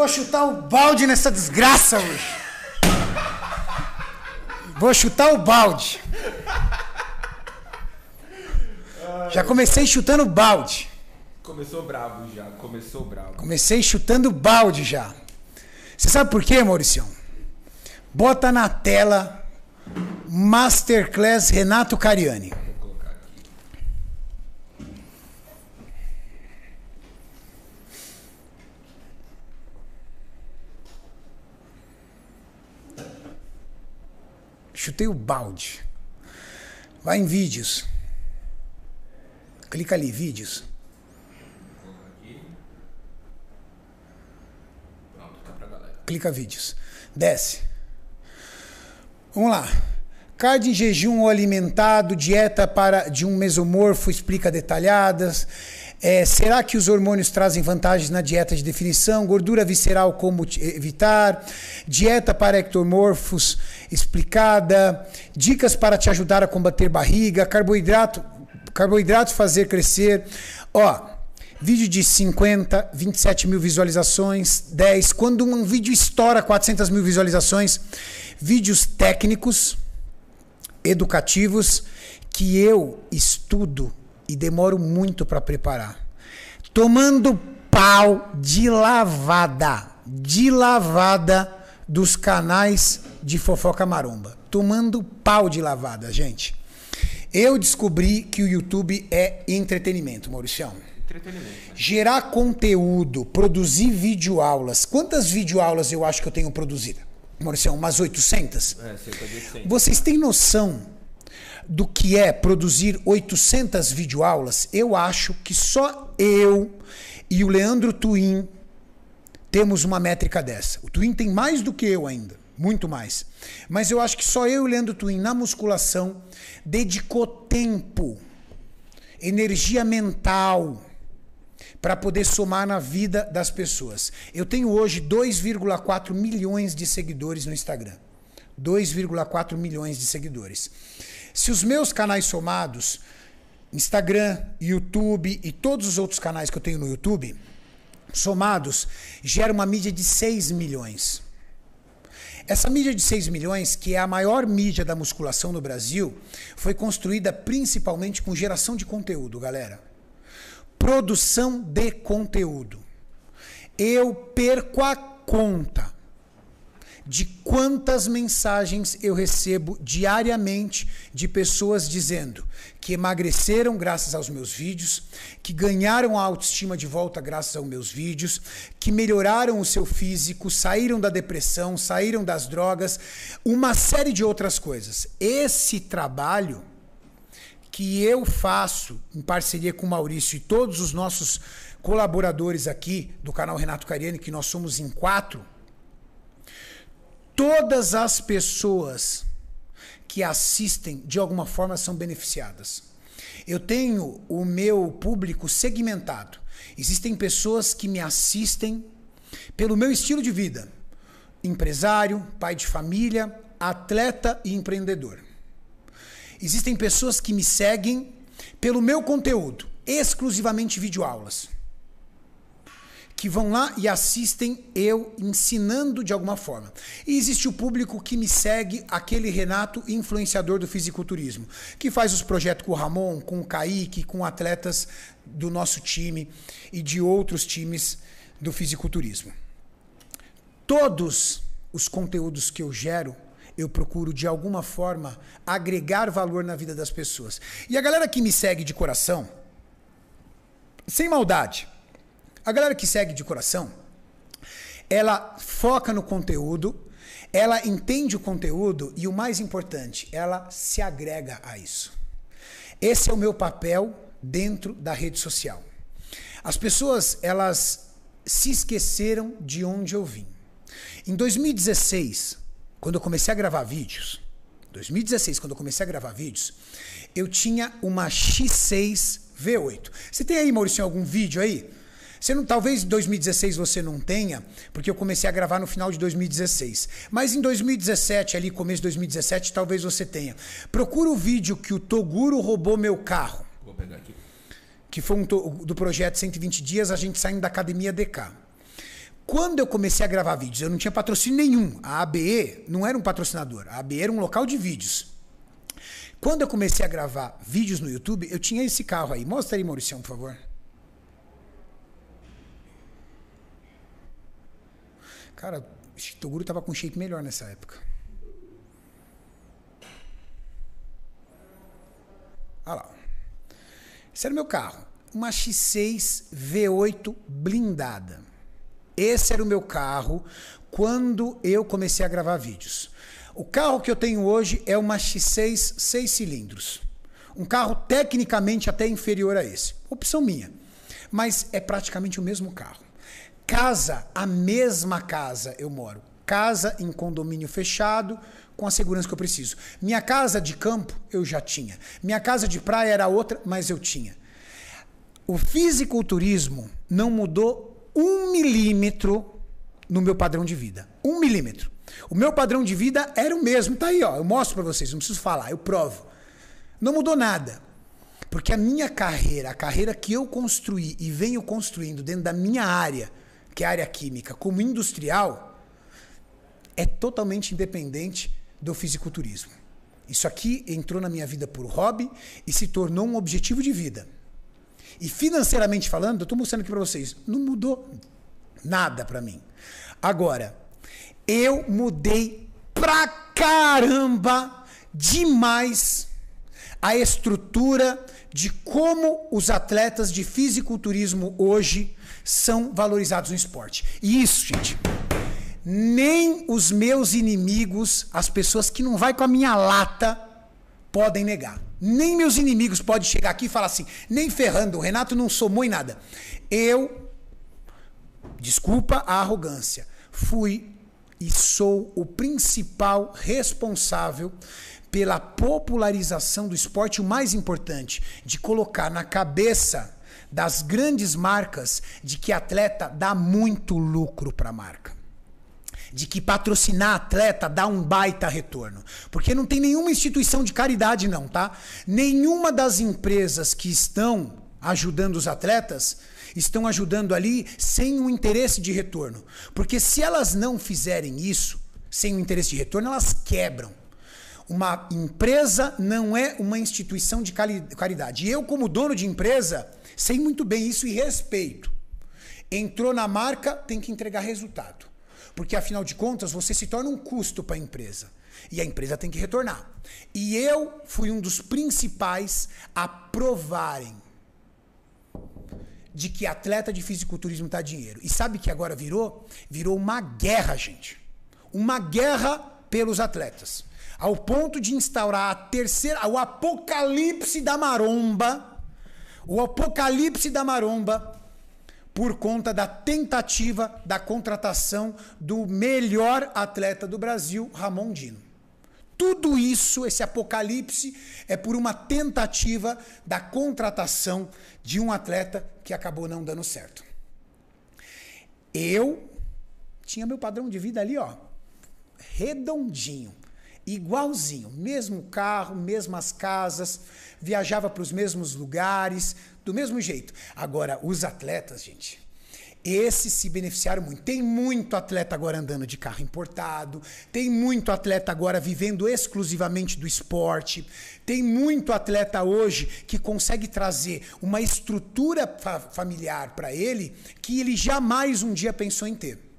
vou chutar o balde nessa desgraça hoje. Vou chutar o balde. Já comecei chutando balde. Começou bravo já, começou bravo. Comecei chutando balde já. Você sabe por quê, Mauricião? Bota na tela Masterclass Renato Cariani. Vou colocar aqui. Chutei o balde. Vai em vídeos. Clica ali, vídeos. Clica vídeos. Desce. Vamos lá. Cardio em jejum ou alimentado, dieta para de um mesomorfo, explica detalhadas. É, será que os hormônios trazem vantagens na dieta de definição? Gordura visceral, como evitar? Dieta para ectomorfos, explicada. Dicas para te ajudar a combater barriga. Carboidrato, carboidrato fazer crescer. Ó, Vídeo de 50, 27 mil visualizações, 10. Quando um vídeo estoura 400 mil visualizações, vídeos técnicos, educativos, que eu estudo e demoro muito para preparar. Tomando pau de lavada, de lavada dos canais de fofoca maromba. Tomando pau de lavada, gente. Eu descobri que o YouTube é entretenimento, Mauricião Entretenimento. né? gerar conteúdo, produzir videoaulas. Quantas videoaulas eu acho que eu tenho produzido? Maurício, umas 800? É, cerca de 100. Vocês têm noção do que é produzir 800 videoaulas? Eu acho que só eu e o Leandro Twin temos uma métrica dessa. O Twin tem mais do que eu ainda, muito mais. Mas eu acho que só eu e o Leandro Twin na musculação dedicou tempo, energia mental para poder somar na vida das pessoas. Eu tenho hoje 2,4 milhões de seguidores no Instagram. 2,4 milhões de seguidores. Se os meus canais somados, Instagram, YouTube e todos os outros canais que eu tenho no YouTube, somados, gera uma mídia de 6 milhões. Essa mídia de 6 milhões, que é a maior mídia da musculação no Brasil, foi construída principalmente com geração de conteúdo, galera. Produção de conteúdo. Eu perco a conta de quantas mensagens eu recebo diariamente de pessoas dizendo que emagreceram graças aos meus vídeos, que ganharam a autoestima de volta graças aos meus vídeos, que melhoraram o seu físico, saíram da depressão, saíram das drogas, uma série de outras coisas. Esse trabalho que eu faço em parceria com o Maurício e todos os nossos colaboradores aqui do canal Renato Cariani, que nós somos em quatro, todas as pessoas que assistem de alguma forma são beneficiadas. Eu tenho o meu público segmentado. Existem pessoas que me assistem pelo meu estilo de vida: empresário, pai de família, atleta e empreendedor. Existem pessoas que me seguem pelo meu conteúdo, exclusivamente videoaulas que vão lá e assistem eu ensinando de alguma forma. E existe o público que me segue, aquele Renato influenciador do fisiculturismo, que faz os projetos com o Ramon, com o Kaique, com atletas do nosso time e de outros times do fisiculturismo. Todos os conteúdos que eu gero, eu procuro de alguma forma agregar valor na vida das pessoas. E a galera que me segue de coração, sem maldade, a galera que segue de coração, ela foca no conteúdo, ela entende o conteúdo e o mais importante, ela se agrega a isso. Esse é o meu papel dentro da rede social. As pessoas, elas se esqueceram de onde eu vim. Em 2016, quando eu comecei a gravar vídeos, 2016, quando eu comecei a gravar vídeos, eu tinha uma X6 V8. Você tem aí, Maurício, algum vídeo aí? Você não, talvez em 2016 você não tenha, porque eu comecei a gravar no final de 2016. Mas em 2017, ali começo de 2017, talvez você tenha. Procura o vídeo que o Toguro roubou meu carro, Vou pegar aqui. que foi um do projeto 120 dias, a gente saindo da academia DK. Quando eu comecei a gravar vídeos, eu não tinha patrocínio nenhum. A ABE não era um patrocinador, a ABE era um local de vídeos. Quando eu comecei a gravar vídeos no YouTube, eu tinha esse carro aí. Mostra aí, Mauricião, por favor. Cara, Toguro tava com shape melhor nessa época. Olha lá. Esse era o meu carro. Uma X6 V8 blindada. Esse era o meu carro quando eu comecei a gravar vídeos. O carro que eu tenho hoje é uma X6 6 cilindros. Um carro tecnicamente até inferior a esse. Opção minha. Mas é praticamente o mesmo carro. Casa, a mesma casa eu moro. Casa em condomínio fechado, com a segurança que eu preciso. Minha casa de campo eu já tinha. Minha casa de praia era outra, mas eu tinha. O fisiculturismo não mudou um milímetro no meu padrão de vida. Um milímetro. O meu padrão de vida era o mesmo. Tá aí, ó. Eu mostro pra vocês, não preciso falar, eu provo. Não mudou nada. Porque a minha carreira, a carreira que eu construí e venho construindo dentro da minha área, que é a área química, como industrial, é totalmente independente do fisiculturismo. Isso aqui entrou na minha vida por hobby e se tornou um objetivo de vida. E financeiramente falando, eu estou mostrando aqui para vocês, não mudou nada para mim. Agora, eu mudei pra caramba demais a estrutura de como os atletas de fisiculturismo hoje são valorizados no esporte. E isso, gente, nem os meus inimigos, as pessoas que não vai com a minha lata, podem negar. Nem meus inimigos podem chegar aqui e falar assim, nem ferrando, o Renato não somou em nada. Eu, desculpa a arrogância, fui e sou o principal responsável pela popularização do esporte, o mais importante, de colocar na cabeça das grandes marcas de que atleta dá muito lucro para a marca de que patrocinar atleta dá um baita retorno. Porque não tem nenhuma instituição de caridade, não, tá? Nenhuma das empresas que estão ajudando os atletas estão ajudando ali sem um interesse de retorno. Porque se elas não fizerem isso, sem um interesse de retorno, elas quebram. Uma empresa não é uma instituição de caridade. E eu, como dono de empresa, sei muito bem isso e respeito. Entrou na marca, tem que entregar resultado. Porque afinal de contas, você se torna um custo para a empresa. E a empresa tem que retornar. E eu fui um dos principais a provarem de que atleta de fisiculturismo dá dinheiro. E sabe que agora virou? Virou uma guerra, gente. Uma guerra pelos atletas. Ao ponto de instaurar a terceira, o apocalipse da maromba. O apocalipse da maromba por conta da tentativa da contratação do melhor atleta do Brasil, Ramon Dino. Tudo isso, esse apocalipse, é por uma tentativa da contratação de um atleta que acabou não dando certo. Eu tinha meu padrão de vida ali, ó, redondinho, igualzinho, mesmo carro, mesmas casas, viajava para os mesmos lugares, do mesmo jeito. Agora, os atletas, gente, esses se beneficiaram muito. Tem muito atleta agora andando de carro importado, tem muito atleta agora vivendo exclusivamente do esporte, tem muito atleta hoje que consegue trazer uma estrutura fa familiar para ele que ele jamais um dia pensou em ter.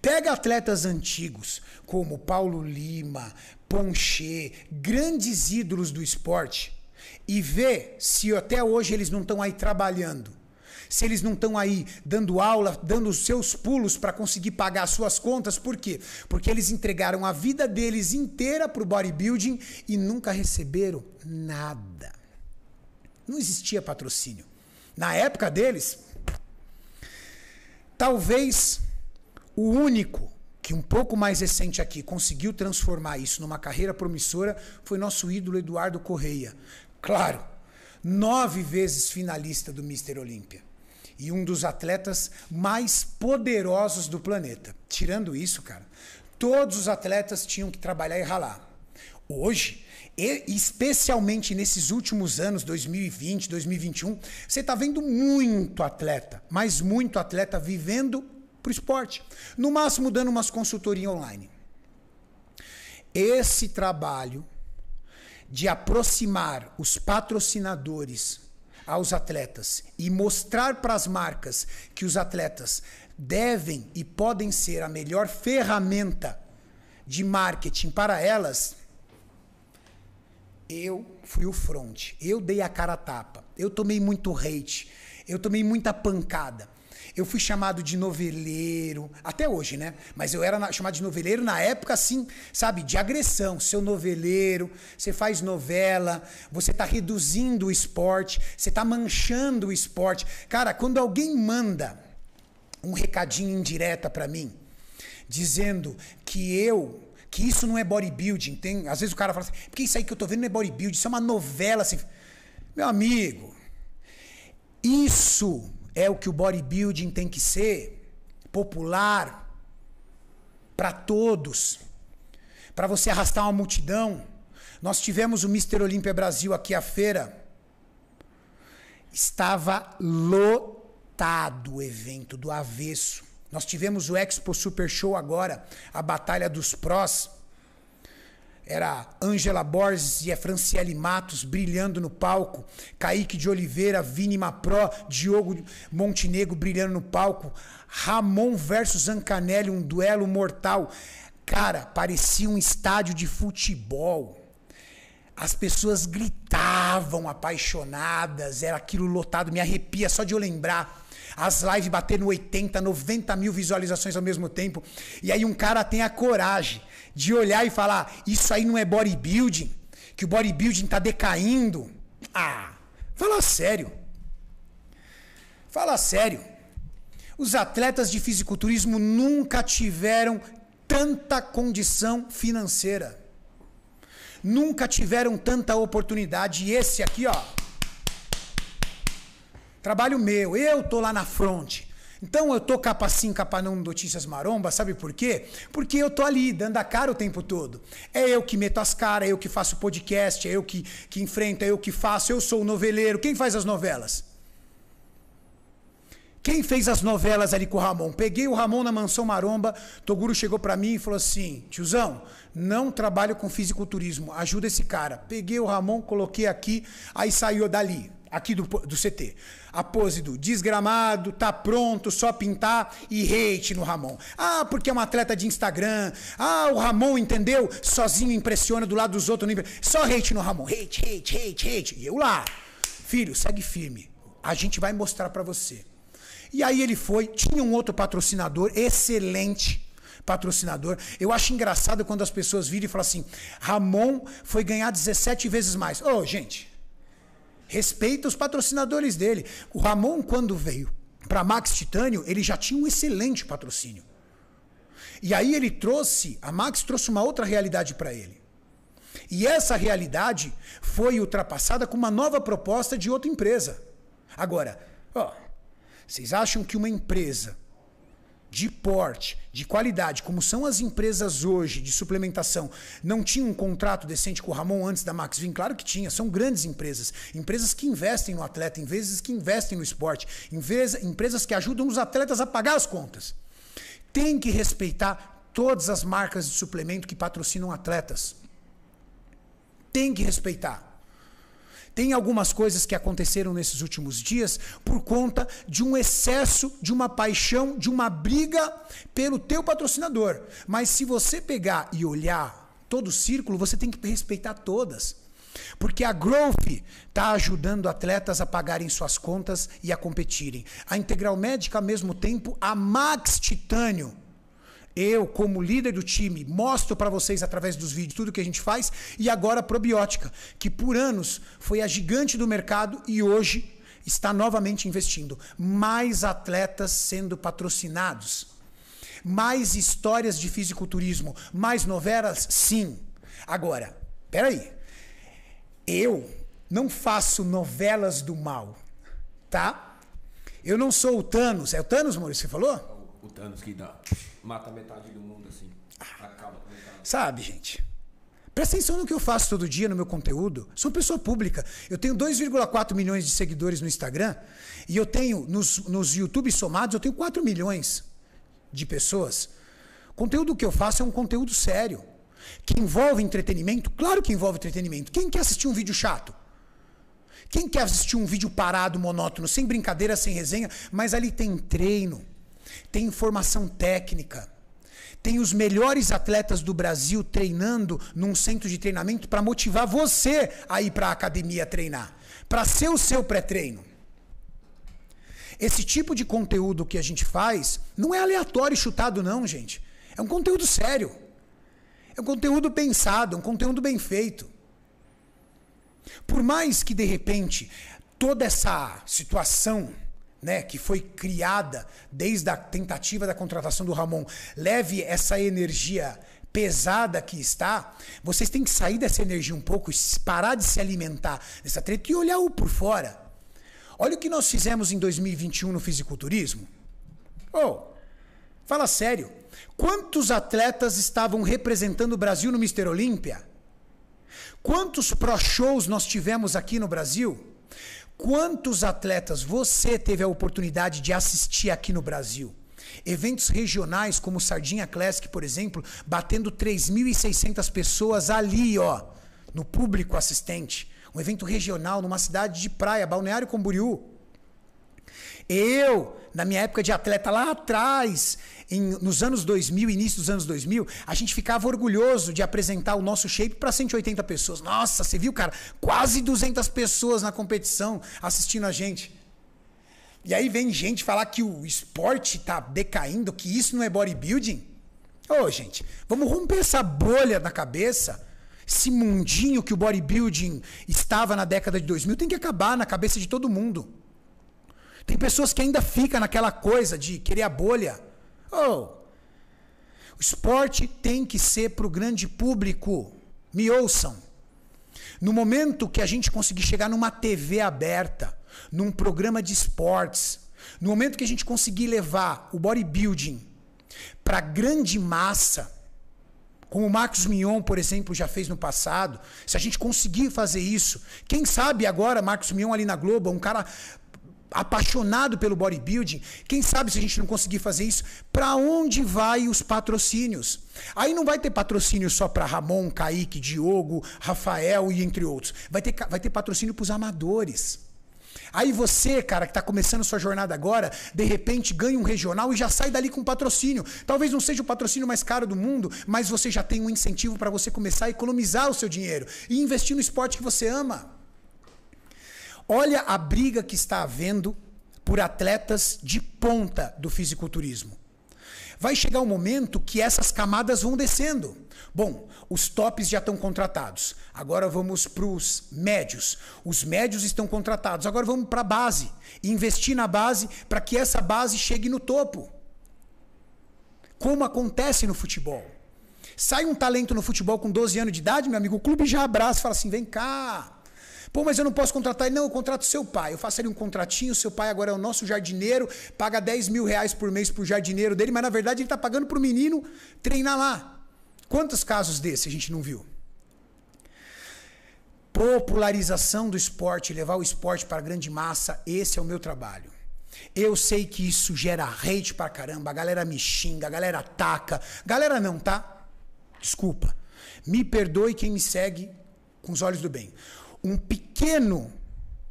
Pega atletas antigos como Paulo Lima, Ponche, grandes ídolos do esporte e vê se até hoje eles não estão aí trabalhando se eles não estão aí dando aula, dando os seus pulos para conseguir pagar as suas contas, por quê? Porque eles entregaram a vida deles inteira para o bodybuilding e nunca receberam nada. Não existia patrocínio. Na época deles, talvez o único que um pouco mais recente aqui conseguiu transformar isso numa carreira promissora foi nosso ídolo Eduardo Correia. Claro, nove vezes finalista do Mister Olímpia. e um dos atletas mais poderosos do planeta. Tirando isso, cara, todos os atletas tinham que trabalhar e ralar. Hoje, especialmente nesses últimos anos, 2020, 2021, você está vendo muito atleta, mas muito atleta vivendo pro esporte. No máximo dando umas consultorias online. Esse trabalho de aproximar os patrocinadores aos atletas e mostrar para as marcas que os atletas devem e podem ser a melhor ferramenta de marketing para elas, eu fui o front. Eu dei a cara a tapa. Eu tomei muito hate. Eu tomei muita pancada. Eu fui chamado de noveleiro, até hoje, né? Mas eu era na, chamado de noveleiro na época, assim, sabe, de agressão. Seu noveleiro, você faz novela, você tá reduzindo o esporte, você tá manchando o esporte. Cara, quando alguém manda um recadinho indireta para mim, dizendo que eu que isso não é bodybuilding. Tem, às vezes o cara fala assim, porque isso aí que eu tô vendo não é bodybuilding, isso é uma novela. Assim. Meu amigo, isso é o que o bodybuilding tem que ser popular para todos, para você arrastar uma multidão. Nós tivemos o Mr. Olímpia Brasil aqui à feira. Estava lotado o evento do avesso. Nós tivemos o Expo Super Show agora, a Batalha dos Prós. Era Ângela Borges e Franciele Matos brilhando no palco. Kaique de Oliveira, Vini Mapró, Diogo Montenegro brilhando no palco. Ramon versus Ancanelli, um duelo mortal. Cara, parecia um estádio de futebol. As pessoas gritavam apaixonadas, era aquilo lotado, me arrepia só de eu lembrar. As lives batendo 80, 90 mil visualizações ao mesmo tempo. E aí um cara tem a coragem de olhar e falar: Isso aí não é bodybuilding? Que o bodybuilding tá decaindo? Ah, fala sério. Fala sério. Os atletas de fisiculturismo nunca tiveram tanta condição financeira. Nunca tiveram tanta oportunidade. E esse aqui, ó. Trabalho meu, eu tô lá na fronte. Então eu tô capa sim, capa não notícias maromba, sabe por quê? Porque eu tô ali dando a cara o tempo todo. É eu que meto as caras, é eu que faço podcast, é eu que, que enfrento, é eu que faço, eu sou o noveleiro. Quem faz as novelas? Quem fez as novelas ali com o Ramon? Peguei o Ramon na Mansão Maromba, Toguro chegou para mim e falou assim: tiozão, não trabalho com fisiculturismo, ajuda esse cara. Peguei o Ramon, coloquei aqui, aí saiu dali aqui do, do CT. A pose do desgramado, tá pronto, só pintar e hate no Ramon. Ah, porque é um atleta de Instagram. Ah, o Ramon, entendeu? Sozinho impressiona do lado dos outros. Só hate no Ramon. Hate, hate, hate, hate. E eu lá. Filho, segue firme. A gente vai mostrar para você. E aí ele foi, tinha um outro patrocinador, excelente patrocinador. Eu acho engraçado quando as pessoas viram e falam assim: Ramon foi ganhar 17 vezes mais. Ô, oh, gente, Respeita os patrocinadores dele. O Ramon, quando veio para Max Titânio, ele já tinha um excelente patrocínio. E aí ele trouxe, a Max trouxe uma outra realidade para ele. E essa realidade foi ultrapassada com uma nova proposta de outra empresa. Agora, ó, vocês acham que uma empresa de porte, de qualidade, como são as empresas hoje de suplementação, não tinham um contrato decente com o Ramon antes da Max Vim? Claro que tinha, são grandes empresas. Empresas que investem no atleta, empresas que investem no esporte, empresas que ajudam os atletas a pagar as contas. Tem que respeitar todas as marcas de suplemento que patrocinam atletas. Tem que respeitar. Tem algumas coisas que aconteceram nesses últimos dias por conta de um excesso, de uma paixão, de uma briga pelo teu patrocinador. Mas se você pegar e olhar todo o círculo, você tem que respeitar todas. Porque a Growth está ajudando atletas a pagarem suas contas e a competirem. A Integral Médica, ao mesmo tempo, a Max Titânio eu, como líder do time, mostro para vocês através dos vídeos tudo que a gente faz. E agora a Probiótica, que por anos foi a gigante do mercado e hoje está novamente investindo. Mais atletas sendo patrocinados. Mais histórias de fisiculturismo. Mais novelas? Sim. Agora, peraí. Eu não faço novelas do mal, tá? Eu não sou o Thanos. É o Thanos, Maurício, você falou? O, Thanos que dá. Mata metade do mundo assim. Acaba com metade. Sabe, gente? Presta atenção no que eu faço todo dia no meu conteúdo. Sou pessoa pública. Eu tenho 2,4 milhões de seguidores no Instagram e eu tenho, nos, nos YouTube somados, eu tenho 4 milhões de pessoas. O conteúdo que eu faço é um conteúdo sério. Que envolve entretenimento? Claro que envolve entretenimento. Quem quer assistir um vídeo chato? Quem quer assistir um vídeo parado, monótono, sem brincadeira, sem resenha, mas ali tem treino, tem informação técnica, tem os melhores atletas do Brasil treinando num centro de treinamento para motivar você a ir para a academia treinar, para ser o seu pré-treino. Esse tipo de conteúdo que a gente faz não é aleatório e chutado, não, gente. É um conteúdo sério. É um conteúdo pensado, um conteúdo bem feito. Por mais que de repente toda essa situação né, que foi criada desde a tentativa da contratação do Ramon leve essa energia pesada que está, vocês têm que sair dessa energia um pouco, parar de se alimentar dessa treta e olhar o por fora. Olha o que nós fizemos em 2021 no fisiculturismo. Oh, fala sério. Quantos atletas estavam representando o Brasil no Mister Olímpia? Quantos pro shows nós tivemos aqui no Brasil? Quantos atletas você teve a oportunidade de assistir aqui no Brasil? Eventos regionais como o Sardinha Classic, por exemplo, batendo 3.600 pessoas ali, ó, no público assistente. Um evento regional numa cidade de praia, Balneário Camboriú. Eu, na minha época de atleta lá atrás, em, nos anos 2000, início dos anos 2000, a gente ficava orgulhoso de apresentar o nosso shape para 180 pessoas. Nossa, você viu, cara? Quase 200 pessoas na competição assistindo a gente. E aí vem gente falar que o esporte tá decaindo, que isso não é bodybuilding. Ô, oh, gente, vamos romper essa bolha na cabeça. Esse mundinho que o bodybuilding estava na década de 2000 tem que acabar na cabeça de todo mundo. Tem pessoas que ainda ficam naquela coisa de querer a bolha. Oh, o esporte tem que ser para o grande público. Me ouçam. No momento que a gente conseguir chegar numa TV aberta, num programa de esportes, no momento que a gente conseguir levar o bodybuilding para grande massa, como o Marcos Mion, por exemplo, já fez no passado, se a gente conseguir fazer isso, quem sabe agora Marcos Mion ali na Globo, um cara apaixonado pelo bodybuilding, quem sabe se a gente não conseguir fazer isso, para onde vai os patrocínios? Aí não vai ter patrocínio só para Ramon, Kaique, Diogo, Rafael e entre outros. Vai ter, vai ter patrocínio para os amadores. Aí você, cara, que está começando sua jornada agora, de repente ganha um regional e já sai dali com patrocínio. Talvez não seja o patrocínio mais caro do mundo, mas você já tem um incentivo para você começar a economizar o seu dinheiro e investir no esporte que você ama. Olha a briga que está havendo por atletas de ponta do fisiculturismo. Vai chegar um momento que essas camadas vão descendo. Bom, os tops já estão contratados. Agora vamos para os médios. Os médios estão contratados. Agora vamos para a base. Investir na base para que essa base chegue no topo. Como acontece no futebol. Sai um talento no futebol com 12 anos de idade, meu amigo, o clube já abraça e fala assim: vem cá. Pô, mas eu não posso contratar ele. Não, eu contrato seu pai. Eu faço ali um contratinho, seu pai agora é o nosso jardineiro, paga 10 mil reais por mês pro jardineiro dele, mas na verdade ele está pagando pro menino treinar lá. Quantos casos desse a gente não viu? Popularização do esporte, levar o esporte para a grande massa, esse é o meu trabalho. Eu sei que isso gera hate pra caramba, a galera me xinga, a galera ataca. Galera não, tá? Desculpa. Me perdoe quem me segue com os olhos do bem um pequeno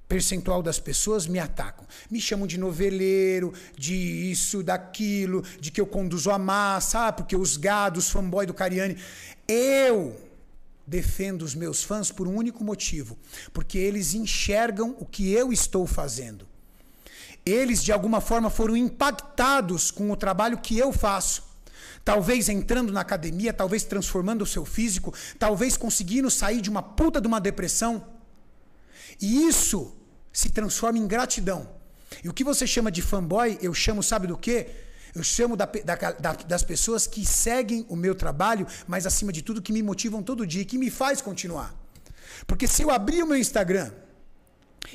percentual das pessoas me atacam. Me chamam de noveleiro, de isso, daquilo, de que eu conduzo a massa, ah, porque os gados, fanboy do Cariani. Eu defendo os meus fãs por um único motivo, porque eles enxergam o que eu estou fazendo. Eles, de alguma forma, foram impactados com o trabalho que eu faço. Talvez entrando na academia, talvez transformando o seu físico, talvez conseguindo sair de uma puta de uma depressão e isso se transforma em gratidão. E o que você chama de fanboy, eu chamo, sabe do quê? Eu chamo da, da, da, das pessoas que seguem o meu trabalho, mas acima de tudo que me motivam todo dia, que me faz continuar. Porque se eu abrir o meu Instagram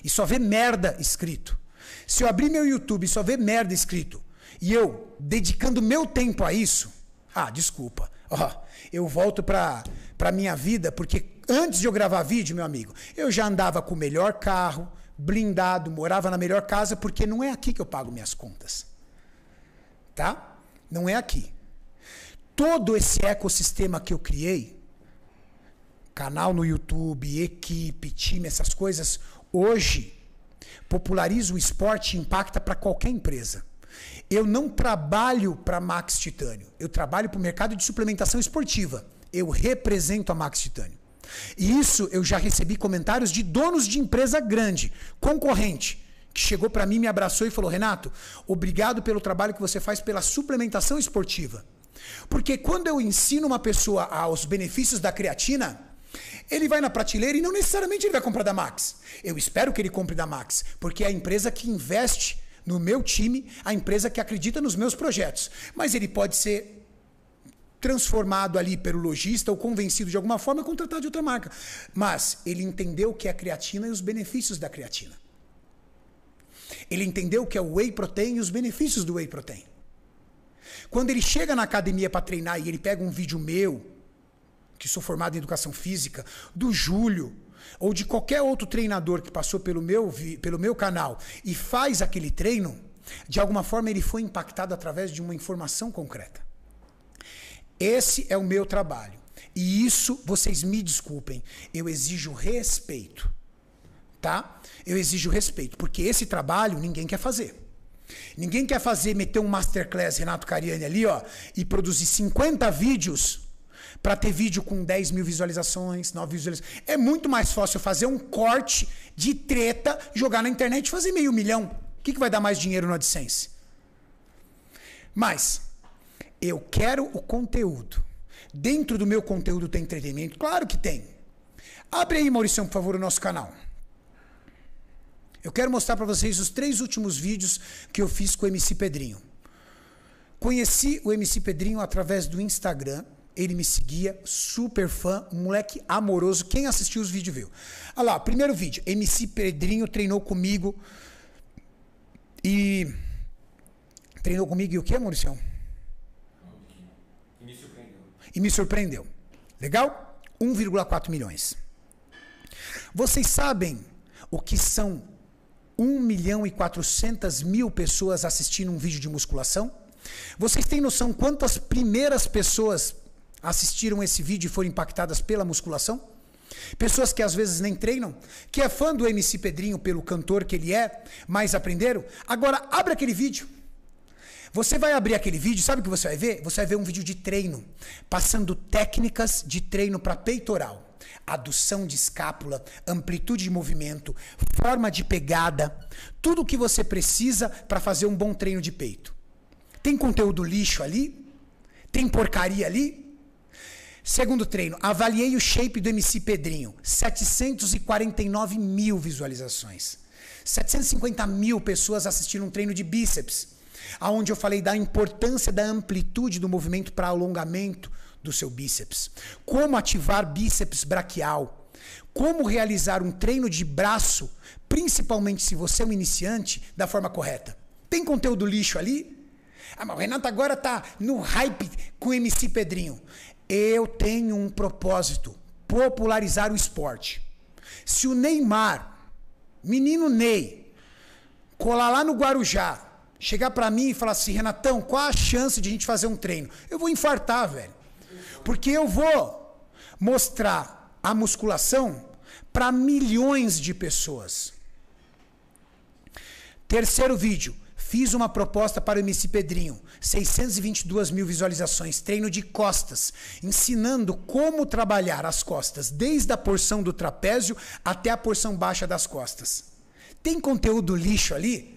e só ver merda escrito, Se eu abrir meu YouTube e só ver merda escrito, e eu dedicando meu tempo a isso, ah, desculpa. Ó, eu volto pra, pra minha vida, porque antes de eu gravar vídeo, meu amigo, eu já andava com o melhor carro, blindado, morava na melhor casa, porque não é aqui que eu pago minhas contas. Tá? Não é aqui. Todo esse ecossistema que eu criei, canal no YouTube, equipe, time, essas coisas, hoje populariza o esporte e impacta para qualquer empresa. Eu não trabalho para Max Titânio, eu trabalho para o mercado de suplementação esportiva. Eu represento a Max Titânio. E isso eu já recebi comentários de donos de empresa grande, concorrente, que chegou para mim, me abraçou e falou: Renato, obrigado pelo trabalho que você faz pela suplementação esportiva. Porque quando eu ensino uma pessoa aos benefícios da creatina, ele vai na prateleira e não necessariamente ele vai comprar da Max. Eu espero que ele compre da Max, porque é a empresa que investe no meu time, a empresa que acredita nos meus projetos. Mas ele pode ser transformado ali pelo lojista ou convencido de alguma forma a contratar de outra marca. Mas ele entendeu o que é a creatina e os benefícios da creatina. Ele entendeu o que é o whey protein e os benefícios do whey protein. Quando ele chega na academia para treinar e ele pega um vídeo meu, que sou formado em educação física, do Júlio, ou de qualquer outro treinador que passou pelo meu, pelo meu canal e faz aquele treino, de alguma forma ele foi impactado através de uma informação concreta. Esse é o meu trabalho. E isso, vocês me desculpem, eu exijo respeito. Tá? Eu exijo respeito, porque esse trabalho ninguém quer fazer. Ninguém quer fazer, meter um masterclass Renato Cariani ali, ó, e produzir 50 vídeos para ter vídeo com 10 mil visualizações, 9 visualizações. É muito mais fácil fazer um corte de treta, jogar na internet e fazer meio milhão. O que, que vai dar mais dinheiro no AdSense? Mas, eu quero o conteúdo. Dentro do meu conteúdo tem entretenimento? Claro que tem. Abre aí, Maurício, por favor, o nosso canal. Eu quero mostrar para vocês os três últimos vídeos que eu fiz com o MC Pedrinho. Conheci o MC Pedrinho através do Instagram. Ele me seguia, super fã, moleque amoroso. Quem assistiu os vídeos viu. Olha lá, primeiro vídeo. MC Pedrinho treinou comigo. E. Treinou comigo e o que, Maurício? E me surpreendeu. Legal? 1,4 milhões. Vocês sabem o que são 1 milhão e 400 mil pessoas assistindo um vídeo de musculação? Vocês têm noção quantas primeiras pessoas assistiram esse vídeo e foram impactadas pela musculação? Pessoas que às vezes nem treinam, que é fã do MC Pedrinho pelo cantor que ele é, mas aprenderam. Agora, abre aquele vídeo. Você vai abrir aquele vídeo, sabe o que você vai ver? Você vai ver um vídeo de treino, passando técnicas de treino para peitoral. Adução de escápula, amplitude de movimento, forma de pegada, tudo o que você precisa para fazer um bom treino de peito. Tem conteúdo lixo ali? Tem porcaria ali? Segundo treino, avaliei o shape do MC Pedrinho. 749 mil visualizações. 750 mil pessoas assistiram um treino de bíceps aonde eu falei da importância da amplitude do movimento para alongamento do seu bíceps. Como ativar bíceps braquial. Como realizar um treino de braço, principalmente se você é um iniciante, da forma correta. Tem conteúdo lixo ali? Ah, mas o Renato agora tá no hype com o MC Pedrinho. Eu tenho um propósito: popularizar o esporte. Se o Neymar, menino Ney, colar lá no Guarujá, chegar para mim e falar assim, Renatão, qual a chance de a gente fazer um treino? Eu vou infartar, velho. Porque eu vou mostrar a musculação para milhões de pessoas. Terceiro vídeo. Fiz uma proposta para o MC Pedrinho, 622 mil visualizações, treino de costas, ensinando como trabalhar as costas, desde a porção do trapézio até a porção baixa das costas. Tem conteúdo lixo ali?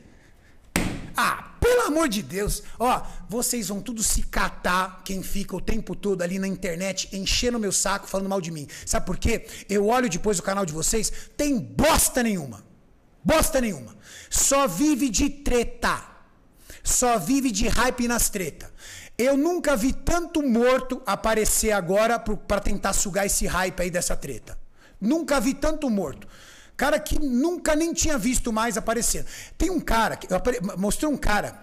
Ah, pelo amor de Deus. Ó, vocês vão tudo se catar, quem fica o tempo todo ali na internet enchendo meu saco falando mal de mim. Sabe por quê? Eu olho depois o canal de vocês, tem bosta nenhuma. Bosta nenhuma. Só vive de treta. Só vive de hype nas treta. Eu nunca vi tanto morto aparecer agora para tentar sugar esse hype aí dessa treta. Nunca vi tanto morto. Cara que nunca nem tinha visto mais aparecendo. Tem um cara, que mostrou um cara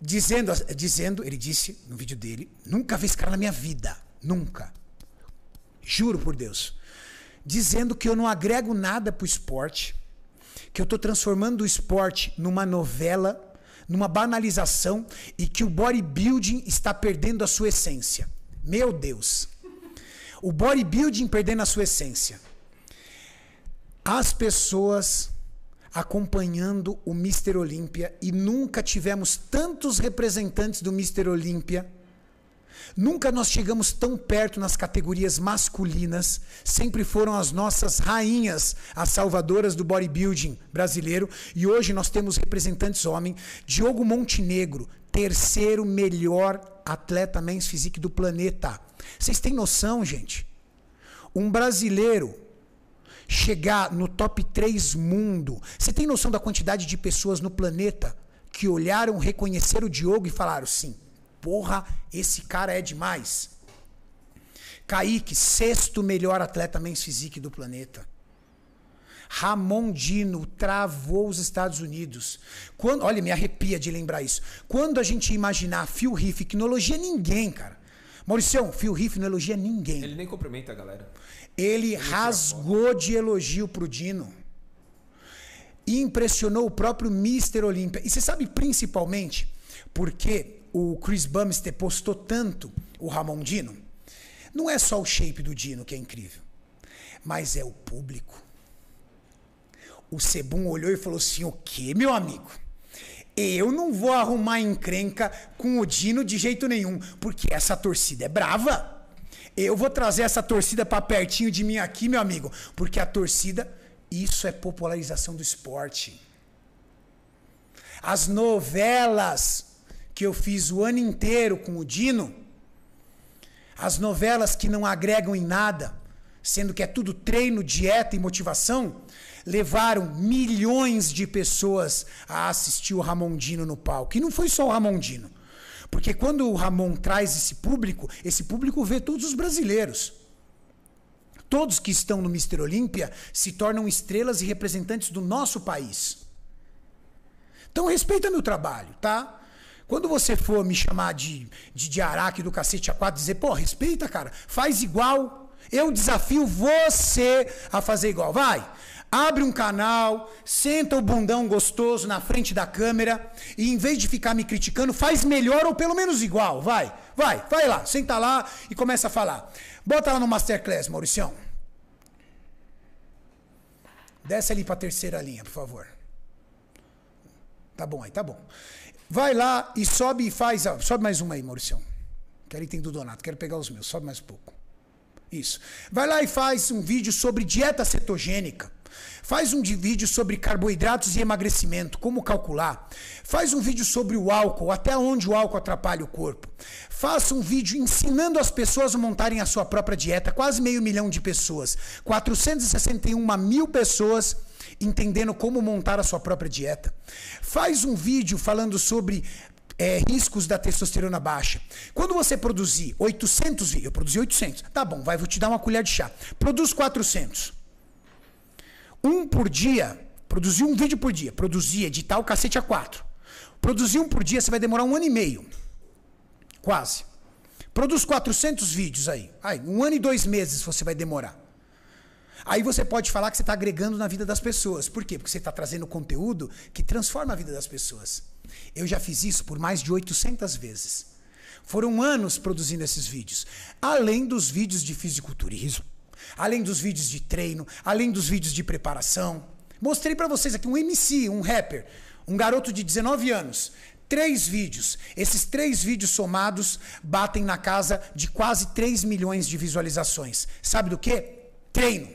dizendo, dizendo, ele disse no vídeo dele, nunca vi esse cara na minha vida, nunca. Juro por Deus. Dizendo que eu não agrego nada pro esporte, que eu tô transformando o esporte numa novela, numa banalização e que o bodybuilding está perdendo a sua essência. Meu Deus. O bodybuilding perdendo a sua essência as pessoas acompanhando o Mister Olímpia e nunca tivemos tantos representantes do Mister Olímpia. Nunca nós chegamos tão perto nas categorias masculinas. Sempre foram as nossas rainhas, as salvadoras do bodybuilding brasileiro. E hoje nós temos representantes homem. Diogo Montenegro, terceiro melhor atleta men's physique do planeta. Vocês têm noção, gente? Um brasileiro chegar no top 3 mundo. Você tem noção da quantidade de pessoas no planeta que olharam, reconheceram o Diogo e falaram sim, porra, esse cara é demais. Kaique, sexto melhor atleta men's physique do planeta. Ramon Dino travou os Estados Unidos. Quando, olha, me arrepia de lembrar isso. Quando a gente imaginar Phil Riff, que não elogia ninguém, cara. Mauricião, Phil Riff não elogia ninguém. Ele nem cumprimenta a galera. Ele rasgou de elogio pro Dino. E impressionou o próprio Mr. Olímpia. E você sabe principalmente porque o Chris Bumster postou tanto o Ramon Dino? Não é só o shape do Dino que é incrível, mas é o público. O Sebum olhou e falou assim: o que, meu amigo? Eu não vou arrumar encrenca com o Dino de jeito nenhum, porque essa torcida é brava. Eu vou trazer essa torcida para pertinho de mim aqui, meu amigo, porque a torcida, isso é popularização do esporte. As novelas que eu fiz o ano inteiro com o Dino, as novelas que não agregam em nada, sendo que é tudo treino, dieta e motivação, levaram milhões de pessoas a assistir o Ramondino no palco. E não foi só o Ramondino. Porque quando o Ramon traz esse público, esse público vê todos os brasileiros. Todos que estão no Mister Olímpia se tornam estrelas e representantes do nosso país. Então respeita meu trabalho, tá? Quando você for me chamar de, de, de araque do cacete a quatro, dizer, pô, respeita, cara, faz igual. Eu desafio você a fazer igual. Vai, Abre um canal, senta o bundão gostoso na frente da câmera e em vez de ficar me criticando, faz melhor ou pelo menos igual. Vai, vai, vai lá, senta lá e começa a falar. Bota lá no Masterclass, Mauricião. Desce ali para a terceira linha, por favor. Tá bom aí, tá bom. Vai lá e sobe e faz. Ó, sobe mais uma aí, Mauricião. Quero item do Donato, quero pegar os meus. Sobe mais um pouco. Isso. Vai lá e faz um vídeo sobre dieta cetogênica. Faz um vídeo sobre carboidratos e emagrecimento, como calcular. Faz um vídeo sobre o álcool, até onde o álcool atrapalha o corpo. Faça um vídeo ensinando as pessoas a montarem a sua própria dieta. Quase meio milhão de pessoas. 461 mil pessoas entendendo como montar a sua própria dieta. Faz um vídeo falando sobre é, riscos da testosterona baixa. Quando você produzir 800 vídeos, eu produzi 800, tá bom, vai, vou te dar uma colher de chá. Produz 400 um por dia, produzir um vídeo por dia, produzir, editar o cacete a quatro. Produzir um por dia, você vai demorar um ano e meio. Quase. Produz 400 vídeos aí. aí. Um ano e dois meses você vai demorar. Aí você pode falar que você está agregando na vida das pessoas. Por quê? Porque você está trazendo conteúdo que transforma a vida das pessoas. Eu já fiz isso por mais de 800 vezes. Foram anos produzindo esses vídeos. Além dos vídeos de fisiculturismo além dos vídeos de treino, além dos vídeos de preparação. Mostrei para vocês aqui um MC, um rapper, um garoto de 19 anos. Três vídeos. Esses três vídeos somados batem na casa de quase 3 milhões de visualizações. Sabe do que? Treino.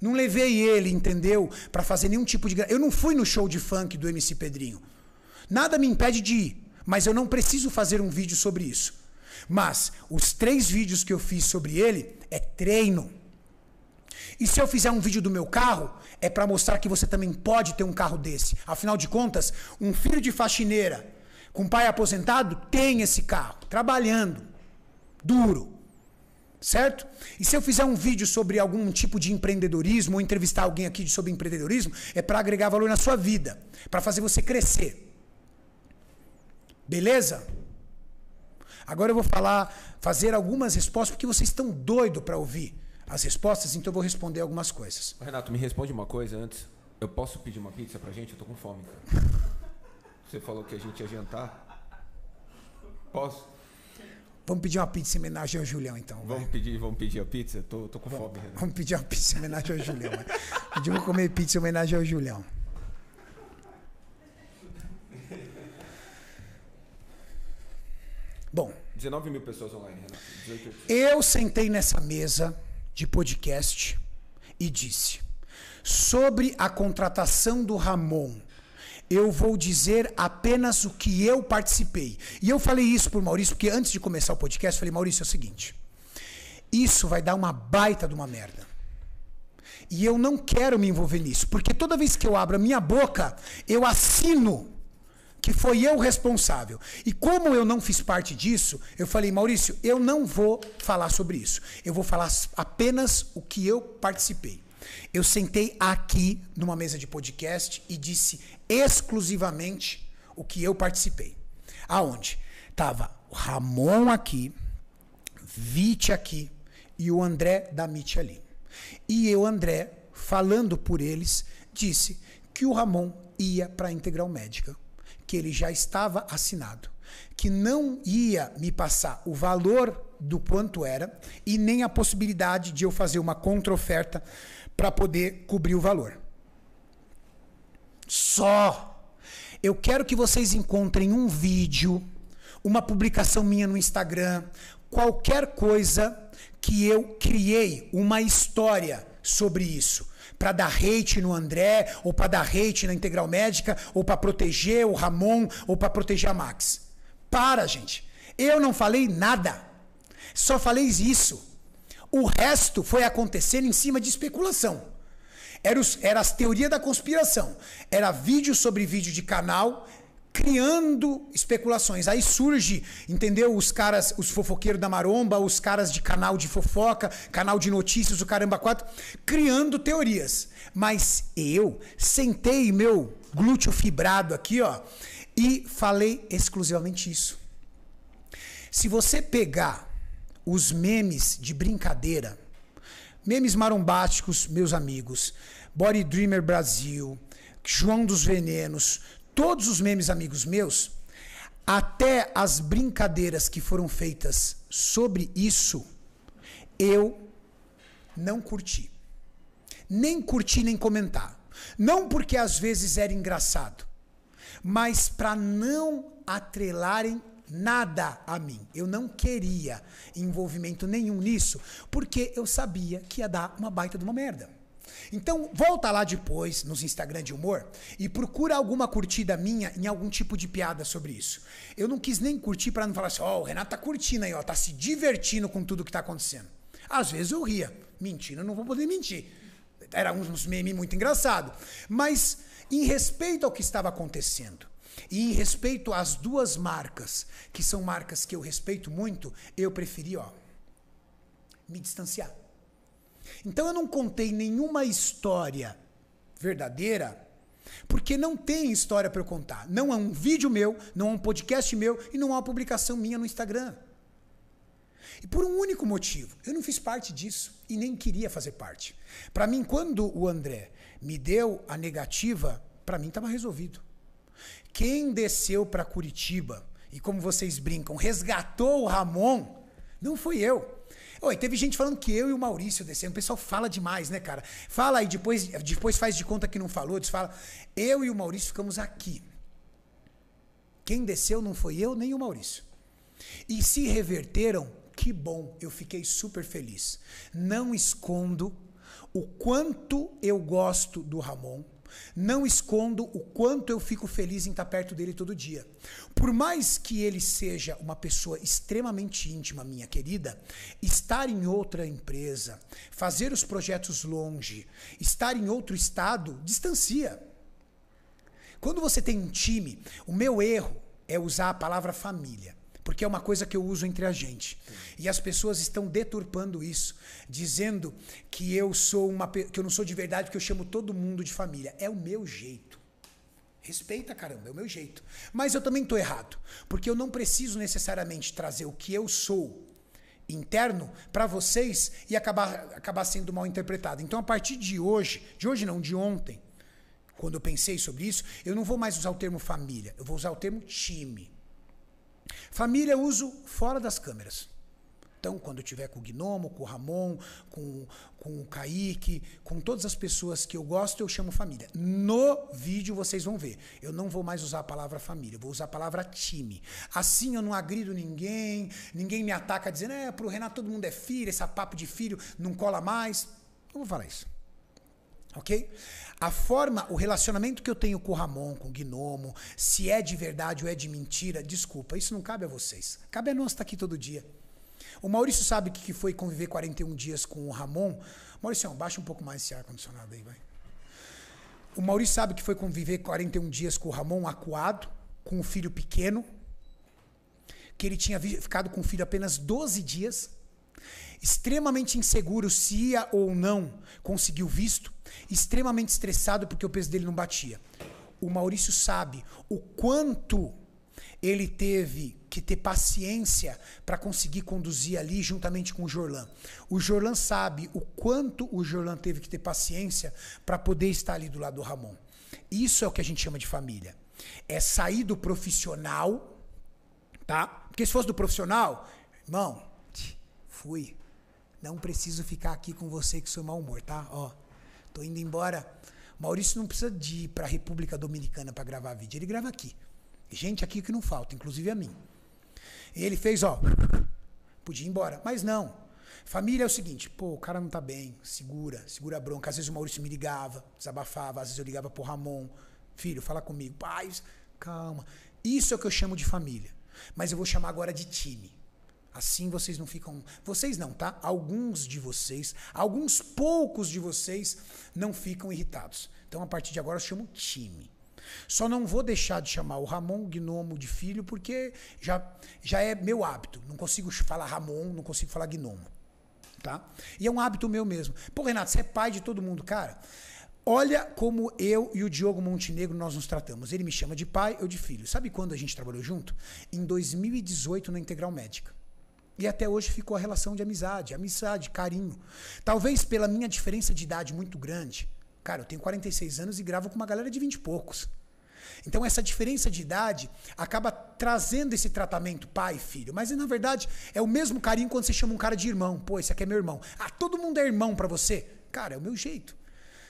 Não levei ele, entendeu? Para fazer nenhum tipo de. Eu não fui no show de funk do MC Pedrinho. Nada me impede de ir, mas eu não preciso fazer um vídeo sobre isso. Mas os três vídeos que eu fiz sobre ele é treino. E se eu fizer um vídeo do meu carro, é para mostrar que você também pode ter um carro desse. Afinal de contas, um filho de faxineira com pai aposentado tem esse carro, trabalhando, duro. Certo? E se eu fizer um vídeo sobre algum tipo de empreendedorismo ou entrevistar alguém aqui sobre empreendedorismo, é para agregar valor na sua vida, para fazer você crescer. Beleza? Agora eu vou falar, fazer algumas respostas porque vocês estão doidos para ouvir as respostas, então eu vou responder algumas coisas. Renato, me responde uma coisa antes. Eu posso pedir uma pizza pra gente? Eu tô com fome. Você falou que a gente ia jantar. Posso? Vamos pedir uma pizza em homenagem ao Julião, então. Vamos vai. pedir, vamos pedir a pizza? Tô, tô com vamos, fome. Renato. Vamos pedir uma pizza em homenagem ao Julião. Pedimos comer pizza em homenagem ao Julião. Bom. 19 mil pessoas online, Renato. 18... Eu sentei nessa mesa de podcast e disse: sobre a contratação do Ramon, eu vou dizer apenas o que eu participei. E eu falei isso por Maurício, porque antes de começar o podcast, eu falei: Maurício, é o seguinte. Isso vai dar uma baita de uma merda. E eu não quero me envolver nisso, porque toda vez que eu abro a minha boca, eu assino que foi eu responsável. E como eu não fiz parte disso, eu falei, Maurício, eu não vou falar sobre isso. Eu vou falar apenas o que eu participei. Eu sentei aqui numa mesa de podcast e disse exclusivamente o que eu participei. Aonde? Tava o Ramon aqui, Vite aqui e o André da MIT ali. E eu, André, falando por eles, disse que o Ramon ia para a Integral Médica que ele já estava assinado, que não ia me passar o valor do quanto era e nem a possibilidade de eu fazer uma contraoferta para poder cobrir o valor. Só. Eu quero que vocês encontrem um vídeo, uma publicação minha no Instagram, qualquer coisa que eu criei uma história sobre isso para dar hate no André, ou para dar hate na Integral Médica, ou para proteger o Ramon, ou para proteger a Max. Para, gente. Eu não falei nada. Só falei isso. O resto foi acontecendo em cima de especulação. Era, os, era as teorias da conspiração. Era vídeo sobre vídeo de canal criando especulações. Aí surge, entendeu? Os caras, os fofoqueiros da maromba, os caras de canal de fofoca, canal de notícias, o caramba quatro, criando teorias. Mas eu sentei meu glúteo fibrado aqui, ó, e falei exclusivamente isso. Se você pegar os memes de brincadeira, memes marombásticos, meus amigos, Body Dreamer Brasil, João dos Venenos, todos os memes amigos meus, até as brincadeiras que foram feitas sobre isso, eu não curti. Nem curti nem comentar. Não porque às vezes era engraçado, mas para não atrelarem nada a mim. Eu não queria envolvimento nenhum nisso, porque eu sabia que ia dar uma baita de uma merda. Então, volta lá depois nos Instagram de humor e procura alguma curtida minha em algum tipo de piada sobre isso. Eu não quis nem curtir para não falar assim, ó, oh, o Renato tá curtindo aí, ó, tá se divertindo com tudo que tá acontecendo. Às vezes eu ria. Mentira, eu não vou poder mentir. Era uns memes muito engraçado. Mas em respeito ao que estava acontecendo e em respeito às duas marcas, que são marcas que eu respeito muito, eu preferi, ó, me distanciar. Então eu não contei nenhuma história verdadeira, porque não tem história para eu contar. Não há um vídeo meu, não há um podcast meu e não há uma publicação minha no Instagram. E por um único motivo, eu não fiz parte disso e nem queria fazer parte. Para mim, quando o André me deu a negativa, para mim estava resolvido. Quem desceu para Curitiba e, como vocês brincam, resgatou o Ramon, não fui eu. Oi, teve gente falando que eu e o Maurício descemos. O pessoal fala demais, né, cara? Fala aí, depois, depois faz de conta que não falou. Desfala. Eu e o Maurício ficamos aqui. Quem desceu não foi eu nem o Maurício. E se reverteram, que bom. Eu fiquei super feliz. Não escondo o quanto eu gosto do Ramon não escondo o quanto eu fico feliz em estar perto dele todo dia. Por mais que ele seja uma pessoa extremamente íntima, minha querida, estar em outra empresa, fazer os projetos longe, estar em outro estado, distancia. Quando você tem um time, o meu erro é usar a palavra família. Porque é uma coisa que eu uso entre a gente. E as pessoas estão deturpando isso, dizendo que eu sou uma que eu não sou de verdade porque eu chamo todo mundo de família. É o meu jeito. Respeita, caramba, é o meu jeito. Mas eu também estou errado, porque eu não preciso necessariamente trazer o que eu sou interno para vocês e acabar, acabar sendo mal interpretado. Então, a partir de hoje, de hoje não, de ontem, quando eu pensei sobre isso, eu não vou mais usar o termo família, eu vou usar o termo time. Família eu uso fora das câmeras. Então, quando eu tiver com o Gnomo, com o Ramon, com, com o Kaique, com todas as pessoas que eu gosto, eu chamo família. No vídeo vocês vão ver. Eu não vou mais usar a palavra família, eu vou usar a palavra time. Assim eu não agrido ninguém, ninguém me ataca dizendo, é, pro Renato todo mundo é filho, esse papo de filho não cola mais. Não vou falar isso. Ok? A forma, o relacionamento que eu tenho com o Ramon, com o Gnomo, se é de verdade ou é de mentira, desculpa, isso não cabe a vocês. Cabe a nós estar aqui todo dia. O Maurício sabe o que foi conviver 41 dias com o Ramon. Maurício, baixa um pouco mais esse ar-condicionado aí, vai. O Maurício sabe que foi conviver 41 dias com o Ramon acuado, com o filho pequeno, que ele tinha ficado com o filho apenas 12 dias, extremamente inseguro se ia ou não conseguir o visto, extremamente estressado porque o peso dele não batia. O Maurício sabe o quanto ele teve que ter paciência para conseguir conduzir ali juntamente com o Jorlan. O Jorlan sabe o quanto o Jorlan teve que ter paciência para poder estar ali do lado do Ramon. Isso é o que a gente chama de família. É sair do profissional, tá? Porque se fosse do profissional, irmão, fui. Não preciso ficar aqui com você que sou mau humor, tá? Ó, tô indo embora. Maurício não precisa de ir para a República Dominicana para gravar vídeo, ele grava aqui. Gente aqui que não falta, inclusive a mim. Ele fez, ó, podia ir embora. Mas não. Família é o seguinte, pô, o cara não tá bem, segura, segura a bronca. Às vezes o Maurício me ligava, desabafava, às vezes eu ligava pro Ramon. Filho, fala comigo. Pai, calma. Isso é o que eu chamo de família. Mas eu vou chamar agora de time. Assim vocês não ficam. Vocês não, tá? Alguns de vocês, alguns poucos de vocês não ficam irritados. Então a partir de agora eu chamo time. Só não vou deixar de chamar o Ramon Gnomo de filho, porque já, já é meu hábito. Não consigo falar Ramon, não consigo falar Gnomo. Tá? E é um hábito meu mesmo. Pô, Renato, você é pai de todo mundo, cara. Olha como eu e o Diogo Montenegro nós nos tratamos. Ele me chama de pai, eu de filho. Sabe quando a gente trabalhou junto? Em 2018 na Integral Médica. E até hoje ficou a relação de amizade, amizade, carinho. Talvez pela minha diferença de idade muito grande. Cara, eu tenho 46 anos e gravo com uma galera de 20 e poucos. Então essa diferença de idade acaba trazendo esse tratamento pai e filho, mas na verdade é o mesmo carinho quando você chama um cara de irmão. Pô, esse aqui é meu irmão. Ah, todo mundo é irmão para você? Cara, é o meu jeito.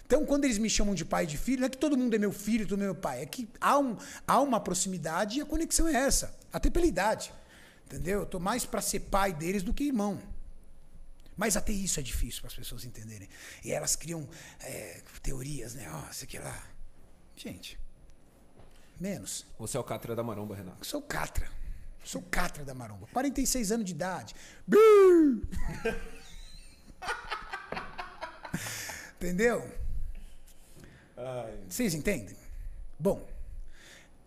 Então, quando eles me chamam de pai e de filho, não é que todo mundo é meu filho, todo mundo é meu pai. É que há, um, há uma proximidade e a conexão é essa. Até pela idade. Entendeu? Eu tô mais para ser pai deles do que irmão. Mas até isso é difícil para as pessoas entenderem. E elas criam é, teorias, né? Ó, oh, isso aqui lá. Gente, Menos. Você é o Catra da Maromba, Renato? sou o Catra. Sou o Catra da Maromba. 46 anos de idade. Entendeu? Ai. Vocês entendem? Bom,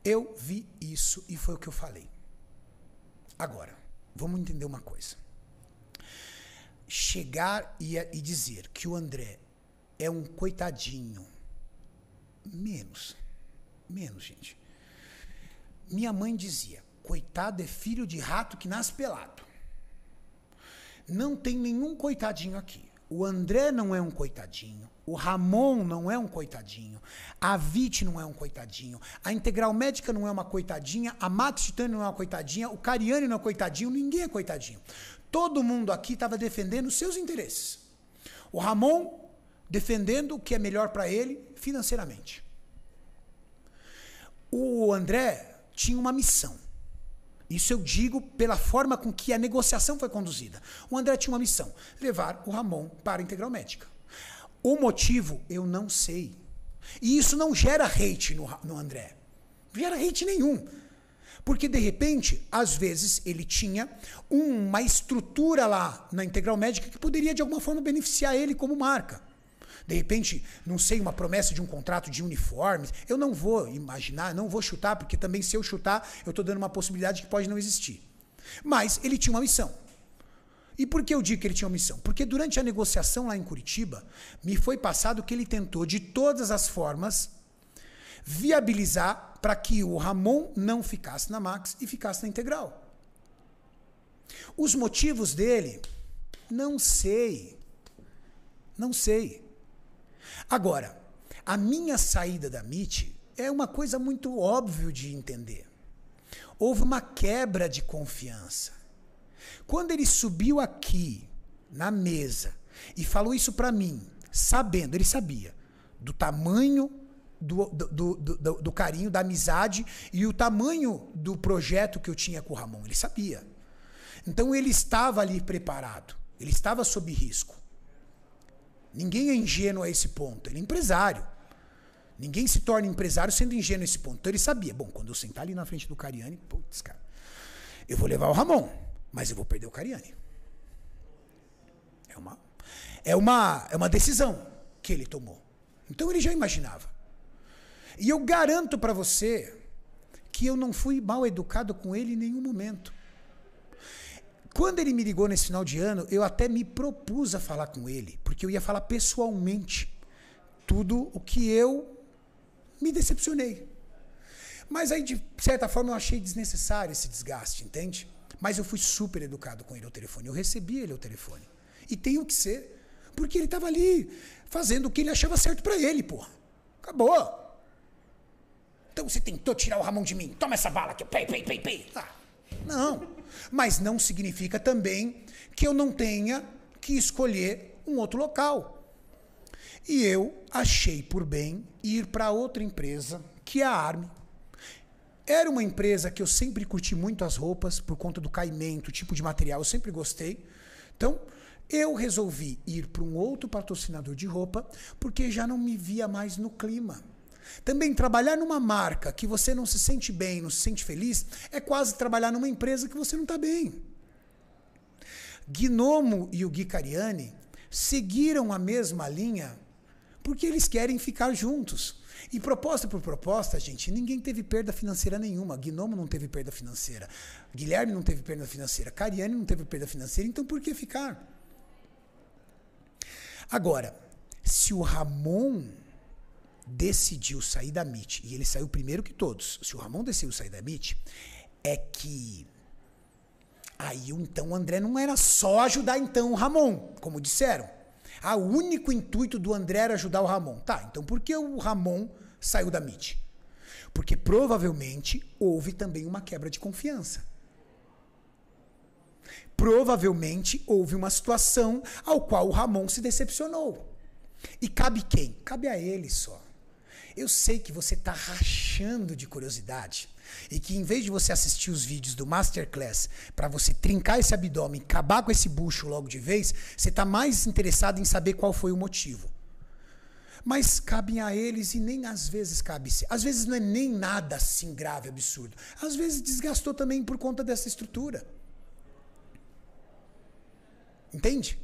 eu vi isso e foi o que eu falei. Agora, vamos entender uma coisa. Chegar e, e dizer que o André é um coitadinho, menos. Menos, gente. Minha mãe dizia: coitado é filho de rato que nasce pelado. Não tem nenhum coitadinho aqui. O André não é um coitadinho. O Ramon não é um coitadinho. A Vit não é um coitadinho. A Integral Médica não é uma coitadinha. A Max Titânio não é uma coitadinha. O Cariani não é coitadinho. Ninguém é coitadinho. Todo mundo aqui estava defendendo seus interesses. O Ramon defendendo o que é melhor para ele financeiramente. O André tinha uma missão. Isso eu digo pela forma com que a negociação foi conduzida. O André tinha uma missão: levar o Ramon para a Integral Médica. O motivo eu não sei. E isso não gera hate no, no André. Não gera hate nenhum. Porque, de repente, às vezes, ele tinha uma estrutura lá na Integral Médica que poderia, de alguma forma, beneficiar ele como marca de repente, não sei, uma promessa de um contrato de uniformes. Eu não vou imaginar, não vou chutar, porque também se eu chutar, eu estou dando uma possibilidade que pode não existir. Mas ele tinha uma missão. E por que eu digo que ele tinha uma missão? Porque durante a negociação lá em Curitiba, me foi passado que ele tentou, de todas as formas, viabilizar para que o Ramon não ficasse na Max e ficasse na Integral. Os motivos dele, não sei. Não sei. Agora, a minha saída da MIT é uma coisa muito óbvia de entender. Houve uma quebra de confiança. Quando ele subiu aqui na mesa e falou isso para mim, sabendo, ele sabia do tamanho do, do, do, do, carinho, da amizade e o tamanho do projeto que eu tinha com o Ramon. Ele sabia. Então ele estava ali preparado. Ele estava sob risco. Ninguém é ingênuo a esse ponto. Ele é empresário. Ninguém se torna empresário sendo ingênuo a esse ponto. Então ele sabia. Bom, quando eu sentar ali na frente do Cariani, putz, cara, eu vou levar o Ramon, mas eu vou perder o Cariani. É uma, é uma, é uma decisão que ele tomou. Então ele já imaginava. E eu garanto para você que eu não fui mal educado com ele em nenhum momento. Quando ele me ligou nesse final de ano, eu até me propus a falar com ele, porque eu ia falar pessoalmente tudo o que eu me decepcionei. Mas aí, de certa forma, eu achei desnecessário esse desgaste, entende? Mas eu fui super educado com ele ao telefone. Eu recebi ele ao telefone. E tenho que ser. Porque ele estava ali fazendo o que ele achava certo para ele, porra. Acabou. Então você tentou tirar o Ramon de mim. Toma essa bala aqui. Pei, pei, pei, pei. Ah, não. Mas não significa também que eu não tenha que escolher um outro local. E eu achei por bem ir para outra empresa, que é a Arme. Era uma empresa que eu sempre curti muito as roupas, por conta do caimento, tipo de material, eu sempre gostei. Então, eu resolvi ir para um outro patrocinador de roupa, porque já não me via mais no clima. Também trabalhar numa marca que você não se sente bem, não se sente feliz, é quase trabalhar numa empresa que você não está bem. Gnomo e o Gui Cariani seguiram a mesma linha porque eles querem ficar juntos. E proposta por proposta, gente, ninguém teve perda financeira nenhuma. Gnomo não teve perda financeira. Guilherme não teve perda financeira. Cariani não teve perda financeira. Então por que ficar? Agora, se o Ramon decidiu sair da MIT, e ele saiu primeiro que todos, se o Ramon decidiu sair da MIT, é que aí então o André não era só ajudar então o Ramon, como disseram. Ah, o único intuito do André era ajudar o Ramon. Tá, então por que o Ramon saiu da MIT? Porque provavelmente houve também uma quebra de confiança. Provavelmente houve uma situação ao qual o Ramon se decepcionou. E cabe quem? Cabe a ele só. Eu sei que você está rachando de curiosidade e que em vez de você assistir os vídeos do Masterclass para você trincar esse abdômen, acabar com esse bucho logo de vez, você está mais interessado em saber qual foi o motivo. Mas cabem a eles e nem às vezes cabe. Às vezes não é nem nada assim grave, absurdo. Às vezes desgastou também por conta dessa estrutura. Entende?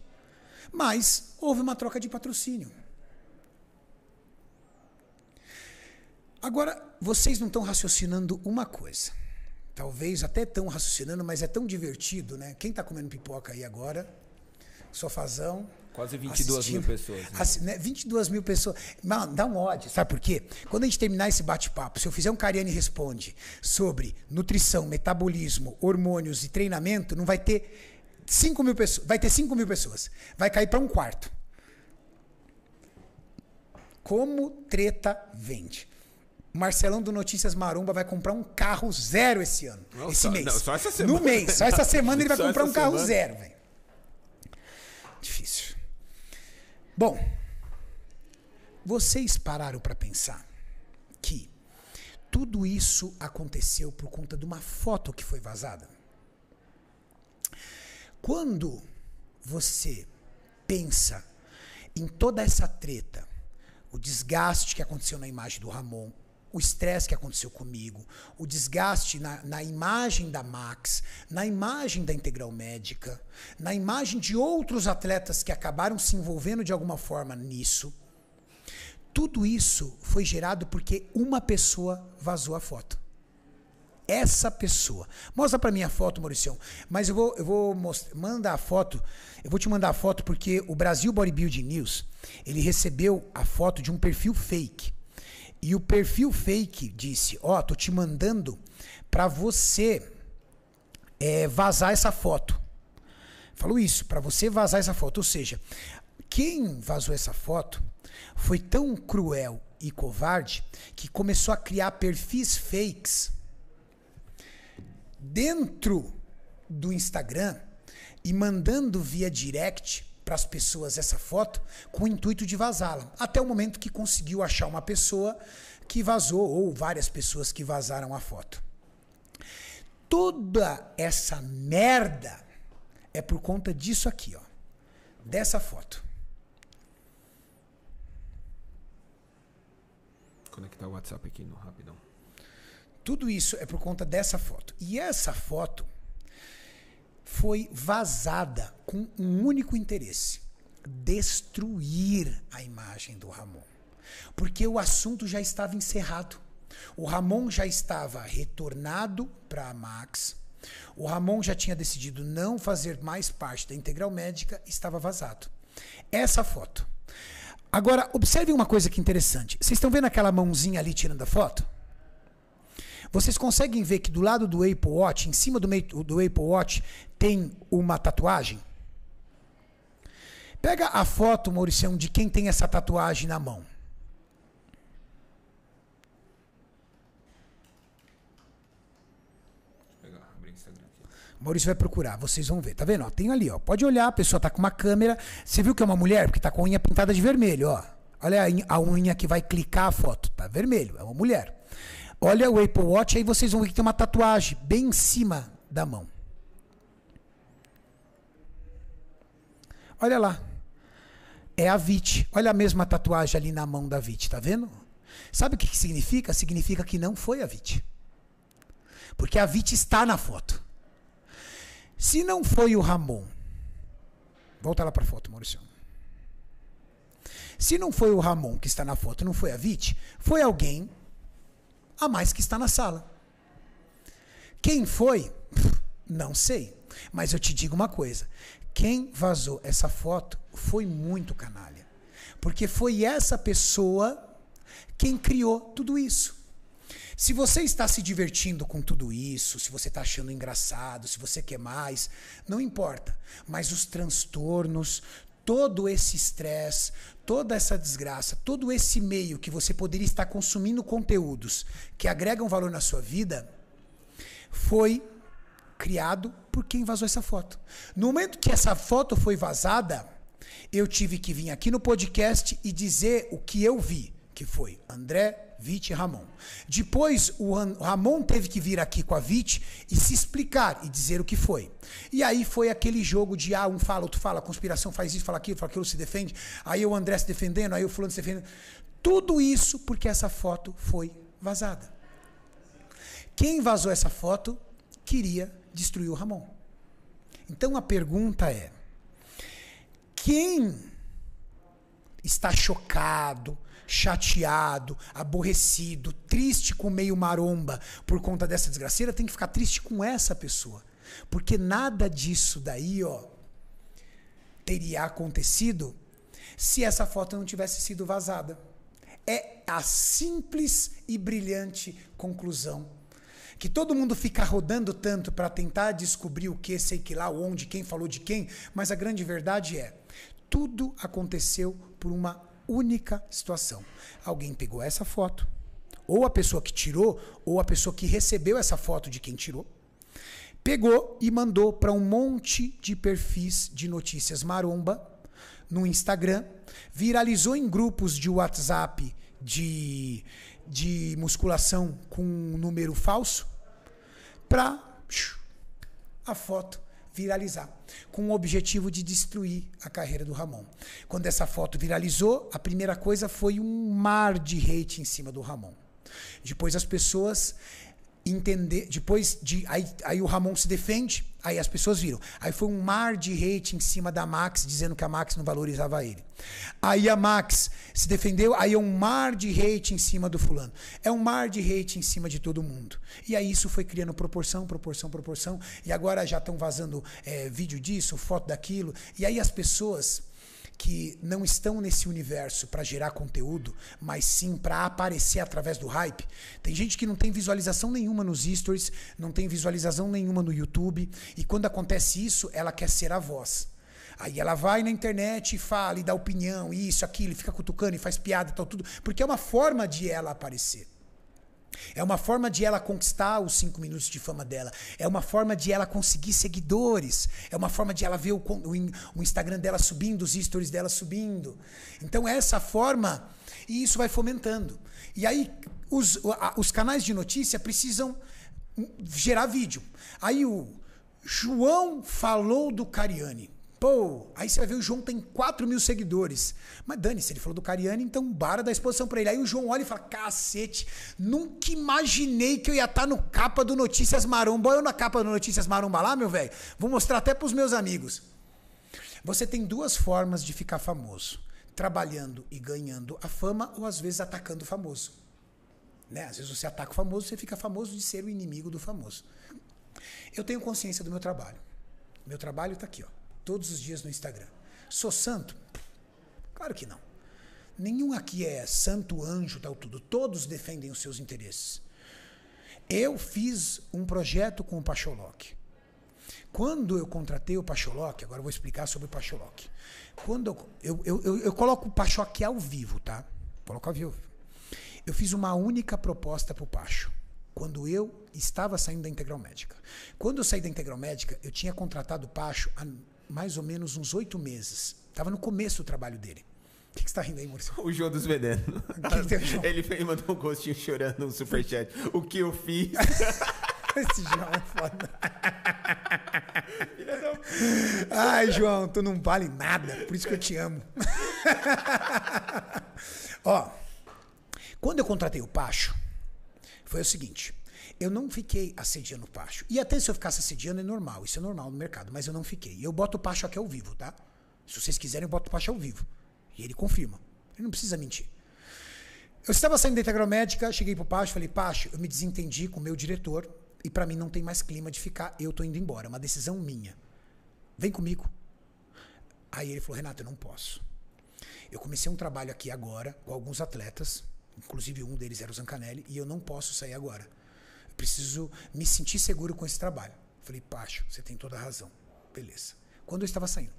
Mas houve uma troca de patrocínio. Agora, vocês não estão raciocinando uma coisa. Talvez até estão raciocinando, mas é tão divertido, né? Quem está comendo pipoca aí agora? Sofazão. Quase 22 mil pessoas. Né? Assim, né? 22 mil pessoas. Mano, dá um ódio, sabe por quê? Quando a gente terminar esse bate-papo, se eu fizer um Cariani Responde sobre nutrição, metabolismo, hormônios e treinamento, não vai ter 5 mil pessoas. Vai ter 5 mil pessoas. Vai cair para um quarto. Como treta vende. Marcelão do Notícias Maromba vai comprar um carro zero esse ano. Não, esse só, mês. Não, só essa semana. No mês. Só essa semana ele vai comprar um carro semana. zero, velho. Difícil. Bom, vocês pararam para pensar que tudo isso aconteceu por conta de uma foto que foi vazada? Quando você pensa em toda essa treta, o desgaste que aconteceu na imagem do Ramon, o estresse que aconteceu comigo, o desgaste na, na, imagem da Max, na imagem da Integral Médica, na imagem de outros atletas que acabaram se envolvendo de alguma forma nisso. Tudo isso foi gerado porque uma pessoa vazou a foto. essa pessoa. Mostra para mim a foto, Mauricião. Mas eu vou, eu vou mostrar, manda a foto. Eu vou te mandar a foto porque o Brasil Bodybuilding News, ele recebeu a foto de um perfil fake. E o perfil fake disse: "Ó, oh, tô te mandando para você é, vazar essa foto". Falou isso, para você vazar essa foto. Ou seja, quem vazou essa foto foi tão cruel e covarde que começou a criar perfis fakes dentro do Instagram e mandando via direct para as pessoas essa foto com o intuito de vazá-la. Até o momento que conseguiu achar uma pessoa que vazou ou várias pessoas que vazaram a foto. Toda essa merda é por conta disso aqui, ó. Dessa foto. Conectar o WhatsApp aqui no rapidão. Tudo isso é por conta dessa foto. E essa foto foi vazada com um único interesse: destruir a imagem do Ramon. Porque o assunto já estava encerrado. O Ramon já estava retornado para a Max. O Ramon já tinha decidido não fazer mais parte da Integral Médica, estava vazado. Essa foto. Agora, observe uma coisa que interessante. Vocês estão vendo aquela mãozinha ali tirando a foto? Vocês conseguem ver que do lado do Apple Watch, em cima do, do Apple Watch, tem uma tatuagem? Pega a foto, Mauricião, de quem tem essa tatuagem na mão. Maurício vai procurar, vocês vão ver. Tá vendo? Ó, tem ali, ó. Pode olhar, a pessoa tá com uma câmera. Você viu que é uma mulher? Porque tá com a unha pintada de vermelho, ó. Olha a, unha que vai clicar a foto. Tá vermelho, é uma mulher. Olha o Apple Watch, aí vocês vão ver que tem uma tatuagem bem em cima da mão. Olha lá. É a VIT. Olha a mesma tatuagem ali na mão da VIT, tá vendo? Sabe o que, que significa? Significa que não foi a VIT. Porque a VIT está na foto. Se não foi o Ramon, volta lá para a foto, Maurício. Se não foi o Ramon que está na foto, não foi a VIT, foi alguém a mais que está na sala. Quem foi? Não sei. Mas eu te digo uma coisa: quem vazou essa foto foi muito canalha. Porque foi essa pessoa quem criou tudo isso. Se você está se divertindo com tudo isso, se você está achando engraçado, se você quer mais, não importa. Mas os transtornos, todo esse estresse, toda essa desgraça, todo esse meio que você poderia estar consumindo conteúdos que agregam valor na sua vida, foi criado por quem vazou essa foto. No momento que essa foto foi vazada, eu tive que vir aqui no podcast e dizer o que eu vi, que foi André Vite e Ramon. Depois, o Ramon teve que vir aqui com a Vite e se explicar e dizer o que foi. E aí foi aquele jogo de, ah, um fala, outro fala, conspiração faz isso, fala aquilo, fala aquilo, se defende. Aí o André se defendendo, aí o fulano se defendendo. Tudo isso porque essa foto foi vazada. Quem vazou essa foto queria destruir o Ramon. Então a pergunta é: quem está chocado, chateado, aborrecido, triste com meio maromba por conta dessa desgraceira, tem que ficar triste com essa pessoa. Porque nada disso daí, ó, teria acontecido se essa foto não tivesse sido vazada. É a simples e brilhante conclusão que todo mundo fica rodando tanto para tentar descobrir o que, sei que lá, onde, quem falou de quem, mas a grande verdade é: tudo aconteceu por uma única situação. Alguém pegou essa foto, ou a pessoa que tirou, ou a pessoa que recebeu essa foto de quem tirou, pegou e mandou para um monte de perfis de notícias maromba no Instagram, viralizou em grupos de WhatsApp de, de musculação com um número falso, para a foto viralizar, com o objetivo de destruir a carreira do Ramon. Quando essa foto viralizou, a primeira coisa foi um mar de hate em cima do Ramon. Depois as pessoas entender. Depois de. Aí, aí o Ramon se defende, aí as pessoas viram. Aí foi um mar de hate em cima da Max, dizendo que a Max não valorizava ele. Aí a Max se defendeu, aí é um mar de hate em cima do fulano. É um mar de hate em cima de todo mundo. E aí isso foi criando proporção, proporção, proporção. E agora já estão vazando é, vídeo disso, foto daquilo. E aí as pessoas que não estão nesse universo para gerar conteúdo, mas sim para aparecer através do hype. Tem gente que não tem visualização nenhuma nos stories, não tem visualização nenhuma no YouTube, e quando acontece isso, ela quer ser a voz. Aí ela vai na internet e fala e dá opinião, isso, aquilo, e fica cutucando e faz piada tal, tudo, porque é uma forma de ela aparecer. É uma forma de ela conquistar os cinco minutos de fama dela. É uma forma de ela conseguir seguidores. É uma forma de ela ver o, o, o Instagram dela subindo, os stories dela subindo. Então, é essa forma, e isso vai fomentando. E aí, os, os canais de notícia precisam gerar vídeo. Aí, o João falou do Cariani. Pô, aí você vai ver o João tem 4 mil seguidores. Mas dane-se, ele falou do Cariani, então bara da exposição pra ele. Aí o João olha e fala: cacete, nunca imaginei que eu ia estar tá no capa do Notícias Maromba. Eu na capa do Notícias Maromba lá, meu velho. Vou mostrar até pros meus amigos. Você tem duas formas de ficar famoso: trabalhando e ganhando a fama, ou às vezes atacando o famoso. Né? Às vezes você ataca o famoso, você fica famoso de ser o inimigo do famoso. Eu tenho consciência do meu trabalho. Meu trabalho está aqui, ó todos os dias no Instagram. Sou santo? Claro que não. Nenhum aqui é santo, anjo, tal, tudo. Todos defendem os seus interesses. Eu fiz um projeto com o Pacholoc. Quando eu contratei o Pacholoc, agora eu vou explicar sobre o Pacholoc. Quando eu, eu, eu, eu coloco o Pachoc ao vivo, tá? Coloco ao vivo. Eu fiz uma única proposta para o Pacho quando eu estava saindo da Integral Médica. Quando eu saí da Integral Médica, eu tinha contratado o Pacho mais ou menos uns oito meses. Estava no começo do trabalho dele. O que, que você tá rindo aí, Maurício? O João dos Veneno. Que que Ele fez, mandou um gostinho chorando no superchat. O que eu fiz? Esse João é foda. Ai, João, tu não vale nada. Por isso que eu te amo. Ó, quando eu contratei o Pacho, foi o seguinte. Eu não fiquei assediando o Pacho. E até se eu ficasse assediando é normal, isso é normal no mercado, mas eu não fiquei. Eu boto o Pacho aqui ao vivo, tá? Se vocês quiserem, eu boto o Pacho ao vivo. E ele confirma. Ele não precisa mentir. Eu estava saindo da Integromédica, cheguei pro Pacho, falei, Pacho, eu me desentendi com o meu diretor e para mim não tem mais clima de ficar, eu tô indo embora, é uma decisão minha. Vem comigo. Aí ele falou, Renato, eu não posso. Eu comecei um trabalho aqui agora com alguns atletas, inclusive um deles era o Zancanelli, e eu não posso sair agora preciso me sentir seguro com esse trabalho. Falei, Pacho, você tem toda a razão. Beleza. Quando eu estava saindo,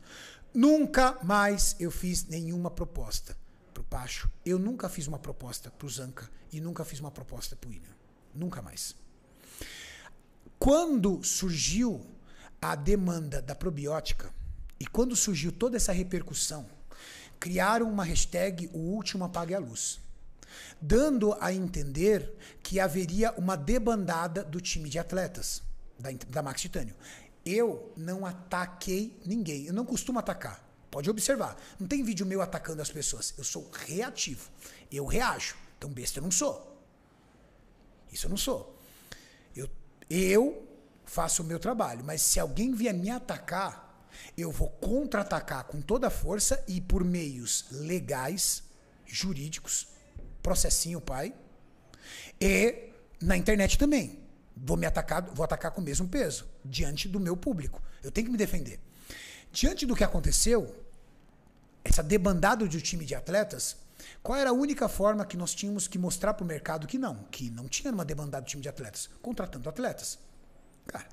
nunca mais eu fiz nenhuma proposta para o Pacho. Eu nunca fiz uma proposta para o Zanca e nunca fiz uma proposta para o William. Nunca mais. Quando surgiu a demanda da probiótica e quando surgiu toda essa repercussão, criaram uma hashtag O Último Apague a Luz dando a entender que haveria uma debandada do time de atletas da, da Max Titânio. Eu não ataquei ninguém. Eu não costumo atacar. Pode observar. Não tem vídeo meu atacando as pessoas. Eu sou reativo. Eu reajo. Então, besta eu não sou. Isso eu não sou. Eu, eu faço o meu trabalho. Mas se alguém vier me atacar, eu vou contra-atacar com toda a força e por meios legais, jurídicos, processinho pai. E na internet também. Vou me atacar, vou atacar com o mesmo peso diante do meu público. Eu tenho que me defender. Diante do que aconteceu, essa debandada de um time de atletas, qual era a única forma que nós tínhamos que mostrar para o mercado que não, que não tinha uma debandada de time de atletas? Contratando atletas. Cara,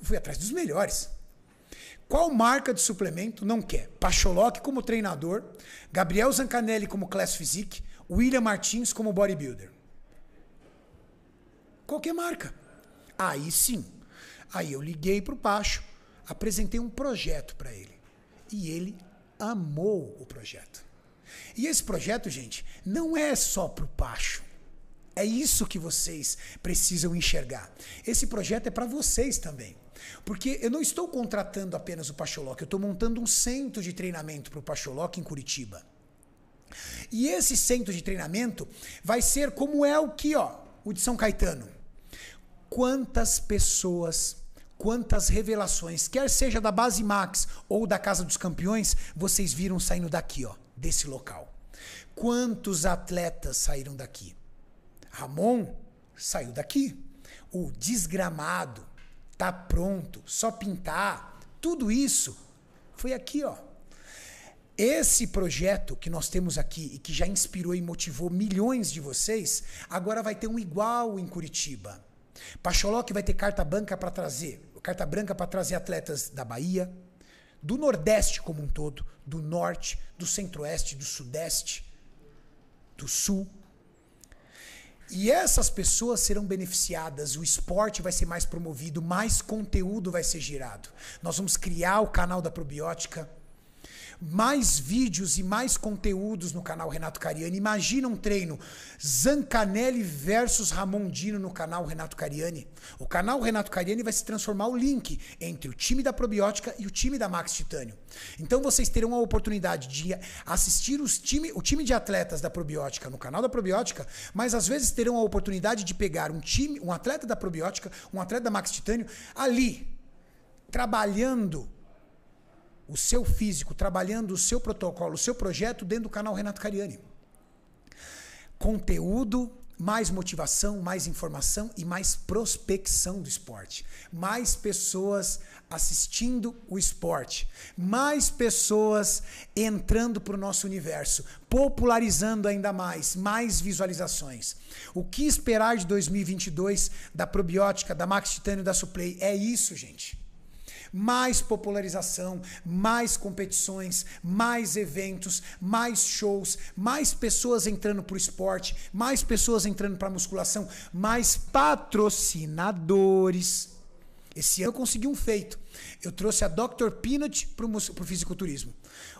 eu fui atrás dos melhores. Qual marca de suplemento não quer? Pacholoc como treinador, Gabriel Zancanelli como class physique, William Martins como bodybuilder. Qualquer marca. Aí sim. Aí eu liguei pro Pacho, apresentei um projeto para ele. E ele amou o projeto. E esse projeto, gente, não é só pro Pacho. É isso que vocês precisam enxergar. Esse projeto é para vocês também. Porque eu não estou contratando apenas o Pacholoc, eu estou montando um centro de treinamento para o Pacholoc em Curitiba. E esse centro de treinamento vai ser como é o que, ó, o de São Caetano. quantas pessoas, quantas revelações, quer seja da base Max ou da Casa dos Campeões, vocês viram saindo daqui, ó, desse local. Quantos atletas saíram daqui? Ramon saiu daqui. O desgramado tá pronto, só pintar. Tudo isso foi aqui, ó. Esse projeto que nós temos aqui e que já inspirou e motivou milhões de vocês, agora vai ter um igual em Curitiba. Pacholoc vai ter carta branca para trazer, carta branca para trazer atletas da Bahia, do Nordeste como um todo, do Norte, do Centro-Oeste, do Sudeste, do Sul. E essas pessoas serão beneficiadas, o esporte vai ser mais promovido, mais conteúdo vai ser gerado. Nós vamos criar o canal da probiótica mais vídeos e mais conteúdos no canal Renato Cariani. Imagina um treino Zancanelli versus Ramondino no canal Renato Cariani. O canal Renato Cariani vai se transformar o link entre o time da probiótica e o time da Max Titânio. Então vocês terão a oportunidade de assistir os time, o time de atletas da probiótica no canal da probiótica, mas às vezes terão a oportunidade de pegar um time, um atleta da probiótica, um atleta da Max Titânio ali trabalhando o seu físico, trabalhando o seu protocolo, o seu projeto dentro do canal Renato Cariani. Conteúdo, mais motivação, mais informação e mais prospecção do esporte. Mais pessoas assistindo o esporte. Mais pessoas entrando para o nosso universo. Popularizando ainda mais. Mais visualizações. O que esperar de 2022 da probiótica, da Max Titânio da Suplay? É isso, gente mais popularização, mais competições, mais eventos, mais shows, mais pessoas entrando para o esporte, mais pessoas entrando para musculação, mais patrocinadores. Esse ano eu consegui um feito. Eu trouxe a Dr. Peanut para o fisiculturismo.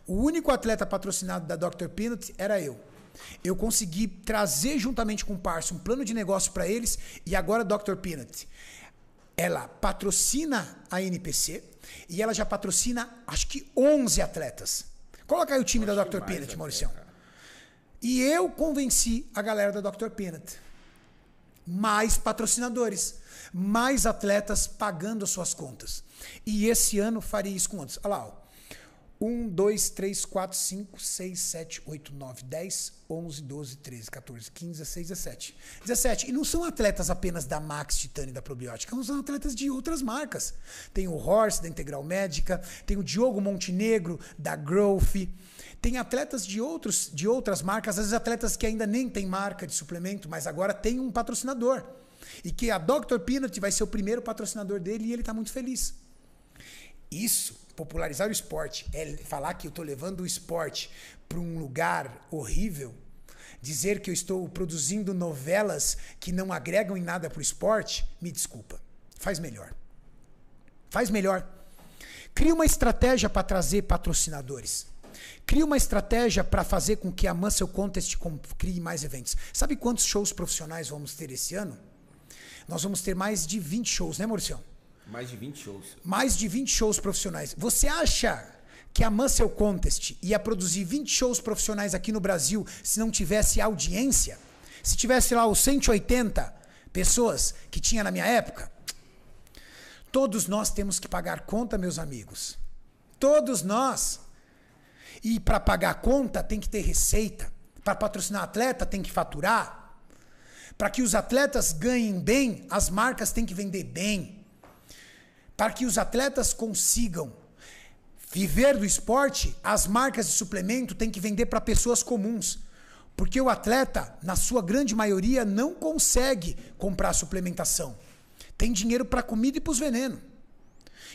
O único atleta patrocinado da Dr. Peanut era eu. Eu consegui trazer juntamente com o Parça um plano de negócio para eles e agora Dr. Peanut ela patrocina a NPC e ela já patrocina, acho que 11 atletas. Coloca aí o time da Dr. Peanut, Mauricião. E eu convenci a galera da Dr. Peanut. Mais patrocinadores, mais atletas pagando as suas contas. E esse ano faria isso com outros. Olha lá, ó. 1, 2, 3, 4, 5, 6, 7, 8, 9, 10, 11, 12, 13, 14, 15, 16, 17. 17. E não são atletas apenas da Max Titânio da Probiótica, são atletas de outras marcas. Tem o Horse da Integral Médica, tem o Diogo Montenegro da Growth, tem atletas de, outros, de outras marcas, às vezes atletas que ainda nem têm marca de suplemento, mas agora tem um patrocinador. E que a Dr. Peanut vai ser o primeiro patrocinador dele e ele está muito feliz. Isso popularizar o esporte, é falar que eu estou levando o esporte para um lugar horrível, dizer que eu estou produzindo novelas que não agregam em nada para o esporte, me desculpa. Faz melhor. Faz melhor. Cria uma estratégia para trazer patrocinadores. Cria uma estratégia para fazer com que a Muscle Contest crie mais eventos. Sabe quantos shows profissionais vamos ter esse ano? Nós vamos ter mais de 20 shows, né, Maurício? Mais de 20 shows. Mais de 20 shows profissionais. Você acha que a Muscle Contest ia produzir 20 shows profissionais aqui no Brasil se não tivesse audiência? Se tivesse lá os 180 pessoas que tinha na minha época? Todos nós temos que pagar conta, meus amigos. Todos nós. E para pagar conta tem que ter receita. Para patrocinar atleta tem que faturar. Para que os atletas ganhem bem, as marcas têm que vender bem. Para que os atletas consigam viver do esporte, as marcas de suplemento têm que vender para pessoas comuns. Porque o atleta, na sua grande maioria, não consegue comprar suplementação. Tem dinheiro para comida e para os venenos.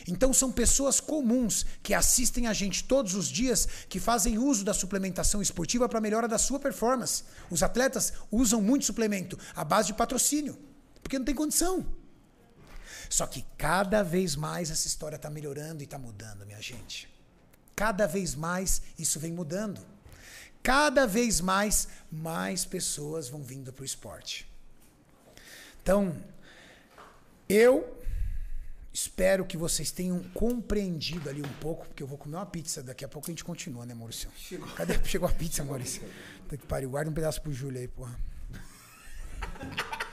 Então são pessoas comuns que assistem a gente todos os dias, que fazem uso da suplementação esportiva para melhora da sua performance. Os atletas usam muito suplemento à base de patrocínio, porque não tem condição. Só que cada vez mais essa história está melhorando e está mudando, minha gente. Cada vez mais isso vem mudando. Cada vez mais, mais pessoas vão vindo para o esporte. Então, eu espero que vocês tenham compreendido ali um pouco, porque eu vou comer uma pizza. Daqui a pouco a gente continua, né, Maurício? Chegou. Cadê? Chegou a pizza, Maurício? Tem que pariu. Guarda um pedaço pro Júlio aí, porra.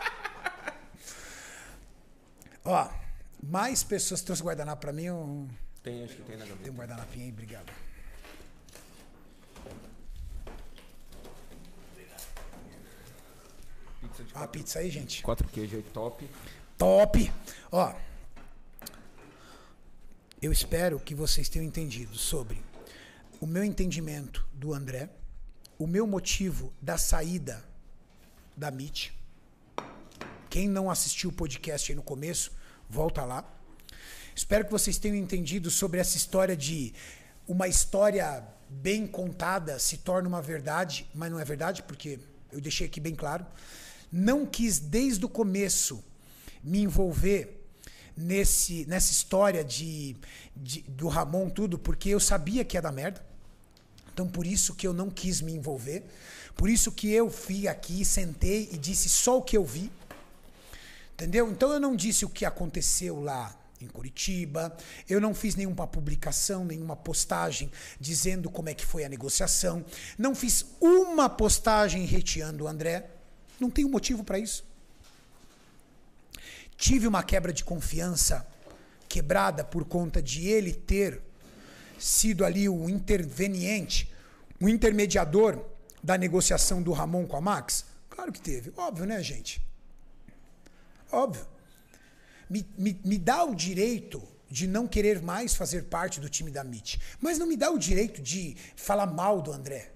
Ó, mais pessoas trouxe guardanapo pra mim. Eu... Tem, acho que tem na gaveta. Tem um guardanapinho aí, obrigado. Pizza de Ó a quatro, pizza aí, gente. quatro queijos aí, top. Top! Ó. Eu espero que vocês tenham entendido sobre o meu entendimento do André, o meu motivo da saída da MIT. Quem não assistiu o podcast aí no começo, volta lá. Espero que vocês tenham entendido sobre essa história de uma história bem contada se torna uma verdade, mas não é verdade, porque eu deixei aqui bem claro. Não quis desde o começo me envolver nesse, nessa história de, de, do Ramon, tudo, porque eu sabia que ia dar merda. Então, por isso que eu não quis me envolver. Por isso que eu fui aqui, sentei e disse só o que eu vi. Entendeu? Então, eu não disse o que aconteceu lá em Curitiba. Eu não fiz nenhuma publicação, nenhuma postagem dizendo como é que foi a negociação. Não fiz uma postagem reteando o André. Não tenho motivo para isso. Tive uma quebra de confiança quebrada por conta de ele ter sido ali o interveniente, o intermediador da negociação do Ramon com a Max? Claro que teve. Óbvio, né, gente? Óbvio. Me, me, me dá o direito de não querer mais fazer parte do time da MIT. Mas não me dá o direito de falar mal do André.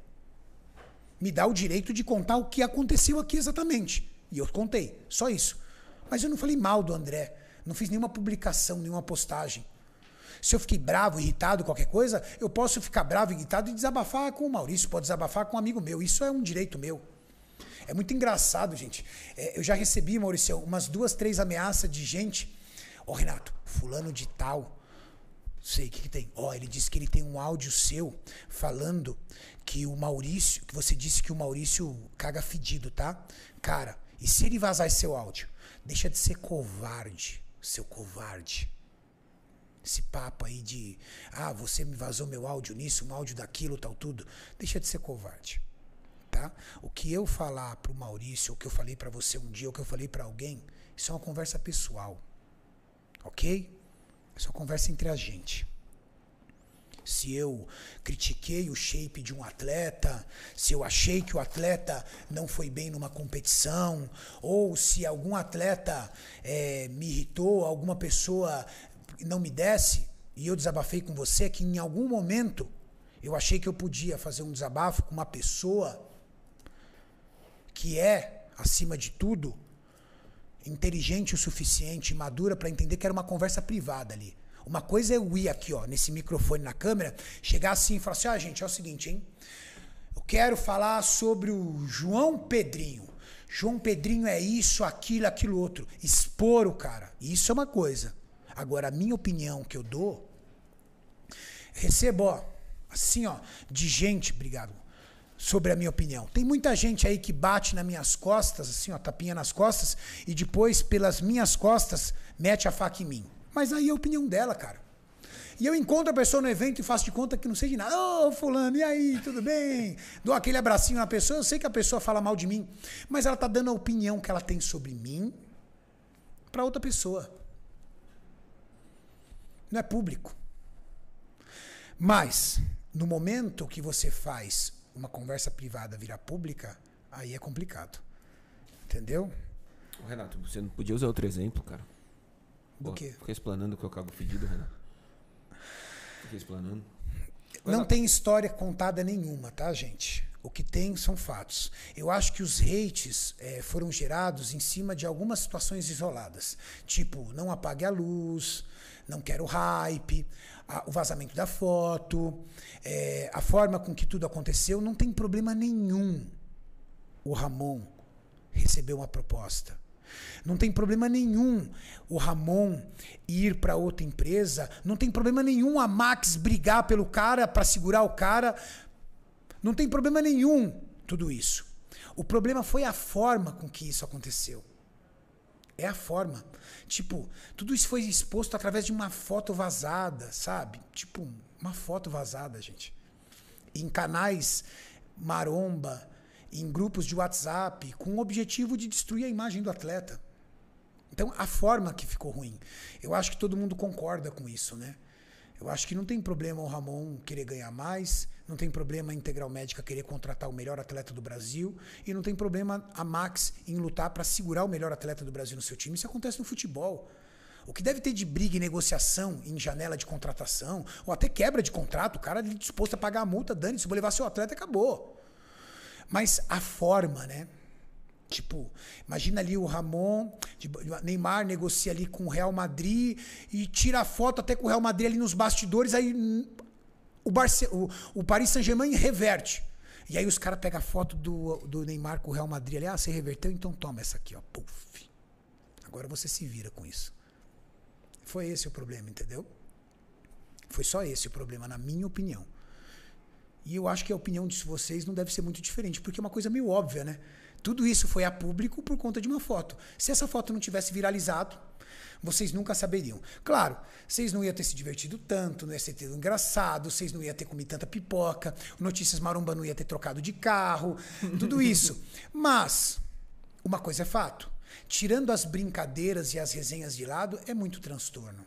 Me dá o direito de contar o que aconteceu aqui exatamente. E eu contei. Só isso. Mas eu não falei mal do André. Não fiz nenhuma publicação, nenhuma postagem. Se eu fiquei bravo, irritado, qualquer coisa, eu posso ficar bravo, irritado e desabafar com o Maurício, pode desabafar com um amigo meu. Isso é um direito meu. É muito engraçado, gente. É, eu já recebi, Maurício, umas duas, três ameaças de gente. Ó, oh, Renato, fulano de tal. Sei o que, que tem. Ó, oh, ele disse que ele tem um áudio seu falando que o Maurício, que você disse que o Maurício caga fedido, tá? Cara, e se ele vazar esse seu áudio? Deixa de ser covarde, seu covarde. Esse papo aí de, ah, você me vazou meu áudio nisso, um áudio daquilo, tal, tudo. Deixa de ser covarde. Tá? O que eu falar pro Maurício, o que eu falei para você um dia, o que eu falei para alguém, isso é uma conversa pessoal. Ok? Isso é uma conversa entre a gente se eu critiquei o shape de um atleta, se eu achei que o atleta não foi bem numa competição, ou se algum atleta é, me irritou, alguma pessoa não me desce, e eu desabafei com você que em algum momento eu achei que eu podia fazer um desabafo com uma pessoa que é, acima de tudo, inteligente o suficiente, madura para entender que era uma conversa privada ali. Uma coisa é eu ir aqui, ó, nesse microfone na câmera, chegar assim e falar assim: ah, gente, é o seguinte, hein? Eu quero falar sobre o João Pedrinho. João Pedrinho é isso, aquilo, aquilo outro. Expor o cara. Isso é uma coisa. Agora, a minha opinião que eu dou, recebo, ó, assim, ó, de gente, obrigado, sobre a minha opinião. Tem muita gente aí que bate nas minhas costas, assim, ó, tapinha nas costas, e depois, pelas minhas costas, mete a faca em mim. Mas aí é a opinião dela, cara. E eu encontro a pessoa no evento e faço de conta que não sei de nada. Ô, oh, fulano, e aí, tudo bem? Dou aquele abracinho na pessoa, eu sei que a pessoa fala mal de mim, mas ela tá dando a opinião que ela tem sobre mim para outra pessoa. Não é público. Mas, no momento que você faz uma conversa privada virar pública, aí é complicado. Entendeu? Renato, você não podia usar outro exemplo, cara? Do quê? Fiquei explanando que eu cago fedido, Renan. Fiquei explanando. Não tem história contada nenhuma, tá, gente? O que tem são fatos. Eu acho que os hates é, foram gerados em cima de algumas situações isoladas. Tipo, não apague a luz, não quero hype, a, o vazamento da foto, é, a forma com que tudo aconteceu. Não tem problema nenhum o Ramon receber uma proposta. Não tem problema nenhum o Ramon ir para outra empresa. Não tem problema nenhum a Max brigar pelo cara para segurar o cara. Não tem problema nenhum tudo isso. O problema foi a forma com que isso aconteceu. É a forma. Tipo, tudo isso foi exposto através de uma foto vazada, sabe? Tipo, uma foto vazada, gente. Em canais maromba, em grupos de WhatsApp com o objetivo de destruir a imagem do atleta. Então, a forma que ficou ruim. Eu acho que todo mundo concorda com isso, né? Eu acho que não tem problema o Ramon querer ganhar mais, não tem problema a Integral Médica querer contratar o melhor atleta do Brasil e não tem problema a Max em lutar para segurar o melhor atleta do Brasil no seu time. Isso acontece no futebol. O que deve ter de briga e negociação em janela de contratação, ou até quebra de contrato, o cara é disposto a pagar a multa, dane-se, vou levar seu atleta, acabou. Mas a forma, né? Tipo, imagina ali o Ramon, Neymar negocia ali com o Real Madrid e tira a foto até com o Real Madrid ali nos bastidores, aí o, Barce o, o Paris Saint-Germain reverte. E aí os caras pegam a foto do, do Neymar com o Real Madrid ali, ah, você reverteu, então toma essa aqui, ó. Puf. Agora você se vira com isso. Foi esse o problema, entendeu? Foi só esse o problema, na minha opinião. E eu acho que a opinião de vocês não deve ser muito diferente, porque é uma coisa meio óbvia, né? Tudo isso foi a público por conta de uma foto. Se essa foto não tivesse viralizado, vocês nunca saberiam. Claro, vocês não iam ter se divertido tanto, não ia ter sido engraçado, vocês não iam ter comido tanta pipoca, Notícias Maromba não ia ter trocado de carro, tudo isso. Mas, uma coisa é fato: tirando as brincadeiras e as resenhas de lado, é muito transtorno.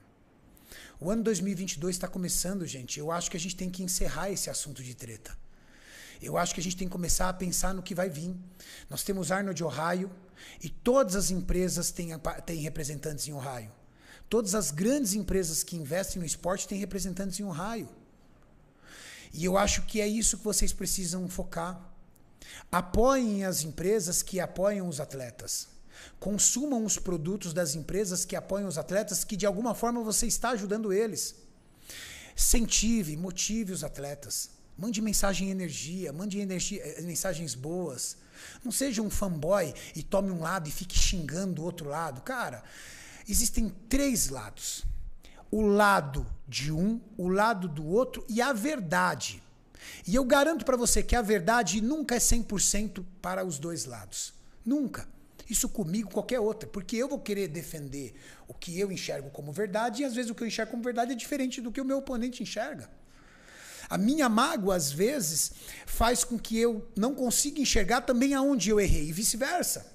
O ano 2022 está começando, gente. Eu acho que a gente tem que encerrar esse assunto de treta. Eu acho que a gente tem que começar a pensar no que vai vir. Nós temos Arnold Ohio e todas as empresas têm, têm representantes em Ohio. Todas as grandes empresas que investem no esporte têm representantes em Ohio. E eu acho que é isso que vocês precisam focar. Apoiem as empresas que apoiam os atletas. Consumam os produtos das empresas que apoiam os atletas, que de alguma forma você está ajudando eles. Incentive, motive os atletas. Mande mensagem energia, mande energia, eh, mensagens boas. Não seja um fanboy e tome um lado e fique xingando o outro lado. Cara, existem três lados: o lado de um, o lado do outro e a verdade. E eu garanto para você que a verdade nunca é 100% para os dois lados. Nunca. Isso comigo, qualquer outra. Porque eu vou querer defender o que eu enxergo como verdade e às vezes o que eu enxergo como verdade é diferente do que o meu oponente enxerga. A minha mágoa, às vezes, faz com que eu não consiga enxergar também aonde eu errei e vice-versa.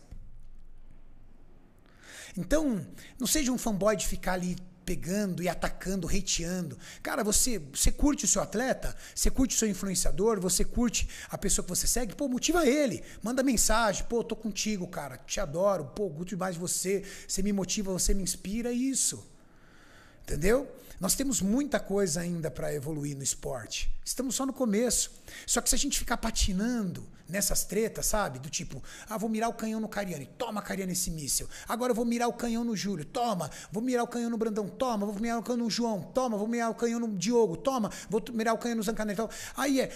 Então, não seja um fanboy de ficar ali pegando e atacando, hateando. Cara, você, você curte o seu atleta, você curte o seu influenciador, você curte a pessoa que você segue, pô, motiva ele. Manda mensagem, pô, tô contigo, cara, te adoro, pô, curto mais você, você me motiva, você me inspira, isso. Entendeu? Nós temos muita coisa ainda para evoluir no esporte. Estamos só no começo. Só que se a gente ficar patinando nessas tretas, sabe? Do tipo, ah, vou mirar o canhão no Cariani, toma, Cariani, esse míssil. Agora eu vou mirar o canhão no Júlio, toma. Vou mirar o canhão no Brandão, toma. Vou mirar o canhão no João, toma. Vou mirar o canhão no Diogo, toma. Vou mirar o canhão no Zancanete. Aí é,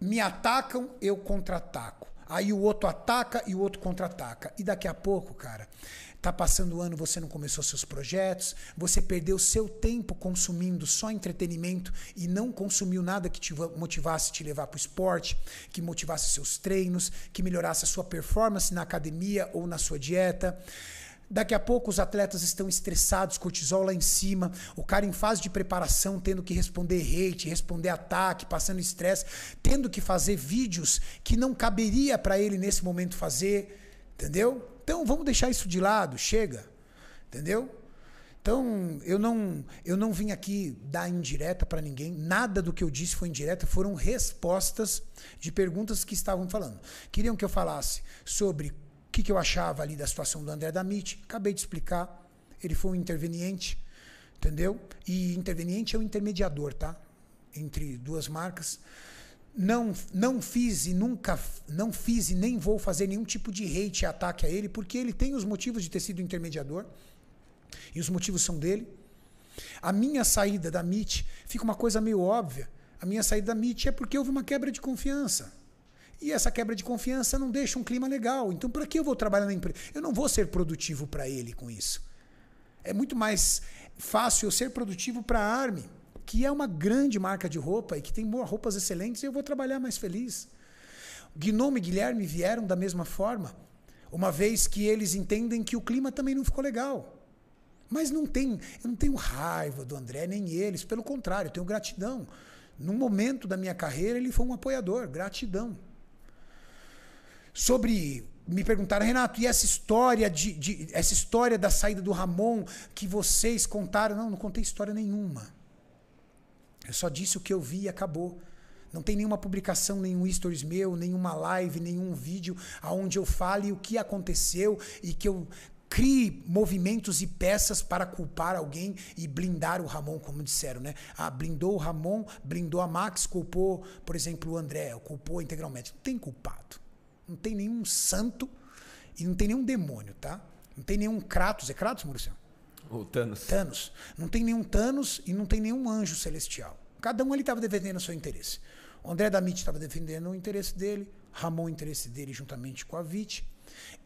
me atacam, eu contra-ataco. Aí o outro ataca e o outro contra-ataca. E daqui a pouco, cara, tá passando o ano, você não começou seus projetos, você perdeu seu tempo consumindo só entretenimento e não consumiu nada que te motivasse te levar para o esporte, que motivasse seus treinos, que melhorasse a sua performance na academia ou na sua dieta. Daqui a pouco os atletas estão estressados, cortisol lá em cima, o cara em fase de preparação, tendo que responder hate, responder ataque, passando estresse, tendo que fazer vídeos que não caberia para ele nesse momento fazer, entendeu? Então vamos deixar isso de lado, chega, entendeu? Então, eu não, eu não vim aqui dar indireta para ninguém, nada do que eu disse foi indireta, foram respostas de perguntas que estavam falando. Queriam que eu falasse sobre que, que eu achava ali da situação do André Damit? Acabei de explicar. Ele foi um interveniente, entendeu? E interveniente é o um intermediador, tá? Entre duas marcas. Não, não fiz e nunca não fiz e nem vou fazer nenhum tipo de hate e ataque a ele, porque ele tem os motivos de ter sido intermediador. E os motivos são dele. A minha saída da MIT fica uma coisa meio óbvia. A minha saída da MIT é porque houve uma quebra de confiança. E essa quebra de confiança não deixa um clima legal. Então, para que eu vou trabalhar na empresa? Eu não vou ser produtivo para ele com isso. É muito mais fácil eu ser produtivo para a Army, que é uma grande marca de roupa e que tem roupas excelentes, e eu vou trabalhar mais feliz. Gnome e Guilherme vieram da mesma forma, uma vez que eles entendem que o clima também não ficou legal. Mas não tem, eu não tenho raiva do André nem eles, pelo contrário, eu tenho gratidão. Num momento da minha carreira, ele foi um apoiador, gratidão. Sobre me perguntaram, Renato, e essa história de, de, essa história da saída do Ramon que vocês contaram? Não, não contei história nenhuma. Eu só disse o que eu vi e acabou. Não tem nenhuma publicação, nenhum stories meu, nenhuma live, nenhum vídeo aonde eu fale o que aconteceu e que eu crie movimentos e peças para culpar alguém e blindar o Ramon, como disseram, né? Ah, blindou o Ramon, blindou a Max, culpou, por exemplo, o André, culpou integralmente. Não tem culpado. Não tem nenhum santo e não tem nenhum demônio, tá? Não tem nenhum Kratos. É Kratos, Maurício? O Thanos. Thanos. Não tem nenhum Thanos e não tem nenhum anjo celestial. Cada um ali estava defendendo o seu interesse. O André Damit estava defendendo o interesse dele, Ramon o interesse dele juntamente com a Vit.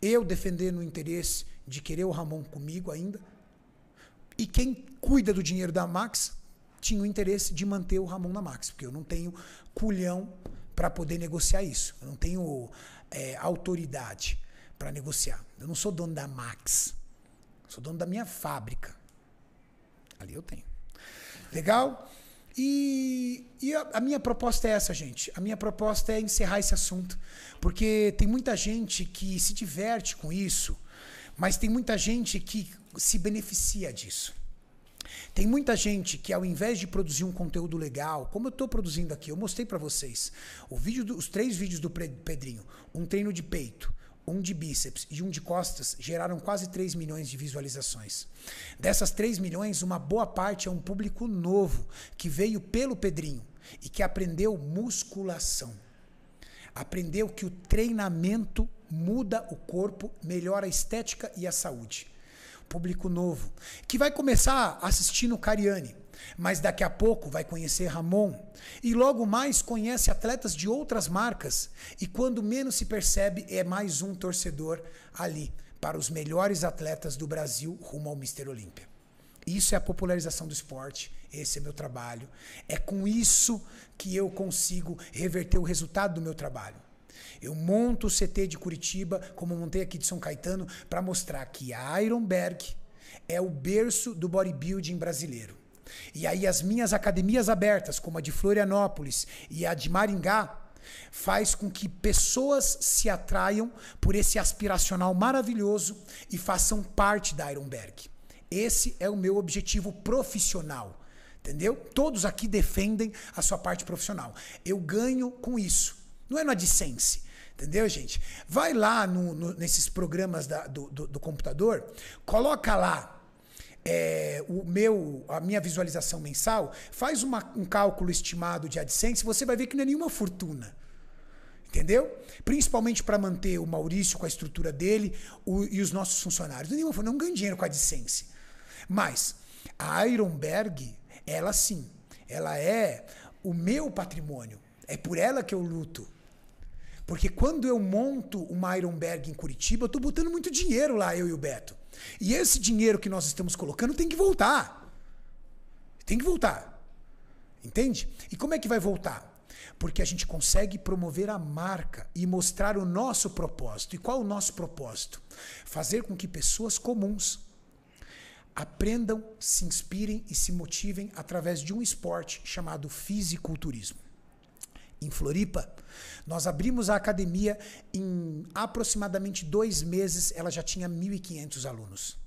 Eu defendendo o interesse de querer o Ramon comigo ainda. E quem cuida do dinheiro da Max tinha o interesse de manter o Ramon na Max, porque eu não tenho culhão para poder negociar isso. Eu não tenho é, autoridade para negociar. Eu não sou dono da Max. Sou dono da minha fábrica. Ali eu tenho. Legal? E, e a, a, minha proposta é essa, gente. A minha proposta é encerrar esse assunto. Porque tem muita gente que se diverte com isso, mas tem muita gente que se beneficia disso. Tem muita gente que, ao invés de produzir um conteúdo legal, como eu estou produzindo aqui, eu mostrei para vocês o vídeo do, os três vídeos do Pedrinho: um treino de peito, um de bíceps e um de costas geraram quase 3 milhões de visualizações. Dessas 3 milhões, uma boa parte é um público novo que veio pelo Pedrinho e que aprendeu musculação. Aprendeu que o treinamento muda o corpo, melhora a estética e a saúde público novo, que vai começar assistindo Cariani, mas daqui a pouco vai conhecer Ramon e logo mais conhece atletas de outras marcas e quando menos se percebe é mais um torcedor ali para os melhores atletas do Brasil rumo ao Mister Olímpia. Isso é a popularização do esporte, esse é meu trabalho. É com isso que eu consigo reverter o resultado do meu trabalho. Eu monto o CT de Curitiba, como montei aqui de São Caetano, para mostrar que a Ironberg é o berço do bodybuilding brasileiro. E aí as minhas academias abertas, como a de Florianópolis e a de Maringá, faz com que pessoas se atraiam por esse aspiracional maravilhoso e façam parte da Ironberg. Esse é o meu objetivo profissional. Entendeu? Todos aqui defendem a sua parte profissional. Eu ganho com isso. Não é no AdSense. Entendeu, gente? Vai lá no, no, nesses programas da, do, do, do, computador, coloca lá é, o meu, a minha visualização mensal, faz uma, um cálculo estimado de AdSense, você vai ver que não é nenhuma fortuna. Entendeu? Principalmente para manter o Maurício com a estrutura dele o, e os nossos funcionários. Não, é não ganha dinheiro com a AdSense. Mas a Ironberg, ela sim, ela é o meu patrimônio. É por ela que eu luto. Porque quando eu monto uma Ironberg em Curitiba, eu estou botando muito dinheiro lá, eu e o Beto. E esse dinheiro que nós estamos colocando tem que voltar. Tem que voltar. Entende? E como é que vai voltar? Porque a gente consegue promover a marca e mostrar o nosso propósito. E qual é o nosso propósito? Fazer com que pessoas comuns aprendam, se inspirem e se motivem através de um esporte chamado fisiculturismo em Floripa, nós abrimos a academia em aproximadamente dois meses, ela já tinha 1.500 alunos.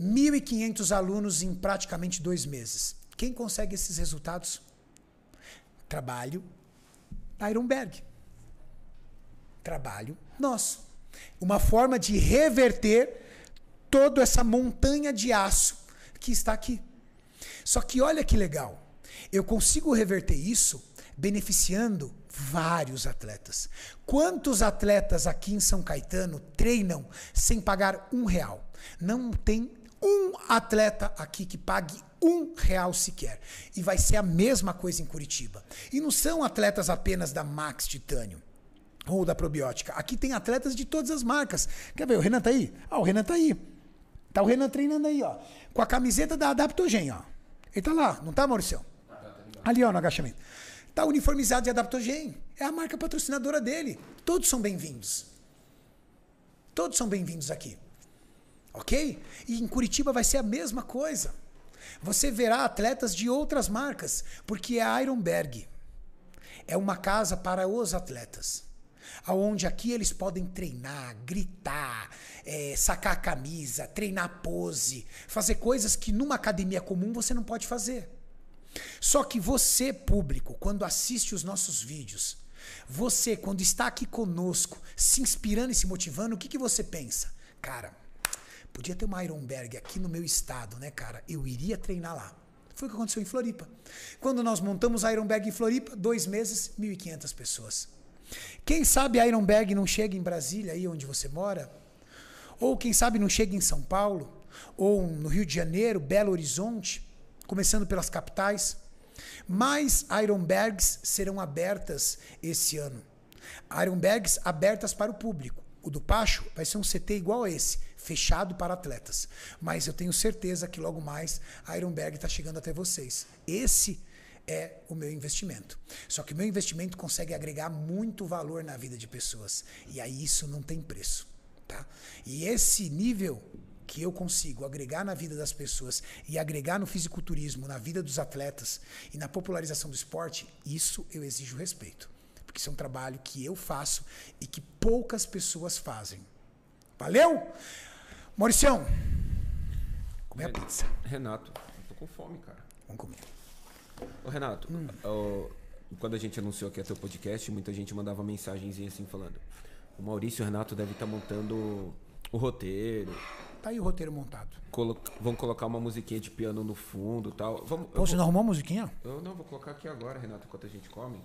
1.500 alunos em praticamente dois meses. Quem consegue esses resultados? Trabalho Ironberg. Trabalho nosso. Uma forma de reverter toda essa montanha de aço que está aqui. Só que olha que legal. Eu consigo reverter isso beneficiando vários atletas. Quantos atletas aqui em São Caetano treinam sem pagar um real? Não tem um atleta aqui que pague um real sequer. E vai ser a mesma coisa em Curitiba. E não são atletas apenas da Max Titânio ou da Probiótica. Aqui tem atletas de todas as marcas. Quer ver? O Renan tá aí? Ah, o Renan tá aí. Tá o Renan treinando aí, ó. Com a camiseta da Adaptogen, ó. Ele tá lá, não tá, Maurício? Ali, ó, no agachamento. Está uniformizado de Adaptogen. É a marca patrocinadora dele. Todos são bem-vindos. Todos são bem-vindos aqui. Ok? E em Curitiba vai ser a mesma coisa. Você verá atletas de outras marcas, porque é Ironberg. É uma casa para os atletas. Aonde aqui eles podem treinar, gritar, é, sacar a camisa, treinar pose, fazer coisas que numa academia comum você não pode fazer. Só que você, público, quando assiste os nossos vídeos, você, quando está aqui conosco, se inspirando e se motivando, o que, que você pensa? Cara, podia ter uma Ironberg aqui no meu estado, né, cara? Eu iria treinar lá. Foi o que aconteceu em Floripa. Quando nós montamos a Ironberg em Floripa, dois meses, 1.500 pessoas. Quem sabe a Ironberg não chega em Brasília, aí onde você mora? Ou quem sabe não chega em São Paulo? Ou no Rio de Janeiro, Belo Horizonte? Começando pelas capitais. Mais Ironbergs serão abertas esse ano. Ironbergs abertas para o público. O do Pacho vai ser um CT igual a esse, fechado para atletas. Mas eu tenho certeza que logo mais a Ironberg está chegando até vocês. Esse é o meu investimento. Só que o meu investimento consegue agregar muito valor na vida de pessoas. E aí isso não tem preço. Tá? E esse nível que eu consigo agregar na vida das pessoas e agregar no fisiculturismo, na vida dos atletas e na popularização do esporte, isso eu exijo respeito. Porque isso é um trabalho que eu faço e que poucas pessoas fazem. Valeu? Mauricião, comer a pizza. Renato, eu tô com fome, cara. Vamos comer. Ô, Renato, Hum. ó, quando a gente anunciou que ia ter o podcast, muita gente mandava mensagenzinha assim falando: o Maurício e o Renato devem estar montando o roteiro, Tá aí o roteiro montado. colo- vão colocar uma musiquinha de piano no fundo e tal. Vamos, Pô, você vou- não arrumou a musiquinha? Eu não, vou colocar aqui agora, Renato, enquanto a gente come.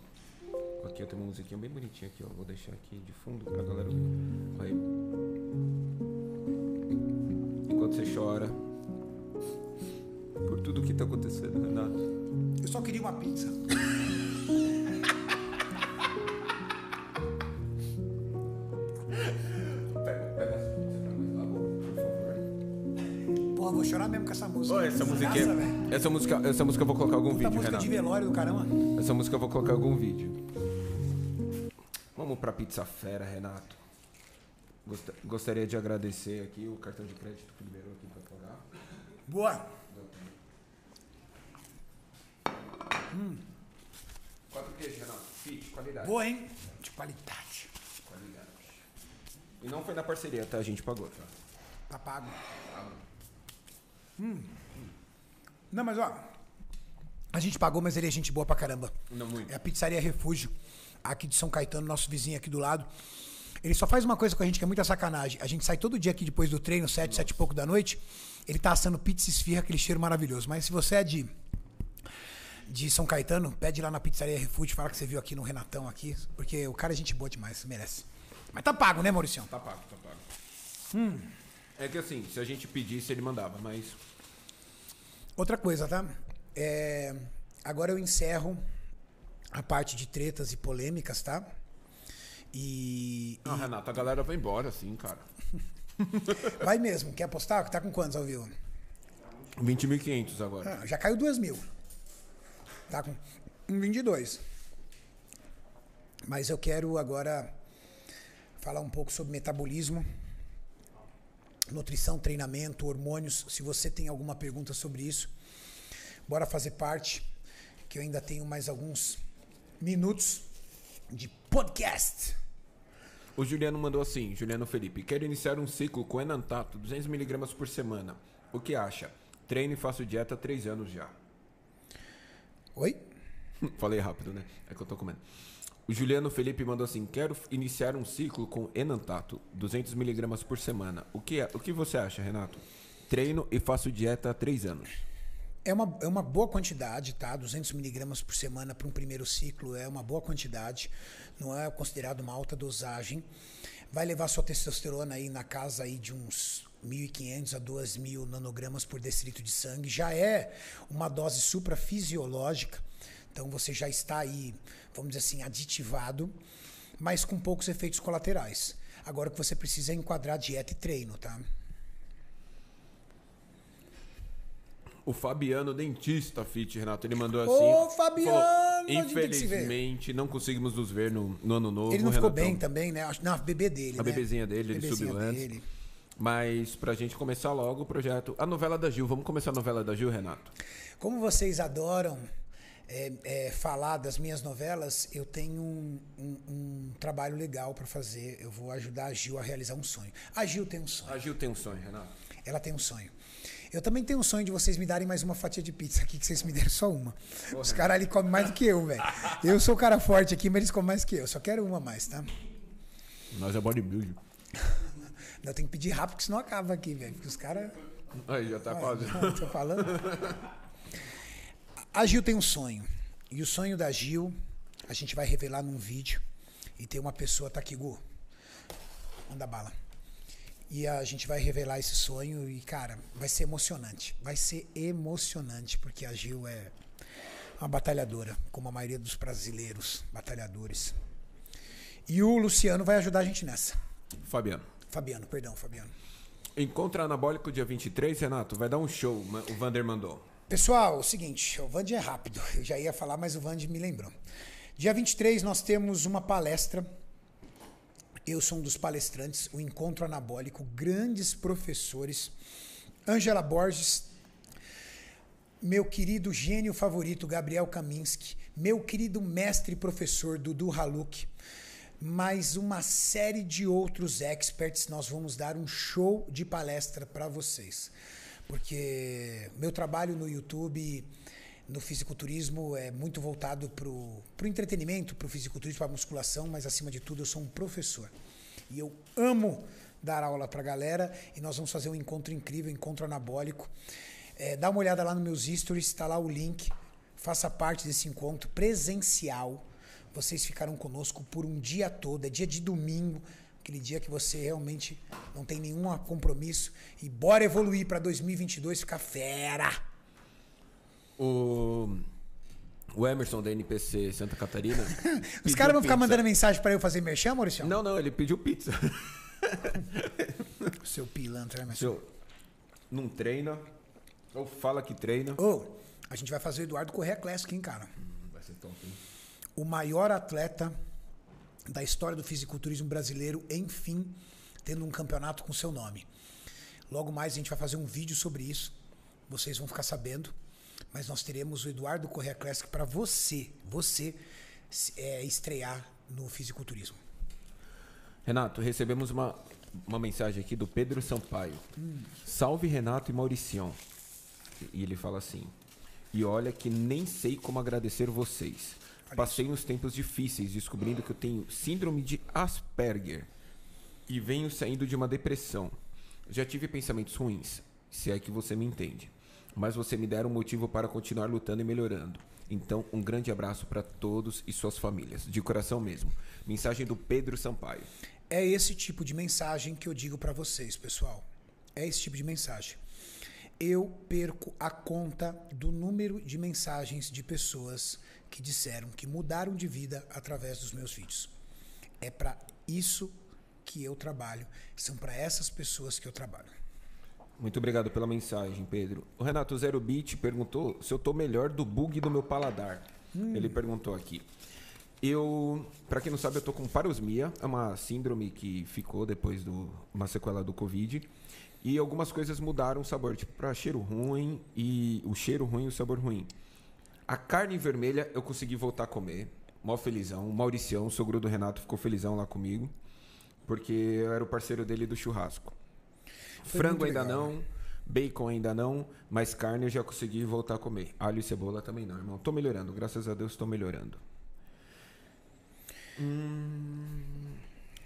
Aqui eu tenho uma musiquinha bem bonitinha aqui, ó. Vou deixar aqui de fundo pra galera ouvir. Aí. Enquanto você chora. Por tudo que tá acontecendo, Renato. Eu só queria uma pizza. vou chorar mesmo com essa música. Ô, essa Desgraça, musiquinha. velho. Essa música, essa música eu vou colocar algum Puta vídeo, música Renato. de velório do caramba. Essa música eu vou colocar algum vídeo. Vamos pra Pizza Fera, Renato. Gost- Gostaria de agradecer aqui o cartão de crédito que liberou aqui pra pagar. Boa. Quatro queijos, Renato. Fit, qualidade. Boa, hein? De qualidade. Qualidade. E não foi na parceria, tá? A gente pagou, tá? Tá pago. Hum. Não, mas ó. A gente pagou, mas ele é gente boa pra caramba. Não muito. É a pizzaria Refúgio, aqui de São Caetano, nosso vizinho aqui do lado. Ele só faz uma coisa com a gente que é muita sacanagem. A gente sai todo dia aqui depois do treino, sete, sete e pouco da noite. Ele tá assando pizza e esfirra, aquele cheiro maravilhoso. Mas se você é de, de São Caetano, pede lá na pizzaria Refúgio, fala que você viu aqui no Renatão aqui, porque o cara é gente boa demais, merece. Mas tá pago, né, Mauricião? Tá pago, tá pago. É que assim, se a gente pedisse, ele mandava, mas. Outra coisa, tá? É, agora eu encerro a parte de tretas e polêmicas, tá? E, Não, Renato, a galera vai embora, assim, cara. e vai mesmo. Quer apostar? Tá com quantos ao vivo? 20.500 agora. Ah, já caiu duas mil. Tá com um 22. Mas eu quero agora falar um pouco sobre metabolismo, nutrição, treinamento, hormônios. Se você tem alguma pergunta sobre isso, bora fazer parte, que eu ainda tenho mais alguns minutos de podcast. O Juliano mandou assim, Juliano Felipe, quero iniciar um ciclo com enantato, 200mg por semana. O que acha? Treino e faço dieta há 3 anos já. Oi? Falei rápido, né? É que eu tô comendo. O Juliano Felipe mandou assim: Quero iniciar um ciclo com enantato, 200mg por semana. O que, é, o que você acha, Renato? Treino e faço dieta há 3 anos. É uma, é uma boa quantidade, tá? 200 miligramas por semana para um primeiro ciclo é uma boa quantidade, não é considerado uma alta dosagem. Vai levar sua testosterona aí na casa aí de uns 1.500 a 2.000 nanogramas por decilitro de sangue. Já é uma dose suprafisiológica, então você já está aí, vamos dizer assim, aditivado, mas com poucos efeitos colaterais. Agora o que você precisa é enquadrar dieta e treino, tá? O Fabiano, dentista fit, Renato, ele mandou assim. Ô, Fabiano, ver. Infelizmente, não conseguimos nos ver no, no ano novo. Ele não ficou Renatão. bem também, né? Não, a bebê dele. A né? bebezinha dele, ele Bebezinha subiu antes. dele. Mas pra gente começar logo o projeto. A novela da Gil. Vamos começar a novela da Gil, Renato? Como vocês adoram é, é, falar das minhas novelas, eu tenho um, um, um trabalho legal para fazer. Eu vou ajudar a Gil a realizar um sonho. A Gil tem um sonho. A Gil tem um sonho, Renato. Ela tem um sonho. Eu também tenho um sonho de vocês me darem mais uma fatia de pizza aqui, que vocês me deram só uma. Porra. Os caras ali comem mais do que eu, velho. Eu sou o cara forte aqui, mas eles comem mais que eu. Só quero uma mais, tá? Nós é bodybuilder. Eu tenho que pedir rápido, porque senão acaba aqui, velho. Porque os caras. Aí, já tá quase. Tô falando. A Gil tem um sonho. E o sonho da Gil, a gente vai revelar num vídeo. E tem uma pessoa, tá aqui, Gu. Manda bala. E a gente vai revelar esse sonho e, cara, vai ser emocionante. Vai ser emocionante, porque a Gil é uma batalhadora, como a maioria dos brasileiros batalhadores. E o Luciano vai ajudar a gente nessa. Fabiano. Fabiano, perdão, Fabiano. Encontro anabólico dia 23, Renato. Vai dar um show, o Vander mandou. Pessoal, o seguinte, o Vander é rápido. Eu já ia falar, mas o Vander me lembrou. Dia 23 nós temos uma palestra. Eu sou um dos palestrantes, o Encontro Anabólico, grandes professores. Angela Borges, meu querido gênio favorito, Gabriel Kaminski, meu querido mestre e professor, Dudu Haluk, mais uma série de outros experts. Nós vamos dar um show de palestra para vocês. Porque meu trabalho no YouTube, no fisiculturismo, é muito voltado para o entretenimento, para o fisiculturismo, para a musculação, mas acima de tudo eu sou um professor. E eu amo dar aula para a galera e nós vamos fazer um encontro incrível, um encontro anabólico. É, dá uma olhada lá nos meus stories, está lá o link. Faça parte desse encontro presencial vocês ficaram conosco por um dia todo, é dia de domingo, aquele dia que você realmente não tem nenhum compromisso. E bora evoluir para 2022 ficar fera! O, o Emerson da NPC Santa Catarina. Os caras vão ficar mandando mensagem para eu fazer merchan, Maurício? Não, não, ele pediu pizza. Seu pilantra, Emerson. Seu, não treina, ou fala que treina. Ô, oh, a gente vai fazer o Eduardo Correia Classic, hein, cara? Hum, vai ser top, hein? o maior atleta da história do fisiculturismo brasileiro, enfim, tendo um campeonato com seu nome. Logo mais a gente vai fazer um vídeo sobre isso. Vocês vão ficar sabendo. Mas nós teremos o Eduardo Correa Classic para você, você é, estrear no fisiculturismo. Renato, recebemos uma, uma mensagem aqui do Pedro Sampaio. Hum. Salve Renato e Mauricião. E ele fala assim: E olha que nem sei como agradecer vocês. Passei uns tempos difíceis descobrindo que eu tenho síndrome de Asperger e venho saindo de uma depressão. Já tive pensamentos ruins, se é que você me entende. Mas você me dera um motivo para continuar lutando e melhorando. Então, um grande abraço para todos e suas famílias, de coração mesmo. Mensagem do Pedro Sampaio. É esse tipo de mensagem que eu digo para vocês, pessoal. É esse tipo de mensagem eu perco a conta do número de mensagens de pessoas que disseram que mudaram de vida através dos meus vídeos. É para isso que eu trabalho, são para essas pessoas que eu trabalho. Muito obrigado pela mensagem, Pedro. O Renato Zero Beat perguntou se eu tô melhor do bug do meu paladar. Hum. Ele perguntou aqui. Eu, para quem não sabe, eu tô com parosmia, é uma síndrome que ficou depois do uma sequela do Covid. E algumas coisas mudaram o sabor, tipo, para cheiro ruim e o cheiro ruim e o sabor ruim. A carne vermelha eu consegui voltar a comer. Mó felizão. O Mauricião, o sogro do Renato, ficou felizão lá comigo. Porque eu era o parceiro dele do churrasco. Foi Frango ainda legal, não, né? bacon ainda não, mas carne eu já consegui voltar a comer. Alho e cebola também não, irmão. Tô melhorando, graças a Deus tô melhorando. Hum,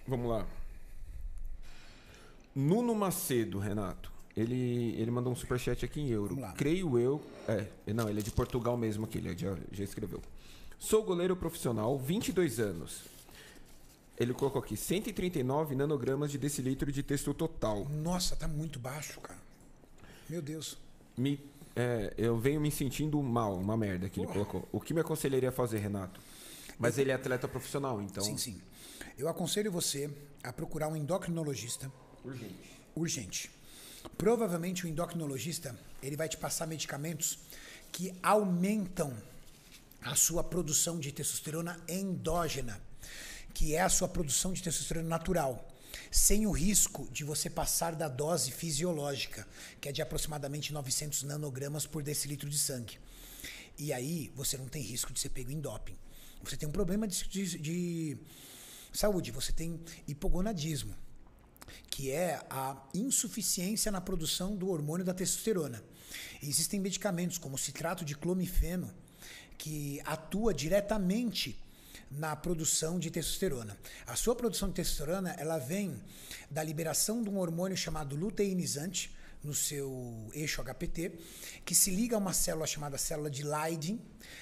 vamos lá. Nuno Macedo, Renato. Ele, ele mandou um superchat aqui em euro. Creio eu. É, não, ele é de Portugal mesmo aqui, ele já, já escreveu. Sou goleiro profissional, 22 anos. Ele colocou aqui 139 nanogramas de decilitro de texto total. Nossa, tá muito baixo, cara. Meu Deus. Me, é, eu venho me sentindo mal, uma merda que Porra. ele colocou. O que me aconselharia a fazer, Renato? Mas eu... ele é atleta profissional, então. Sim, sim. Eu aconselho você a procurar um endocrinologista Urgente. Urgente. Provavelmente o endocrinologista ele vai te passar medicamentos que aumentam a sua produção de testosterona endógena, que é a sua produção de testosterona natural, sem o risco de você passar da dose fisiológica, que é de aproximadamente 900 nanogramas por decilitro de sangue. E aí você não tem risco de ser pego em doping. Você tem um problema de, de, de saúde, você tem hipogonadismo, que é a insuficiência na produção do hormônio da testosterona. Existem medicamentos como o citrato de clomifeno que atua diretamente na produção de testosterona. A sua produção de testosterona, ela vem da liberação de um hormônio chamado luteinizante no seu eixo HPT, que se liga a uma célula chamada célula de Leydig.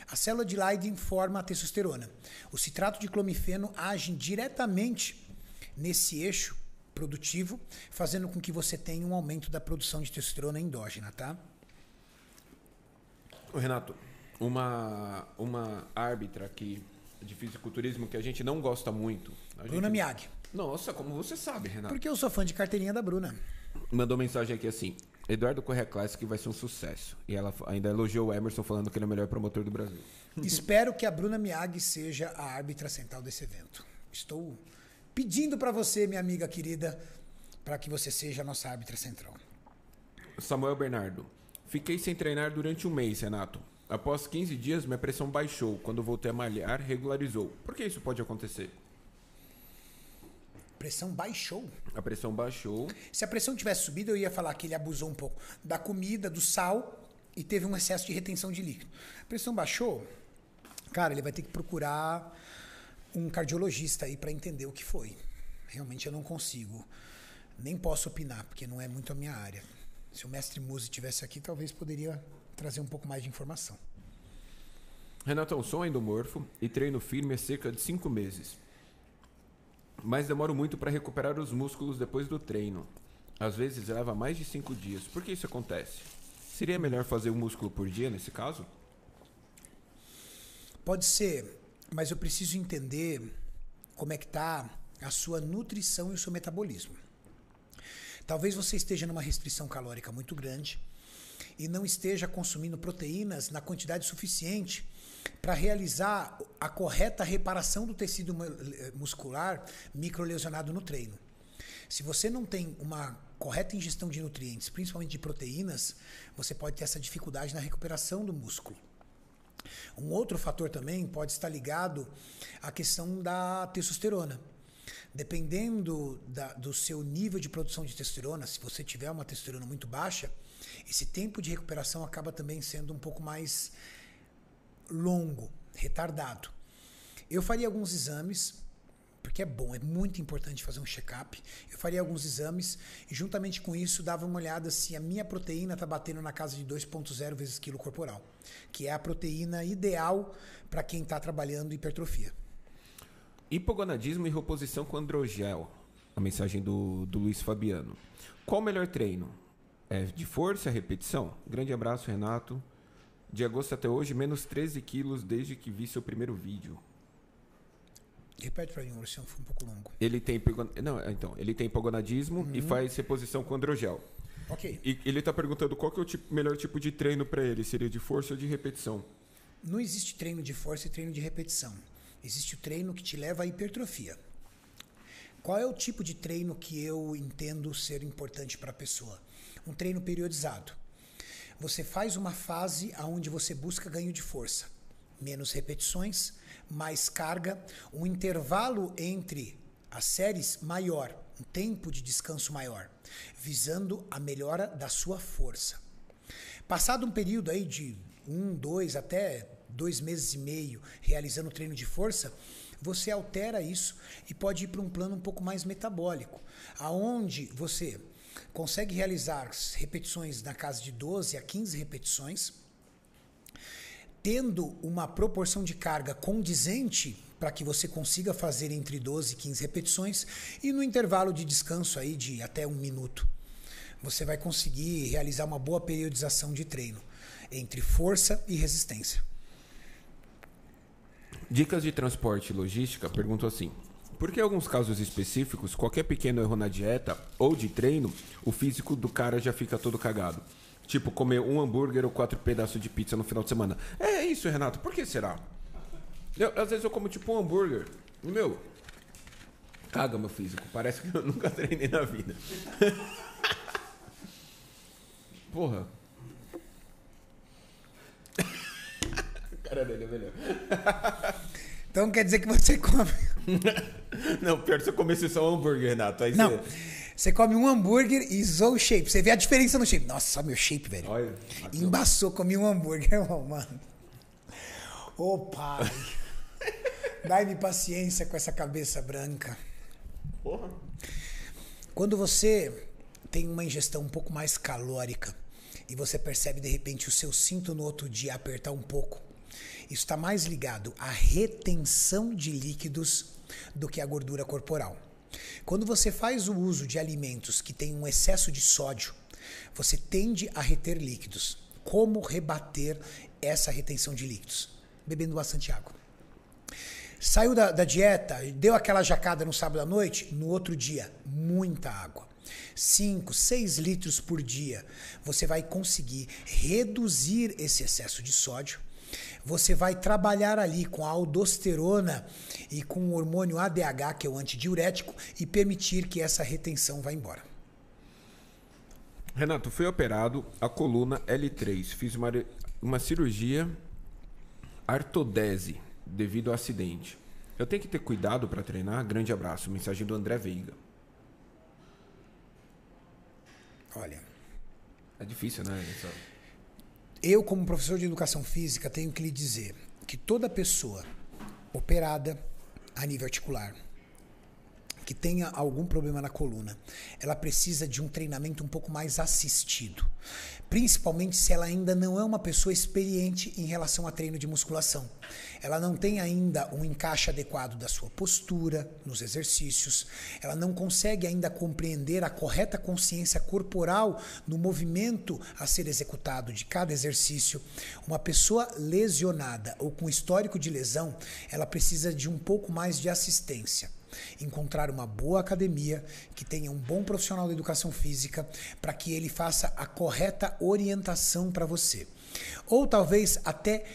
A célula de Leydig forma a testosterona. O citrato de clomifeno age diretamente nesse eixo produtivo, fazendo com que você tenha um aumento da produção de testosterona endógena, tá? Ô Renato, uma, uma árbitra aqui de fisiculturismo que a gente não gosta muito. Bruna gente... Miyagi. Nossa, como você sabe, Renato. Porque eu sou fã de carteirinha da Bruna. Mandou mensagem aqui assim: Eduardo Correia Classic vai ser um sucesso. E ela ainda elogiou o Emerson falando que ele é o melhor promotor do Brasil. Espero que a Bruna Miyagi seja a árbitra central desse evento. Estou pedindo para você, minha amiga querida, para que você seja a nossa árbitra central. Samuel Bernardo. Fiquei sem treinar durante um mês, Renato. Após 15 dias, minha pressão baixou. Quando voltei a malhar, regularizou. Por que isso pode acontecer? Pressão baixou. A pressão baixou. Se a pressão tivesse subido, eu ia falar que ele abusou um pouco da comida, do sal e teve um excesso de retenção de líquido. A pressão baixou, cara, ele vai ter que procurar um cardiologista aí para entender o que foi. Realmente eu não consigo, nem posso opinar, porque não é muito a minha área. Se o mestre Muse tivesse aqui, talvez poderia trazer um pouco mais de informação. Renatão, sou endomorfo e treino firme há cerca de 5 meses. Mas demoro muito para recuperar os músculos depois do treino. Às vezes leva mais de 5 dias. Por que isso acontece? Seria melhor fazer um músculo por dia nesse caso? Pode ser, mas eu preciso entender como é que está a sua nutrição e o seu metabolismo. Talvez você esteja numa restrição calórica muito grande e não esteja consumindo proteínas na quantidade suficiente para realizar a correta reparação do tecido muscular microlesionado no treino. Se você não tem uma correta ingestão de nutrientes, principalmente de proteínas, você pode ter essa dificuldade na recuperação do músculo. Um outro fator também pode estar ligado à questão da testosterona. Dependendo da, do seu nível de produção de testosterona, se você tiver uma testosterona muito baixa, esse tempo de recuperação acaba também sendo um pouco mais longo, retardado. Eu faria alguns exames, porque é bom, é muito importante fazer um check-up. Eu faria alguns exames e, juntamente com isso, dava uma olhada se a minha proteína está batendo na casa de 2,0 vezes quilo corporal, que é a proteína ideal para quem está trabalhando hipertrofia. Hipogonadismo e reposição com androgel. A mensagem do, do Luiz Fabiano. Qual o melhor treino? É de força, repetição? Grande abraço, Renato. De agosto até hoje, menos 13 quilos desde que vi seu primeiro vídeo. Repete pra mim, Luciano, foi um pouco longo. Ele tem, não, então, ele tem hipogonadismo uhum. e faz reposição com androgel. Ok. E ele está perguntando qual que é o tipo, melhor tipo de treino para ele. Seria de força ou de repetição? Não existe treino de força e treino de repetição. Existe o treino que te leva à hipertrofia. Qual é o tipo de treino que eu entendo ser importante para a pessoa? Um treino periodizado. Você faz uma fase onde você busca ganho de força, menos repetições, mais carga, um intervalo entre as séries maior, um tempo de descanso maior, visando a melhora da sua força. Passado um período aí de um, dois, até dois meses e meio realizando treino de força, você altera isso e pode ir para um plano um pouco mais metabólico, aonde você consegue realizar repetições na casa de 12 a 15 repetições, tendo uma proporção de carga condizente para que você consiga fazer entre 12 e 15 repetições e no intervalo de descanso aí de até um minuto. Você vai conseguir realizar uma boa periodização de treino entre força e resistência. Dicas de transporte e logística perguntou assim: porque em alguns casos específicos, qualquer pequeno erro na dieta ou de treino, o físico do cara já fica todo cagado. Tipo, comer um hambúrguer ou quatro pedaços de pizza no final de semana. É isso, Renato. Por que será? Eu, às vezes eu como tipo um hambúrguer. E, meu, caga meu físico. Parece que eu nunca treinei na vida. Porra. cara dele é melhor. Então quer dizer que você come. Não, pior se eu comesse só um hambúrguer, Renato. Aí Não. você- Você come um hambúrguer e zoa o shape. Você vê a diferença no shape. Nossa, só meu shape, velho. Olha. Embaçou, comi um hambúrguer, oh, mano. Ô pai. Dai-me paciência com essa cabeça branca. Porra. Quando você tem uma ingestão um pouco mais calórica e você percebe de repente o seu cinto no outro dia apertar um pouco, isso está mais ligado à retenção de líquidos do que à gordura corporal. Quando você faz o uso de alimentos que têm um excesso de sódio, você tende a reter líquidos. Como rebater essa retenção de líquidos? Bebendo bastante água. Saiu da, da dieta, deu aquela jacada no sábado à noite, no outro dia, muita água. 5, 6 litros por dia. Você vai conseguir reduzir esse excesso de sódio. Você vai trabalhar ali com a aldosterona e com o hormônio ADH, que é o antidiurético, e permitir que essa retenção vá embora. Renato, fui operado a coluna L3. Fiz uma, uma cirurgia artodese devido ao acidente. Eu tenho que ter cuidado para treinar? Grande abraço. Mensagem do André Veiga. Olha, É difícil, né? Essa- Eu, como professor de educação física, tenho que lhe dizer que toda pessoa operada a nível articular, que tenha algum problema na coluna, ela precisa de um treinamento um pouco mais assistido. Principalmente se ela ainda não é uma pessoa experiente em relação a treino de musculação. Ela não tem ainda um encaixe adequado da sua postura nos exercícios, ela não consegue ainda compreender a correta consciência corporal no movimento a ser executado de cada exercício. Uma pessoa lesionada ou com histórico de lesão, ela precisa de um pouco mais de assistência encontrar uma boa academia que tenha um bom profissional de educação física para que ele faça a correta orientação para você. Ou talvez até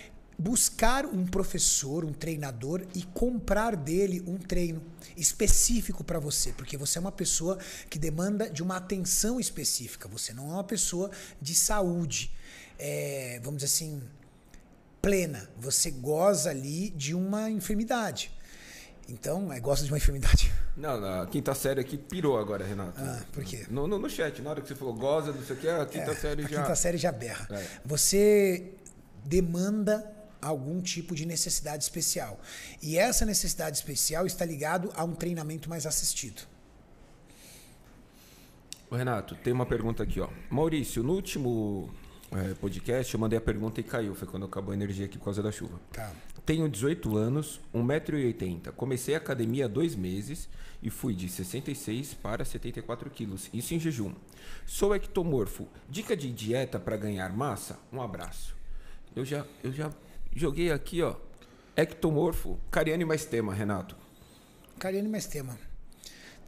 buscar um professor, um treinador e comprar dele um treino específico para você, porque você é uma pessoa que demanda de uma atenção específica. Você não é uma pessoa de saúde, é, vamos dizer assim, plena. Você goza ali de uma enfermidade. Então, é, gosta de uma enfermidade. Não, a quinta série aqui pirou agora, Renato. Ah, por quê? No, no, no chat, na hora que você falou goza, não sei o que, a quinta série É, a já. quinta série já berra. É. Você demanda algum tipo de necessidade especial. E essa necessidade especial está ligado a um treinamento mais assistido. Renato, tem uma pergunta aqui, ó. Maurício, no último eh, podcast eu mandei a pergunta e caiu. Foi quando acabou a energia aqui por causa da chuva. Tá. Tenho 18 anos, 1,80m. Comecei a academia há dois meses e fui de 66 para 74 quilos. Isso em jejum. Sou ectomorfo. Dica de dieta para ganhar massa? Um abraço. Eu já, eu já joguei aqui, ó. Ectomorfo. Cariane mais tema, Renato. Cariani mais tema.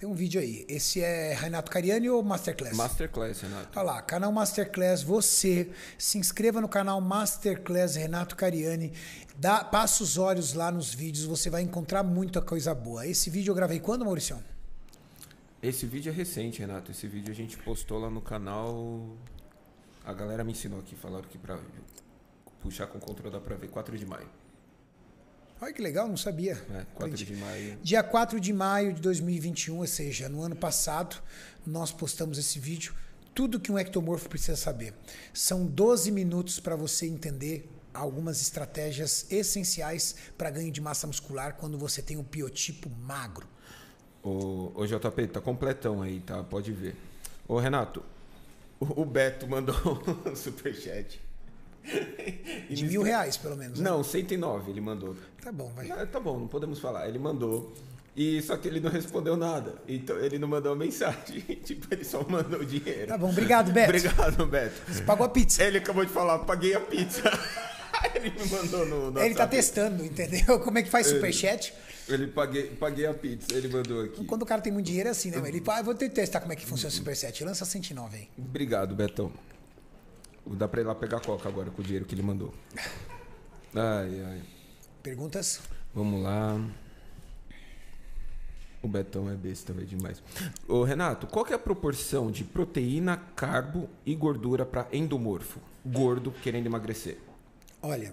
Tem um vídeo aí. Esse é Renato Cariani ou Masterclass? Masterclass, Renato. Olha lá, canal Masterclass, você se inscreva no canal Masterclass Renato Cariani, dá, passa os olhos lá nos vídeos, você vai encontrar muita coisa boa. Esse vídeo eu gravei quando, Maurício? Esse vídeo é recente, Renato. Esse vídeo a gente postou lá no canal. A galera me ensinou aqui, falaram que pra puxar com controle dá pra ver 4 de maio. Olha que legal, não sabia. Né? 4 de maio. Dia 4 de maio de 2021, ou seja, no ano passado, nós postamos esse vídeo. Tudo que um ectomorfo precisa saber. São 12 minutos para você entender algumas estratégias essenciais para ganho de massa muscular quando você tem um biotipo magro. Ô, ô JP, tá completão aí, tá? Pode ver. Ô Renato, o, o Beto mandou um superchat. De mil reais, pelo menos. né? Não, 109 ele mandou. Tá bom, vai. Ah, tá bom, não podemos falar. Ele mandou. E só que ele não respondeu nada. Então ele não mandou mensagem. tipo, ele só mandou o dinheiro. Tá bom, obrigado, Beto. Obrigado, Beto. Você pagou a pizza. Ele acabou de falar, paguei a pizza. ele me mandou no, no Ele tá testando, entendeu? Como é que faz superchat? Ele paguei, paguei a pizza, ele mandou aqui. Quando o cara tem muito dinheiro é assim, né? Ele ah, vou testar como é que funciona o superchat. Lança 109 aí. Obrigado, Betão. Dá pra ir lá pegar coca agora com o dinheiro que ele mandou. Ai, ai. Perguntas? Vamos lá. O Betão é besta, velho, demais. Ô, Renato, qual que é a proporção de proteína, carbo e gordura para endomorfo? Gordo querendo emagrecer. Olha,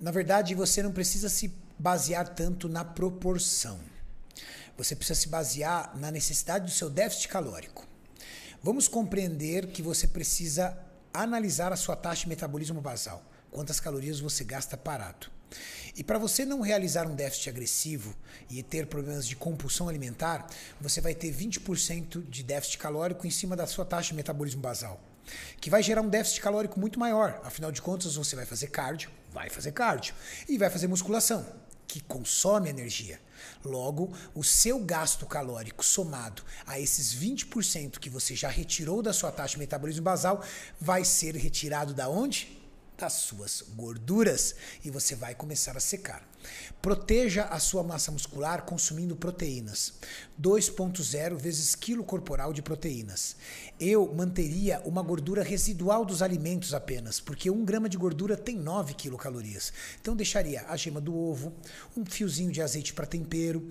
na verdade, você não precisa se basear tanto na proporção. Você precisa se basear na necessidade do seu déficit calórico. Vamos compreender que você precisa analisar a sua taxa de metabolismo basal. Quantas calorias você gasta parado. E para você não realizar um déficit agressivo e ter problemas de compulsão alimentar, você vai ter 20% de déficit calórico em cima da sua taxa de metabolismo basal, que vai gerar um déficit calórico muito maior. Afinal de contas, você vai fazer cardio, vai fazer cardio e vai fazer musculação, que consome energia. Logo, o seu gasto calórico somado a esses 20% que você já retirou da sua taxa de metabolismo basal vai ser retirado da onde? das suas gorduras e você vai começar a secar. Proteja a sua massa muscular consumindo proteínas. 2,0 vezes quilo corporal de proteínas. Eu manteria uma gordura residual dos alimentos apenas, porque um grama de gordura tem 9 quilocalorias. Então deixaria a gema do ovo, um fiozinho de azeite para tempero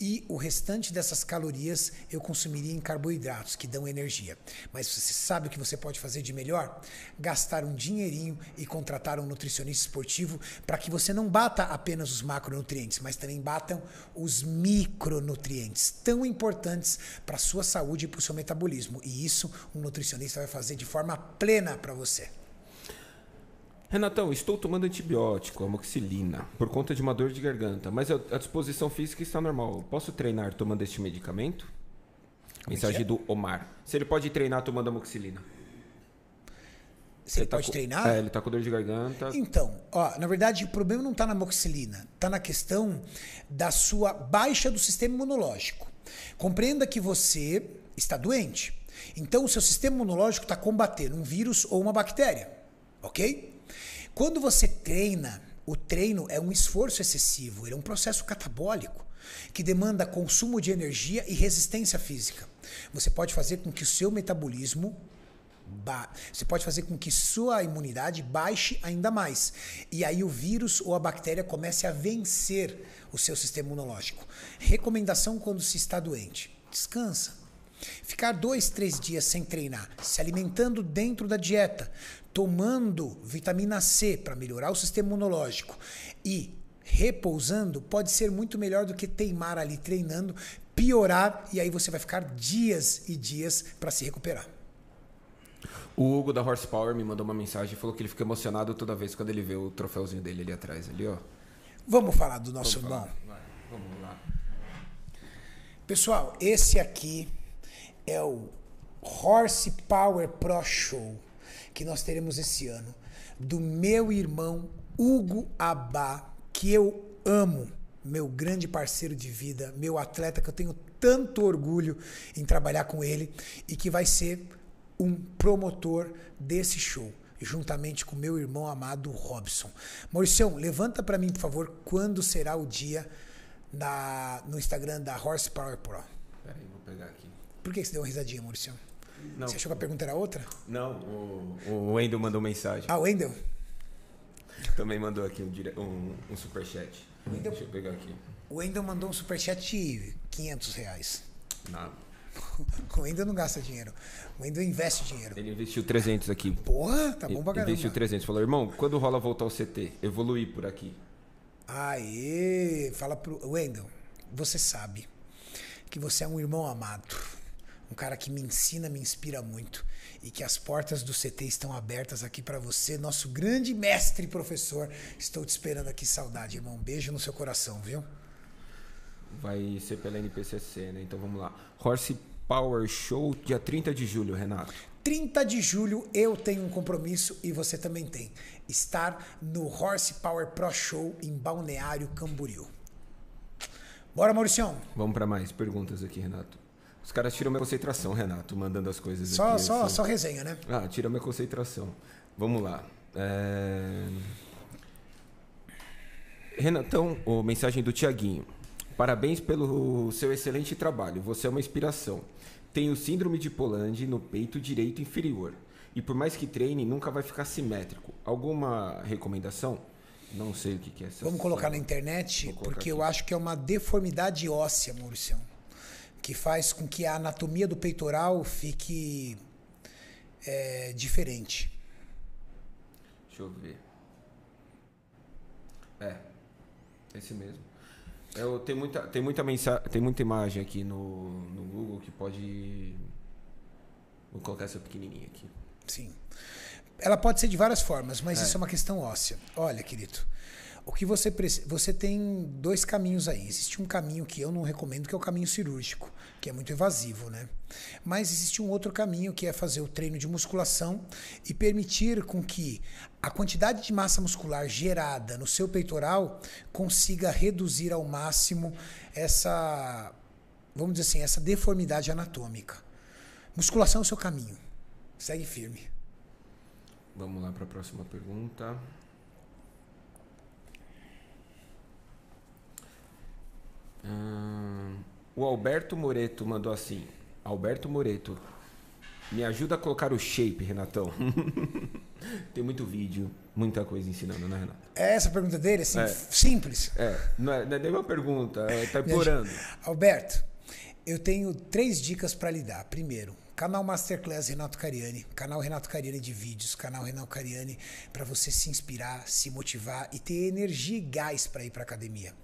e o restante dessas calorias eu consumiria em carboidratos, que dão energia. Mas você sabe o que você pode fazer de melhor? Gastar um dinheirinho e contratar um nutricionista esportivo para que você não bata apenas os macronutrientes, mas também batam os micronutrientes, tão importantes para a sua saúde e para o seu metabolismo. E isso um nutricionista vai fazer de forma plena para você. Renatão, estou tomando antibiótico, amoxicilina, por conta de uma dor de garganta, mas a disposição física está normal. Posso treinar tomando este medicamento? É Mensagem é? do Omar. Se ele pode treinar tomando amoxicilina. Se ele, ele tá pode com, treinar? É, ele tá com dor de garganta. Então, ó, na verdade, o problema não está na moxilina, está na questão da sua baixa do sistema imunológico. Compreenda que você está doente. Então, o seu sistema imunológico está combatendo um vírus ou uma bactéria, ok? Quando você treina, o treino é um esforço excessivo, ele é um processo catabólico que demanda consumo de energia e resistência física. Você pode fazer com que o seu metabolismo você pode fazer com que sua imunidade baixe ainda mais. E aí o vírus ou a bactéria comece a vencer o seu sistema imunológico. Recomendação quando se está doente: descansa. Ficar dois, três dias sem treinar, se alimentando dentro da dieta, tomando vitamina C para melhorar o sistema imunológico e repousando, pode ser muito melhor do que teimar ali treinando, piorar e aí você vai ficar dias e dias para se recuperar. O Hugo da Horsepower me mandou uma mensagem e falou que ele fica emocionado toda vez quando ele vê o troféuzinho dele ali atrás, ali, ó. Vamos falar do nosso vamos irmão. Vai, vamos lá. Pessoal, esse aqui é o Horsepower Pro Show que nós teremos esse ano do meu irmão Hugo Abá, que eu amo, meu grande parceiro de vida, meu atleta que eu tenho tanto orgulho em trabalhar com ele e que vai ser um promotor desse show, juntamente com meu irmão amado Robson. Mauricião, levanta para mim, por favor, quando será o dia na, no Instagram da Horsepower Pro. Peraí, vou pegar aqui. Por que você deu uma risadinha, Mauricião? Não. Você achou que a pergunta era outra? Não, o, o Wendel mandou mensagem. Ah, o Wendel? Também mandou aqui um, um, um superchat. Wendell, Deixa eu pegar aqui. O Wendel mandou um superchat de 500 reais. Nada. O Wendel não gasta dinheiro. O Wendel investe dinheiro. Ele investiu 300 aqui. Porra, tá bom pra caramba. Investiu 300. Falou, irmão, quando rola voltar ao CT? Evoluir por aqui. Aê! Fala pro Wendel, você sabe que você é um irmão amado. Um cara que me ensina, me inspira muito. E que as portas do CT estão abertas aqui para você, nosso grande mestre e professor. Estou te esperando aqui, saudade, irmão. Um beijo no seu coração, viu? vai ser pela NPCC, né? Então vamos lá. Horse Power Show, dia 30 de julho, Renato. 30 de julho eu tenho um compromisso e você também tem. Estar no Horse Power Pro Show em Balneário Camboriú. Bora, Mauricião. Vamos para mais perguntas aqui, Renato. Os caras tiram minha concentração, Renato, mandando as coisas só, aqui. Só, assim. só resenha, né? Ah, tira minha concentração. Vamos lá. É... Renatão, oh, mensagem do Tiaguinho. Parabéns pelo seu excelente trabalho. Você é uma inspiração. Tenho síndrome de Poland no peito direito inferior. E por mais que treine, nunca vai ficar simétrico. Alguma recomendação? Não sei o que é essa. Vamos colocar na internet, porque aqui. eu acho que é uma deformidade óssea, Maurício, que faz com que a anatomia do peitoral fique é, diferente. Deixa eu ver. É. Esse mesmo. Eu, tem, muita, tem, muita mensa, tem muita imagem aqui no, no Google que pode. Vou colocar essa pequenininha aqui. Sim. Ela pode ser de várias formas, mas é. isso é uma questão óssea. Olha, querido, o que você precisa. Você tem dois caminhos aí. Existe um caminho que eu não recomendo, que é o caminho cirúrgico, que é muito evasivo, né? Mas existe um outro caminho que é fazer o treino de musculação e permitir com que a quantidade de massa muscular gerada no seu peitoral consiga reduzir ao máximo essa, vamos dizer assim, essa deformidade anatômica. Musculação é o seu caminho. Segue firme. Vamos lá para a próxima pergunta. Hum, o Alberto Moreto mandou assim: Alberto Moreto, me ajuda a colocar o shape, Renatão. Tem muito vídeo, muita coisa ensinando, né, Renato? É essa pergunta dele, assim, é. simples. É, não é, não é nenhuma pergunta, é, tá implorando. Alberto, eu tenho três dicas para lhe dar. Primeiro, canal Masterclass Renato Cariani, canal Renato Cariani de vídeos, canal Renato Cariani para você se inspirar, se motivar e ter energia e gás para ir para academia.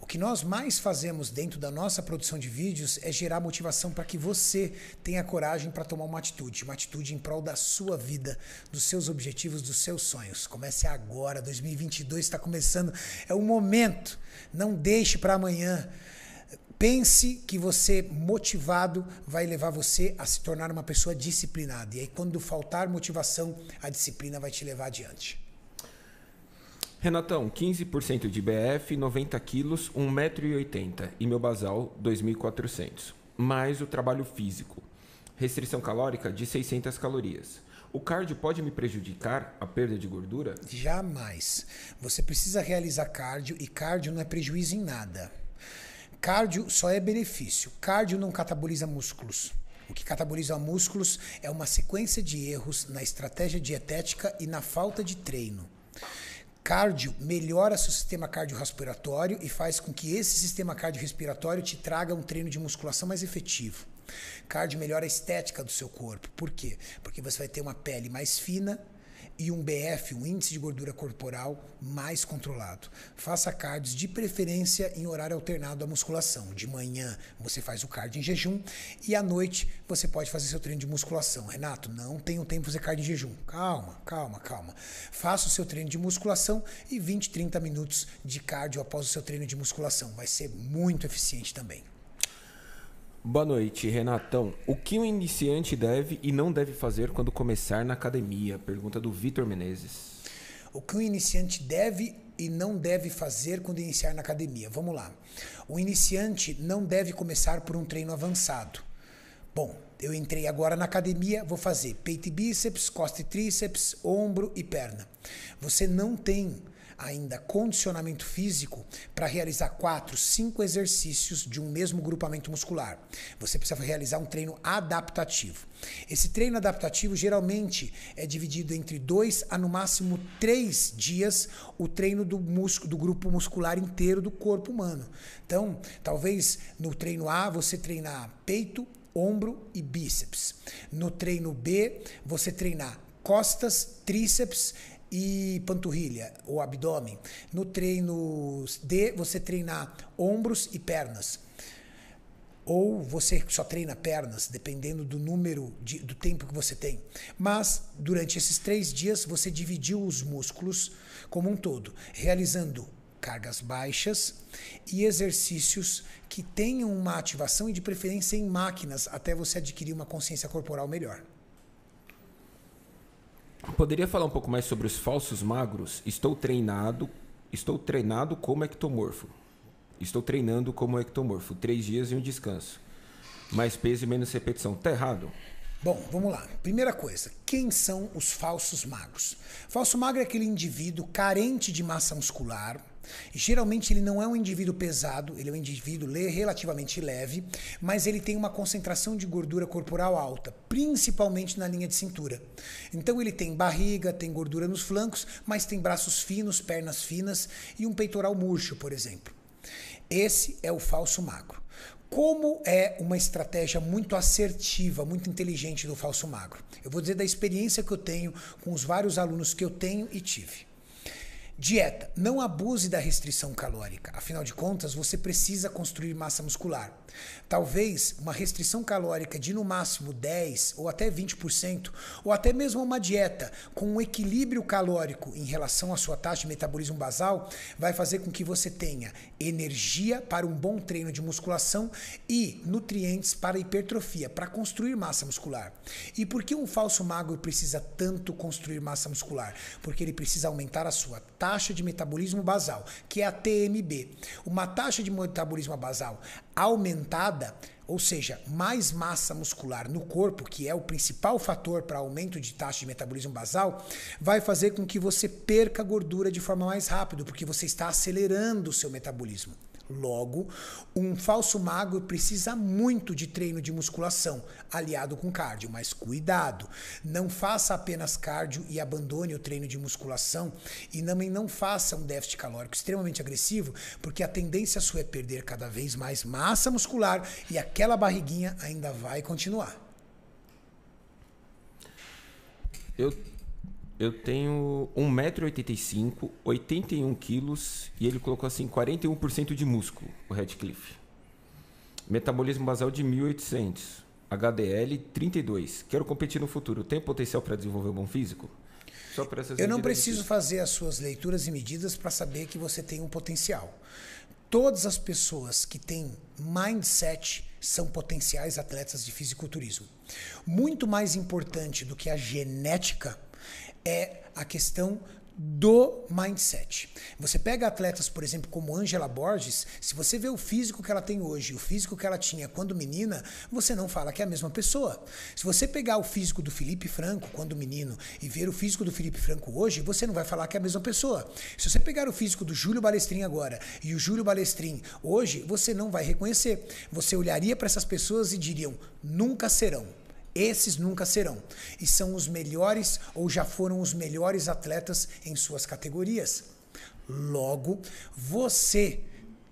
O que nós mais fazemos dentro da nossa produção de vídeos é gerar motivação para que você tenha coragem para tomar uma atitude, uma atitude em prol da sua vida, dos seus objetivos, dos seus sonhos. Comece agora, 2022 está começando, é o momento. Não deixe para amanhã. Pense que você motivado vai levar você a se tornar uma pessoa disciplinada. E aí, quando faltar motivação, a disciplina vai te levar adiante. Renatão, 15% de BF, 90 quilos, 1,80m e meu basal 2.400, mais o trabalho físico. Restrição calórica de 600 calorias. O cardio pode me prejudicar a perda de gordura? Jamais. Você precisa realizar cardio e cardio não é prejuízo em nada. Cardio só é benefício. Cardio não cataboliza músculos. O que cataboliza músculos é uma sequência de erros na estratégia dietética e na falta de treino. Cardio melhora seu sistema cardiorrespiratório e faz com que esse sistema cardiorrespiratório te traga um treino de musculação mais efetivo. Cardio melhora a estética do seu corpo. Por quê? Porque você vai ter uma pele mais fina, e um BF, um índice de gordura corporal mais controlado. Faça cardios de preferência em horário alternado à musculação. De manhã você faz o cardio em jejum e à noite você pode fazer seu treino de musculação. Renato, não tenho tempo para fazer cardio em jejum. Calma, calma, calma. Faça o seu treino de musculação e 20, 30 minutos de cardio após o seu treino de musculação. Vai ser muito eficiente também. Boa noite, Renatão. O que um iniciante deve e não deve fazer quando começar na academia? Pergunta do Vitor Menezes. O que um iniciante deve e não deve fazer quando iniciar na academia? Vamos lá. O iniciante não deve começar por um treino avançado. Bom, eu entrei agora na academia, vou fazer peito e bíceps, costa e tríceps, ombro e perna. Você não tem ainda condicionamento físico para realizar quatro, cinco exercícios de um mesmo grupamento muscular. Você precisa realizar um treino adaptativo. Esse treino adaptativo geralmente é dividido entre dois a no máximo três dias o treino do músculo do grupo muscular inteiro do corpo humano. Então, talvez no treino A você treinar peito, ombro e bíceps. No treino B, você treinar costas, tríceps e panturrilha ou abdômen. No treino D, você treina ombros e pernas. Ou você só treina pernas, dependendo do número de, do tempo que você tem. Mas durante esses três dias você dividiu os músculos como um todo, realizando cargas baixas e exercícios que tenham uma ativação e de preferência em máquinas até você adquirir uma consciência corporal melhor. Poderia falar um pouco mais sobre os falsos magros? Estou treinado, estou treinado como ectomorfo. Estou treinando como ectomorfo, três dias e um descanso. Mais peso e menos repetição. Tá errado? Bom, vamos lá. Primeira coisa, quem são os falsos magros? Falso magro é aquele indivíduo carente de massa muscular, Geralmente ele não é um indivíduo pesado, ele é um indivíduo relativamente leve, mas ele tem uma concentração de gordura corporal alta, principalmente na linha de cintura. Então ele tem barriga, tem gordura nos flancos, mas tem braços finos, pernas finas e um peitoral murcho, por exemplo. Esse é o falso magro. Como é uma estratégia muito assertiva, muito inteligente do falso magro? Eu vou dizer da experiência que eu tenho com os vários alunos que eu tenho e tive. Dieta. Não abuse da restrição calórica. Afinal de contas, você precisa construir massa muscular. Talvez uma restrição calórica de no máximo 10 ou até 20%, ou até mesmo uma dieta com um equilíbrio calórico em relação à sua taxa de metabolismo basal, vai fazer com que você tenha energia para um bom treino de musculação e nutrientes para hipertrofia, para construir massa muscular. E por que um falso magro precisa tanto construir massa muscular? Porque ele precisa aumentar a sua taxa de metabolismo basal, que é a TMB. Uma taxa de metabolismo basal aumentada, ou seja, mais massa muscular no corpo, que é o principal fator para aumento de taxa de metabolismo basal, vai fazer com que você perca gordura de forma mais rápida, porque você está acelerando o seu metabolismo. Logo, um falso magro precisa muito de treino de musculação, aliado com cardio, mas cuidado, não faça apenas cardio e abandone o treino de musculação e também não faça um déficit calórico extremamente agressivo, porque a tendência sua é perder cada vez mais massa muscular e aquela barriguinha ainda vai continuar. Eu eu tenho 1,85m, 81kg e ele colocou assim 41% de músculo, o Redcliffe. Metabolismo basal de 1800. HDL 32. Quero competir no futuro. Tem potencial para desenvolver um bom físico? Só para essas Eu não preciso fazer as suas leituras e medidas para saber que você tem um potencial. Todas as pessoas que têm mindset são potenciais atletas de fisiculturismo. Muito mais importante do que a genética é a questão do mindset. Você pega atletas, por exemplo, como Angela Borges, se você vê o físico que ela tem hoje, o físico que ela tinha quando menina, você não fala que é a mesma pessoa. Se você pegar o físico do Felipe Franco quando menino e ver o físico do Felipe Franco hoje, você não vai falar que é a mesma pessoa. Se você pegar o físico do Júlio Balestrin agora e o Júlio Balestrin hoje, você não vai reconhecer. Você olharia para essas pessoas e diriam: nunca serão. Esses nunca serão. E são os melhores ou já foram os melhores atletas em suas categorias. Logo, você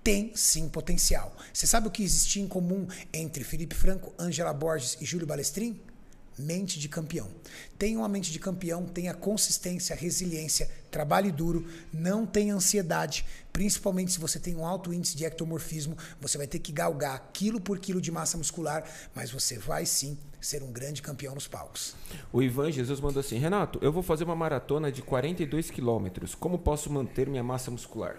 tem sim potencial. Você sabe o que existia em comum entre Felipe Franco, Angela Borges e Júlio Balestrin? Mente de campeão. Tenha uma mente de campeão, tenha consistência, resiliência, trabalhe duro, não tenha ansiedade, principalmente se você tem um alto índice de ectomorfismo, você vai ter que galgar quilo por quilo de massa muscular, mas você vai sim ser um grande campeão nos palcos. O Ivan Jesus mandou assim: Renato, eu vou fazer uma maratona de 42 quilômetros. Como posso manter minha massa muscular?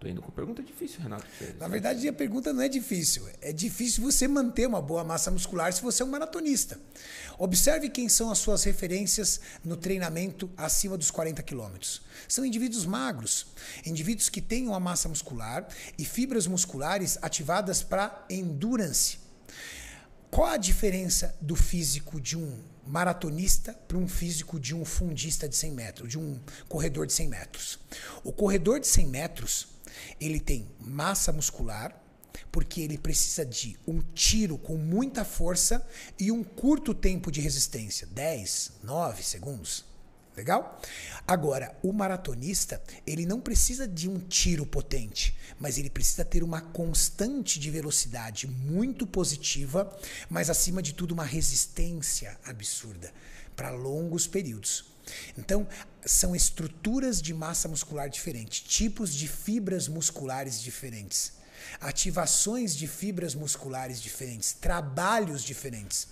Tô indo com pergunta difícil, Renato. Na verdade, a pergunta não é difícil. É difícil você manter uma boa massa muscular se você é um maratonista. Observe quem são as suas referências no treinamento acima dos 40 quilômetros. São indivíduos magros, indivíduos que têm uma massa muscular e fibras musculares ativadas para endurance. Qual a diferença do físico de um maratonista para um físico de um fundista de 100 metros, de um corredor de 100 metros? O corredor de 100 metros ele tem massa muscular, porque ele precisa de um tiro com muita força e um curto tempo de resistência 10, 9 segundos. Legal? Agora, o maratonista, ele não precisa de um tiro potente, mas ele precisa ter uma constante de velocidade muito positiva, mas acima de tudo uma resistência absurda para longos períodos. Então, são estruturas de massa muscular diferentes, tipos de fibras musculares diferentes, ativações de fibras musculares diferentes, trabalhos diferentes.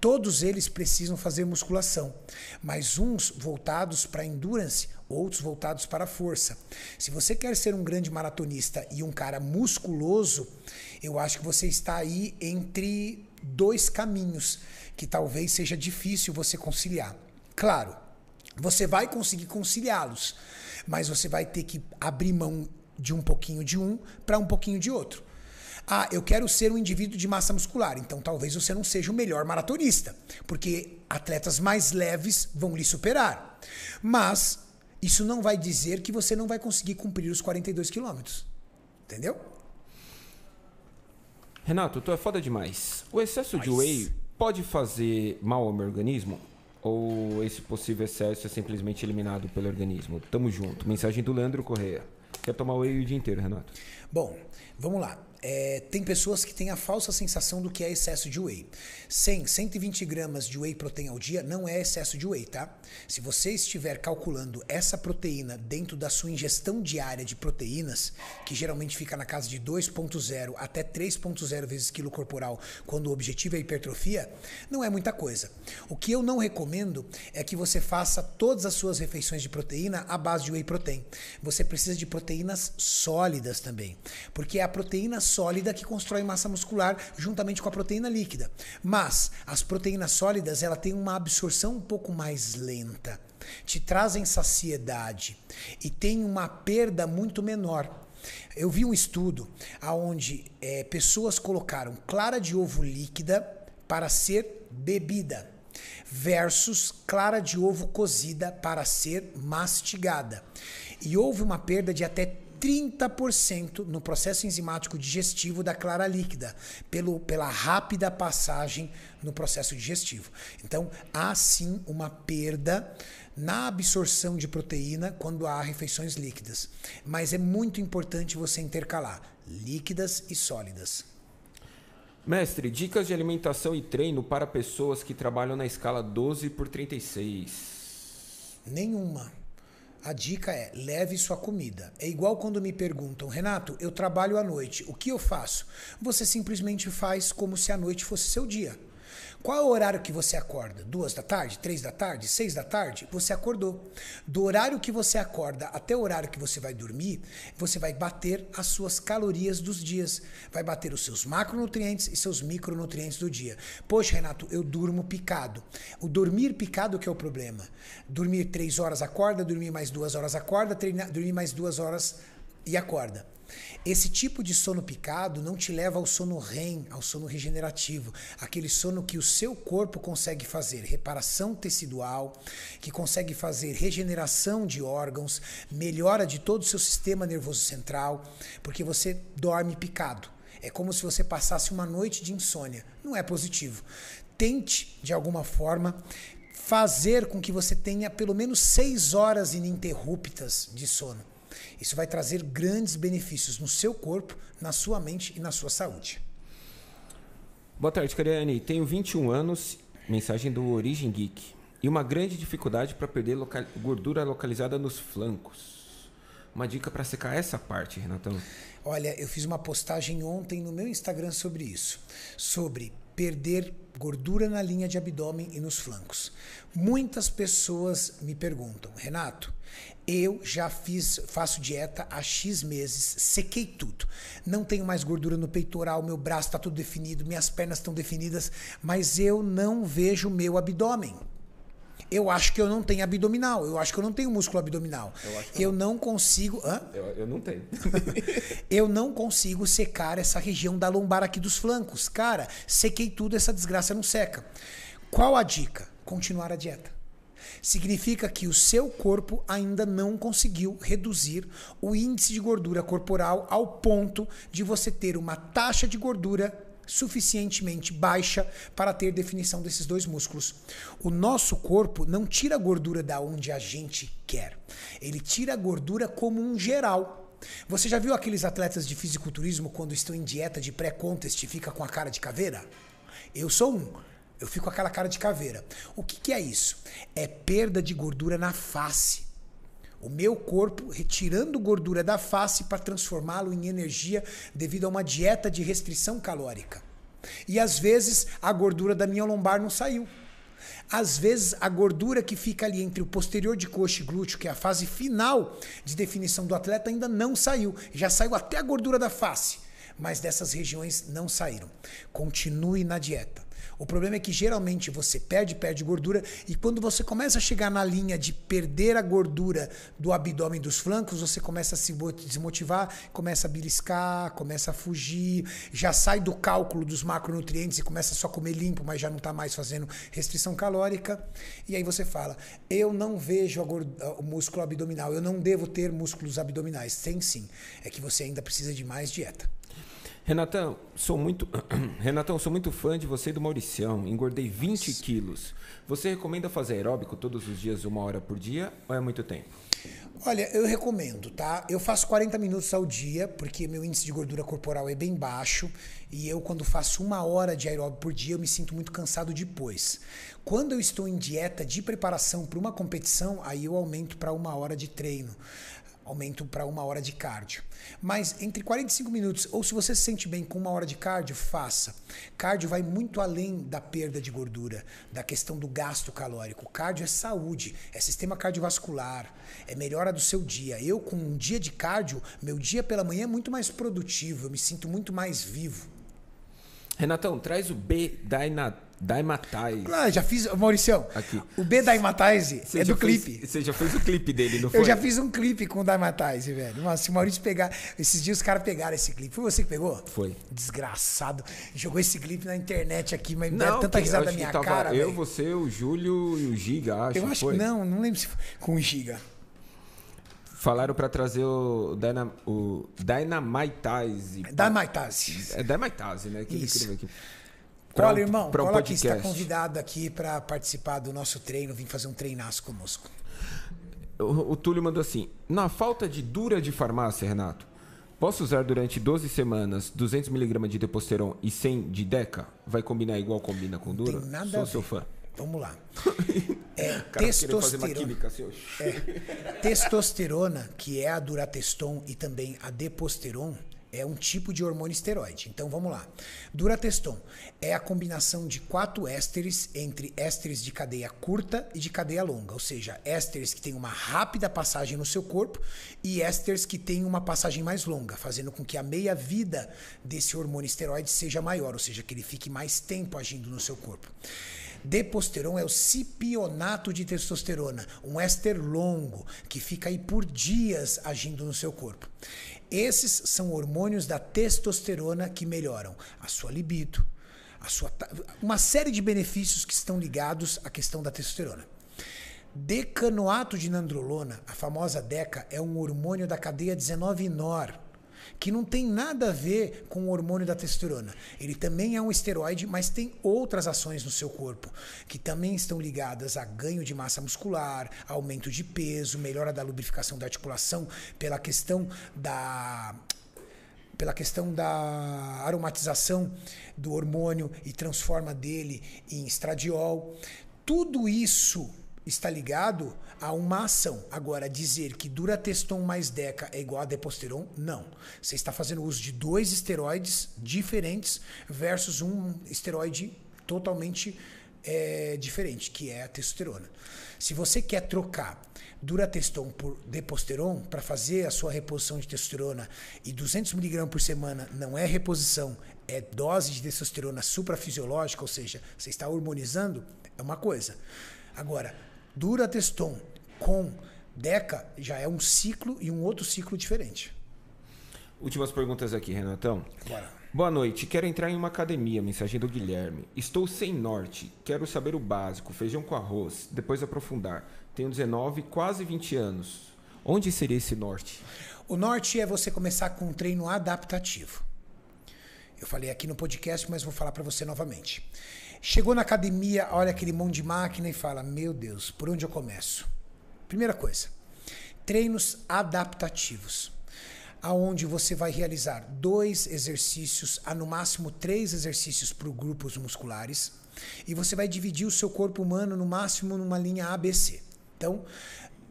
Todos eles precisam fazer musculação, mas uns voltados para endurance, outros voltados para a força. Se você quer ser um grande maratonista e um cara musculoso, eu acho que você está aí entre dois caminhos que talvez seja difícil você conciliar. Claro, você vai conseguir conciliá-los, mas você vai ter que abrir mão de um pouquinho de um para um pouquinho de outro. Ah, eu quero ser um indivíduo de massa muscular, então talvez você não seja o melhor maratonista, porque atletas mais leves vão lhe superar. Mas isso não vai dizer que você não vai conseguir cumprir os 42 quilômetros. Entendeu? Renato, tu é foda demais. O excesso Mas... de whey pode fazer mal ao meu organismo? Ou esse possível excesso é simplesmente eliminado pelo organismo? Tamo junto. Mensagem do Leandro Correia. Quer tomar whey o dia inteiro, Renato? Bom, vamos lá. É, tem pessoas que têm a falsa sensação do que é excesso de whey. 100, 120 gramas de whey protein ao dia não é excesso de whey, tá? Se você estiver calculando essa proteína dentro da sua ingestão diária de proteínas, que geralmente fica na casa de 2,0 até 3,0 vezes quilo corporal, quando o objetivo é hipertrofia, não é muita coisa. O que eu não recomendo é que você faça todas as suas refeições de proteína à base de whey protein. Você precisa de proteínas sólidas também, porque é a proteína sólida que constrói massa muscular juntamente com a proteína líquida. Mas as proteínas sólidas, ela tem uma absorção um pouco mais lenta, te trazem saciedade e tem uma perda muito menor. Eu vi um estudo onde é, pessoas colocaram clara de ovo líquida para ser bebida versus clara de ovo cozida para ser mastigada. E houve uma perda de até 30% no processo enzimático digestivo da clara líquida, pelo, pela rápida passagem no processo digestivo. Então, há sim uma perda na absorção de proteína quando há refeições líquidas. Mas é muito importante você intercalar líquidas e sólidas. Mestre, dicas de alimentação e treino para pessoas que trabalham na escala 12 por 36. Nenhuma. A dica é: leve sua comida. É igual quando me perguntam, Renato, eu trabalho à noite, o que eu faço? Você simplesmente faz como se a noite fosse seu dia. Qual é o horário que você acorda? Duas da tarde? Três da tarde? Seis da tarde? Você acordou. Do horário que você acorda até o horário que você vai dormir, você vai bater as suas calorias dos dias. Vai bater os seus macronutrientes e seus micronutrientes do dia. Poxa, Renato, eu durmo picado. O dormir picado que é o problema. Dormir três horas acorda, dormir mais duas horas acorda, treinar, dormir mais duas horas e acorda. Esse tipo de sono picado não te leva ao sono REM, ao sono regenerativo, aquele sono que o seu corpo consegue fazer reparação tecidual, que consegue fazer regeneração de órgãos, melhora de todo o seu sistema nervoso central, porque você dorme picado. É como se você passasse uma noite de insônia. Não é positivo. Tente, de alguma forma, fazer com que você tenha pelo menos seis horas ininterruptas de sono. Isso vai trazer grandes benefícios no seu corpo, na sua mente e na sua saúde. Boa tarde, Cariane. Tenho 21 anos, mensagem do Origem Geek. E uma grande dificuldade para perder local... gordura localizada nos flancos. Uma dica para secar essa parte, Renatão. Olha, eu fiz uma postagem ontem no meu Instagram sobre isso. Sobre perder gordura na linha de abdômen e nos flancos. Muitas pessoas me perguntam, Renato, eu já fiz, faço dieta há X meses, sequei tudo. Não tenho mais gordura no peitoral, meu braço está tudo definido, minhas pernas estão definidas, mas eu não vejo meu abdômen. Eu acho que eu não tenho abdominal, eu acho que eu não tenho músculo abdominal. Eu, eu não. não. consigo. Hã? Eu, eu não tenho. eu não consigo secar essa região da lombar aqui dos flancos. Cara, sequei tudo, essa desgraça não seca. Qual a dica? Continuar a dieta significa que o seu corpo ainda não conseguiu reduzir o índice de gordura corporal ao ponto de você ter uma taxa de gordura suficientemente baixa para ter definição desses dois músculos. O nosso corpo não tira gordura da onde a gente quer. Ele tira gordura como um geral. Você já viu aqueles atletas de fisiculturismo quando estão em dieta de pré-contest e fica com a cara de caveira? Eu sou um. Eu fico com aquela cara de caveira. O que, que é isso? É perda de gordura na face. O meu corpo retirando gordura da face para transformá-lo em energia devido a uma dieta de restrição calórica. E às vezes a gordura da minha lombar não saiu. Às vezes a gordura que fica ali entre o posterior de coxa e glúteo, que é a fase final de definição do atleta, ainda não saiu. Já saiu até a gordura da face, mas dessas regiões não saíram. Continue na dieta. O problema é que geralmente você perde, perde gordura e quando você começa a chegar na linha de perder a gordura do abdômen dos flancos, você começa a se desmotivar, começa a beliscar, começa a fugir, já sai do cálculo dos macronutrientes e começa só a comer limpo, mas já não está mais fazendo restrição calórica. E aí você fala: eu não vejo o músculo abdominal, eu não devo ter músculos abdominais. Tem sim, é que você ainda precisa de mais dieta. Renatão, sou muito Renatão, sou muito fã de você e do Mauricião. Engordei 20 Nossa. quilos. Você recomenda fazer aeróbico todos os dias, uma hora por dia, ou é muito tempo? Olha, eu recomendo, tá? Eu faço 40 minutos ao dia, porque meu índice de gordura corporal é bem baixo. E eu, quando faço uma hora de aeróbio por dia, eu me sinto muito cansado depois. Quando eu estou em dieta de preparação para uma competição, aí eu aumento para uma hora de treino aumento para uma hora de cardio. Mas entre 45 minutos, ou se você se sente bem com uma hora de cardio, faça. Cardio vai muito além da perda de gordura, da questão do gasto calórico. Cardio é saúde, é sistema cardiovascular, é melhora do seu dia. Eu, com um dia de cardio, meu dia pela manhã é muito mais produtivo, eu me sinto muito mais vivo. Renatão, traz o B Dyna, Daimatize. Ah, já fiz, Mauricião. Aqui. O B Daimatize é do fez, clipe. Você já fez o clipe dele, não foi? Eu já fiz um clipe com o Daimatize, velho. Nossa, se o Maurício pegar. Esses dias os caras pegaram esse clipe. Foi você que pegou? Foi. Desgraçado. Jogou esse clipe na internet aqui, mas Não, tanta risada na minha tava cara. Eu, velho. você, o Júlio e o Giga, acho. Eu acho foi? que não, não lembro se foi com o Giga. Falaram pra trazer o, Dyna, o Dynamitize. Daimatize. É Dynamitize, né? Que Isso. aqui. Pra Cola, um- irmão. pra um Cola aqui, está podcast. convidado aqui para participar do nosso treino, vir fazer um treinaço conosco. O, o Túlio mandou assim: Na falta de dura de farmácia, Renato, posso usar durante 12 semanas 200mg de Deposteron e 100 de Deca? Vai combinar igual combina com dura? Tem nada Sou seu fã. Vamos lá. É, uma testosterona. química ó. Testosterona, que é a durateston e também a deposteron, é um tipo de hormônio esteroide. Então vamos lá. Durateston é a combinação de quatro ésteres entre ésteres de cadeia curta e de cadeia longa, ou seja, ésteres que têm uma rápida passagem no seu corpo e ésteres que têm uma passagem mais longa, fazendo com que a meia-vida desse hormônio esteroide seja maior, ou seja, que ele fique mais tempo agindo no seu corpo. Deposteron é o cipionato de testosterona, um éster longo que fica aí por dias agindo no seu corpo. Esses são hormônios da testosterona que melhoram a sua libido, a sua uma série de benefícios que estão ligados à questão da testosterona. Decanoato de nandrolona, a famosa DECA, é um hormônio da cadeia 19-NOR, que não tem nada a ver com o hormônio da testosterona. Ele também é um esteroide, mas tem outras ações no seu corpo, que também estão ligadas a ganho de massa muscular, aumento de peso, melhora da lubrificação da articulação, pela questão da pela questão da aromatização do hormônio e transforma dele em estradiol. Tudo isso está ligado a uma ação. Agora, dizer que Durateston mais Deca é igual a Deposteron, não. Você está fazendo uso de dois esteroides diferentes versus um esteroide totalmente é, diferente, que é a testosterona. Se você quer trocar Durateston por Deposteron para fazer a sua reposição de testosterona e 200 mg por semana não é reposição, é dose de testosterona suprafisiológica, ou seja, você está hormonizando, é uma coisa. Agora, Durateston com Deca já é um ciclo e um outro ciclo diferente. Últimas perguntas aqui, Renatão. Bora. Boa noite, quero entrar em uma academia, mensagem do Guilherme. Estou sem norte, quero saber o básico, feijão com arroz, depois aprofundar. Tenho 19, quase 20 anos. Onde seria esse norte? O norte é você começar com um treino adaptativo. Eu falei aqui no podcast, mas vou falar para você novamente. Chegou na academia, olha aquele monte de máquina e fala: Meu Deus, por onde eu começo? Primeira coisa, treinos adaptativos, aonde você vai realizar dois exercícios, a no máximo três exercícios por grupos musculares, e você vai dividir o seu corpo humano no máximo numa linha ABC. Então,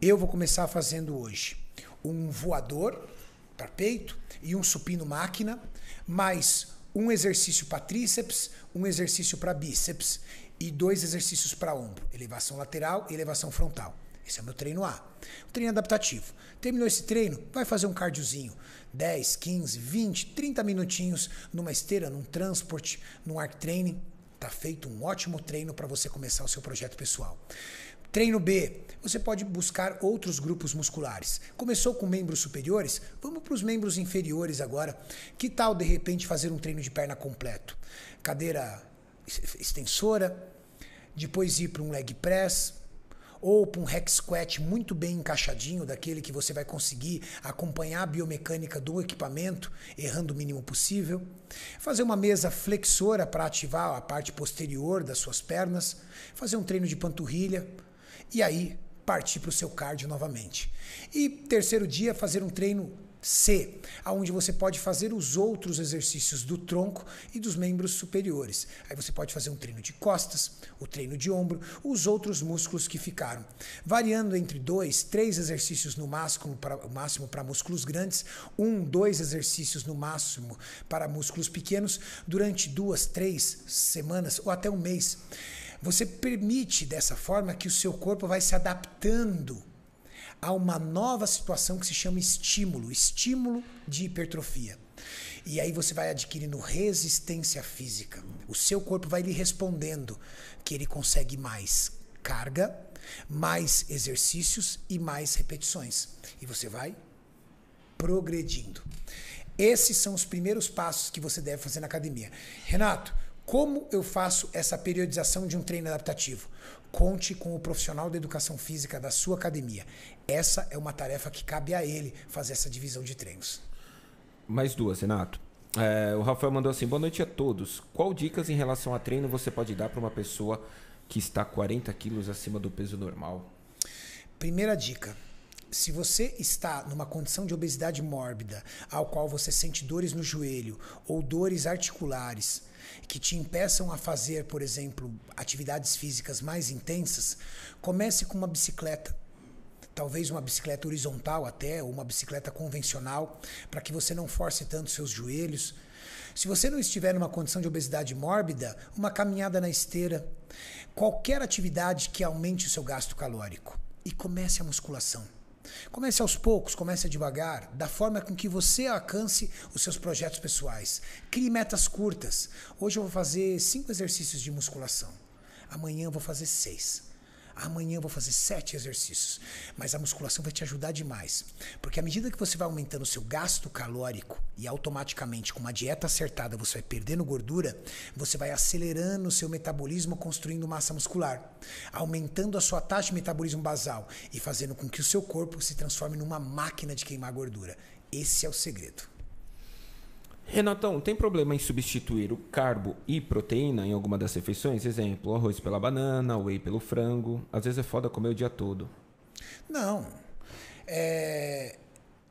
eu vou começar fazendo hoje um voador para peito e um supino máquina, mais um exercício para tríceps, um exercício para bíceps e dois exercícios para ombro, elevação lateral e elevação frontal. Esse é o meu treino A. O treino adaptativo. Terminou esse treino, vai fazer um cardiozinho. 10, 15, 20, 30 minutinhos numa esteira, num transporte, num arc training. Tá feito um ótimo treino para você começar o seu projeto pessoal. Treino B, você pode buscar outros grupos musculares. Começou com membros superiores? Vamos para os membros inferiores agora. Que tal de repente fazer um treino de perna completo? Cadeira extensora, depois ir para um leg press, ou para um hack squat muito bem encaixadinho, daquele que você vai conseguir acompanhar a biomecânica do equipamento, errando o mínimo possível. Fazer uma mesa flexora para ativar a parte posterior das suas pernas. Fazer um treino de panturrilha. E aí, partir para o seu cardio novamente. E terceiro dia, fazer um treino C, aonde você pode fazer os outros exercícios do tronco e dos membros superiores. Aí você pode fazer um treino de costas, o treino de ombro, os outros músculos que ficaram, variando entre dois, três exercícios no máximo para máximo para músculos grandes, um, dois exercícios no máximo para músculos pequenos durante duas, três semanas ou até um mês. Você permite dessa forma que o seu corpo vai se adaptando há uma nova situação que se chama estímulo, estímulo de hipertrofia. E aí você vai adquirindo resistência física. O seu corpo vai lhe respondendo que ele consegue mais carga, mais exercícios e mais repetições. E você vai progredindo. Esses são os primeiros passos que você deve fazer na academia. Renato, como eu faço essa periodização de um treino adaptativo? Conte com o profissional da educação física da sua academia. Essa é uma tarefa que cabe a ele fazer essa divisão de treinos. Mais duas, Renato. É, o Rafael mandou assim: boa noite a todos. Qual dicas em relação a treino você pode dar para uma pessoa que está 40 quilos acima do peso normal? Primeira dica: se você está numa condição de obesidade mórbida, ao qual você sente dores no joelho ou dores articulares, que te impeçam a fazer, por exemplo, atividades físicas mais intensas, comece com uma bicicleta. Talvez uma bicicleta horizontal até, ou uma bicicleta convencional, para que você não force tanto seus joelhos. Se você não estiver numa condição de obesidade mórbida, uma caminhada na esteira. Qualquer atividade que aumente o seu gasto calórico. E comece a musculação. Comece aos poucos, comece devagar, da forma com que você alcance os seus projetos pessoais. Crie metas curtas. Hoje eu vou fazer cinco exercícios de musculação. Amanhã eu vou fazer seis. Amanhã eu vou fazer sete exercícios. Mas a musculação vai te ajudar demais. Porque à medida que você vai aumentando o seu gasto calórico e automaticamente com uma dieta acertada você vai perdendo gordura, você vai acelerando o seu metabolismo construindo massa muscular, aumentando a sua taxa de metabolismo basal e fazendo com que o seu corpo se transforme numa máquina de queimar gordura. Esse é o segredo. Renatão, tem problema em substituir o carbo e proteína em alguma das refeições? Exemplo, arroz pela banana, whey pelo frango. Às vezes é foda comer o dia todo. Não. É,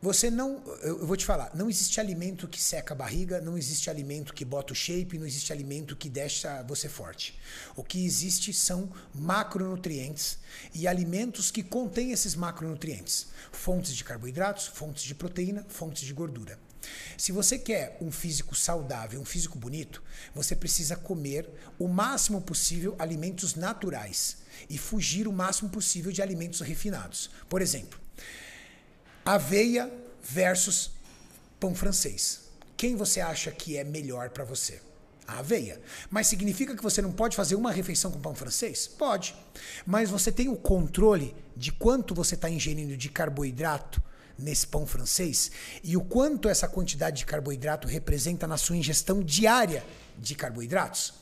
você não. Eu vou te falar, não existe alimento que seca a barriga, não existe alimento que bota o shape, não existe alimento que deixa você forte. O que existe são macronutrientes e alimentos que contêm esses macronutrientes: fontes de carboidratos, fontes de proteína, fontes de gordura. Se você quer um físico saudável, um físico bonito, você precisa comer o máximo possível alimentos naturais e fugir o máximo possível de alimentos refinados. Por exemplo, aveia versus pão francês. Quem você acha que é melhor para você? A aveia. Mas significa que você não pode fazer uma refeição com pão francês? Pode. Mas você tem o controle de quanto você está ingerindo de carboidrato nesse pão francês e o quanto essa quantidade de carboidrato representa na sua ingestão diária de carboidratos.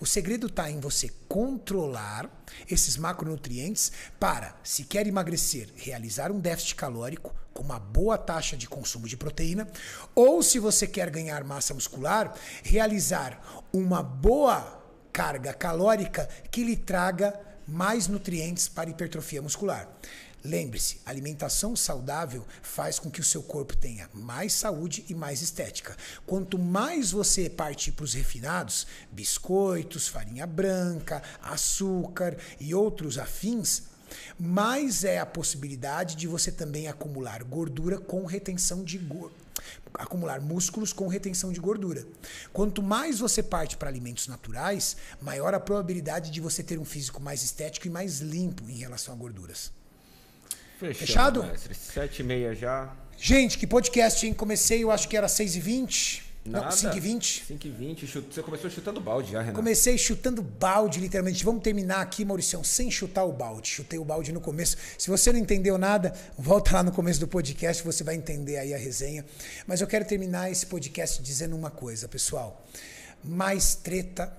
O segredo está em você controlar esses macronutrientes para, se quer emagrecer, realizar um déficit calórico com uma boa taxa de consumo de proteína, ou se você quer ganhar massa muscular, realizar uma boa carga calórica que lhe traga mais nutrientes para hipertrofia muscular. Lembre-se, alimentação saudável faz com que o seu corpo tenha mais saúde e mais estética. Quanto mais você partir para os refinados, biscoitos, farinha branca, açúcar e outros afins, mais é a possibilidade de você também acumular gordura com retenção de gordura acumular músculos com retenção de gordura. Quanto mais você parte para alimentos naturais, maior a probabilidade de você ter um físico mais estético e mais limpo em relação a gorduras. Fechado? Sete e meia já. Gente, que podcast, hein? Comecei, eu acho que era 6 e 20 Nada. Não, 5 e 20 5 e 20 Você começou chutando balde já, Renato. Comecei chutando balde, literalmente. Vamos terminar aqui, Mauricião, sem chutar o balde. Chutei o balde no começo. Se você não entendeu nada, volta lá no começo do podcast, você vai entender aí a resenha. Mas eu quero terminar esse podcast dizendo uma coisa, pessoal. Mais treta.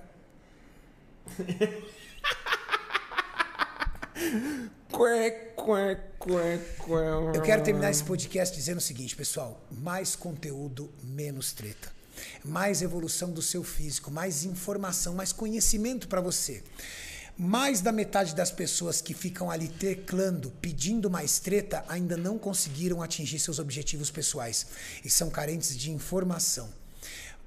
Eu quero terminar esse podcast dizendo o seguinte, pessoal: mais conteúdo, menos treta. Mais evolução do seu físico, mais informação, mais conhecimento para você. Mais da metade das pessoas que ficam ali teclando, pedindo mais treta, ainda não conseguiram atingir seus objetivos pessoais e são carentes de informação.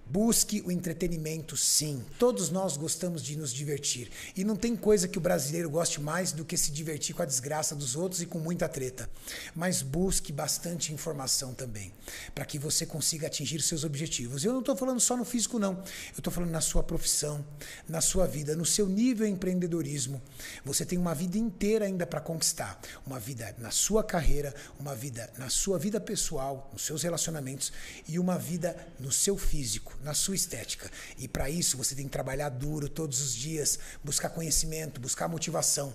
Busque o entretenimento, sim. Todos nós gostamos de nos divertir. E não tem coisa que o brasileiro goste mais do que se divertir com a desgraça dos outros e com muita treta. Mas busque bastante informação também, para que você consiga atingir seus objetivos. Eu não estou falando só no físico, não. Eu estou falando na sua profissão, na sua vida, no seu nível de empreendedorismo. Você tem uma vida inteira ainda para conquistar. Uma vida na sua carreira, uma vida na sua vida pessoal, nos seus relacionamentos e uma vida no seu físico na sua estética. E para isso você tem que trabalhar duro todos os dias, buscar conhecimento, buscar motivação.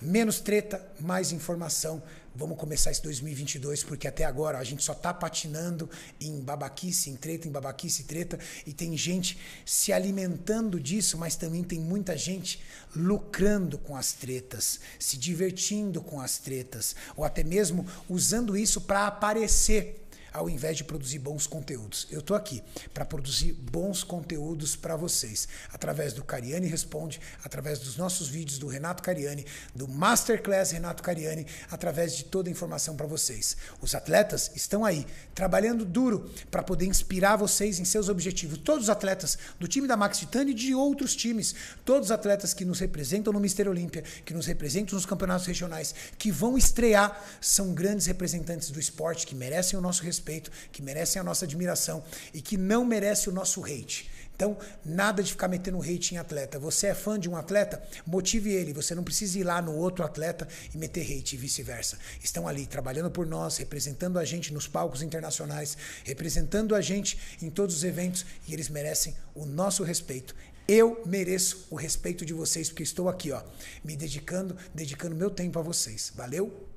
Menos treta, mais informação. Vamos começar esse 2022, porque até agora a gente só tá patinando em babaquice, em treta, em babaquice, treta, e tem gente se alimentando disso, mas também tem muita gente lucrando com as tretas, se divertindo com as tretas, ou até mesmo usando isso para aparecer ao invés de produzir bons conteúdos. Eu estou aqui para produzir bons conteúdos para vocês, através do Cariani Responde, através dos nossos vídeos do Renato Cariani, do Masterclass Renato Cariani, através de toda a informação para vocês. Os atletas estão aí, trabalhando duro para poder inspirar vocês em seus objetivos. Todos os atletas do time da Max Titani e de outros times, todos os atletas que nos representam no Mister Olímpia, que nos representam nos campeonatos regionais, que vão estrear, são grandes representantes do esporte que merecem o nosso respeito respeito, que merecem a nossa admiração e que não merecem o nosso hate. Então, nada de ficar metendo hate em atleta. Você é fã de um atleta? Motive ele. Você não precisa ir lá no outro atleta e meter hate e vice-versa. Estão ali trabalhando por nós, representando a gente nos palcos internacionais, representando a gente em todos os eventos e eles merecem o nosso respeito. Eu mereço o respeito de vocês porque estou aqui, ó, me dedicando, dedicando meu tempo a vocês. Valeu?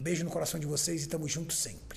Beijo no coração de vocês e tamo junto sempre.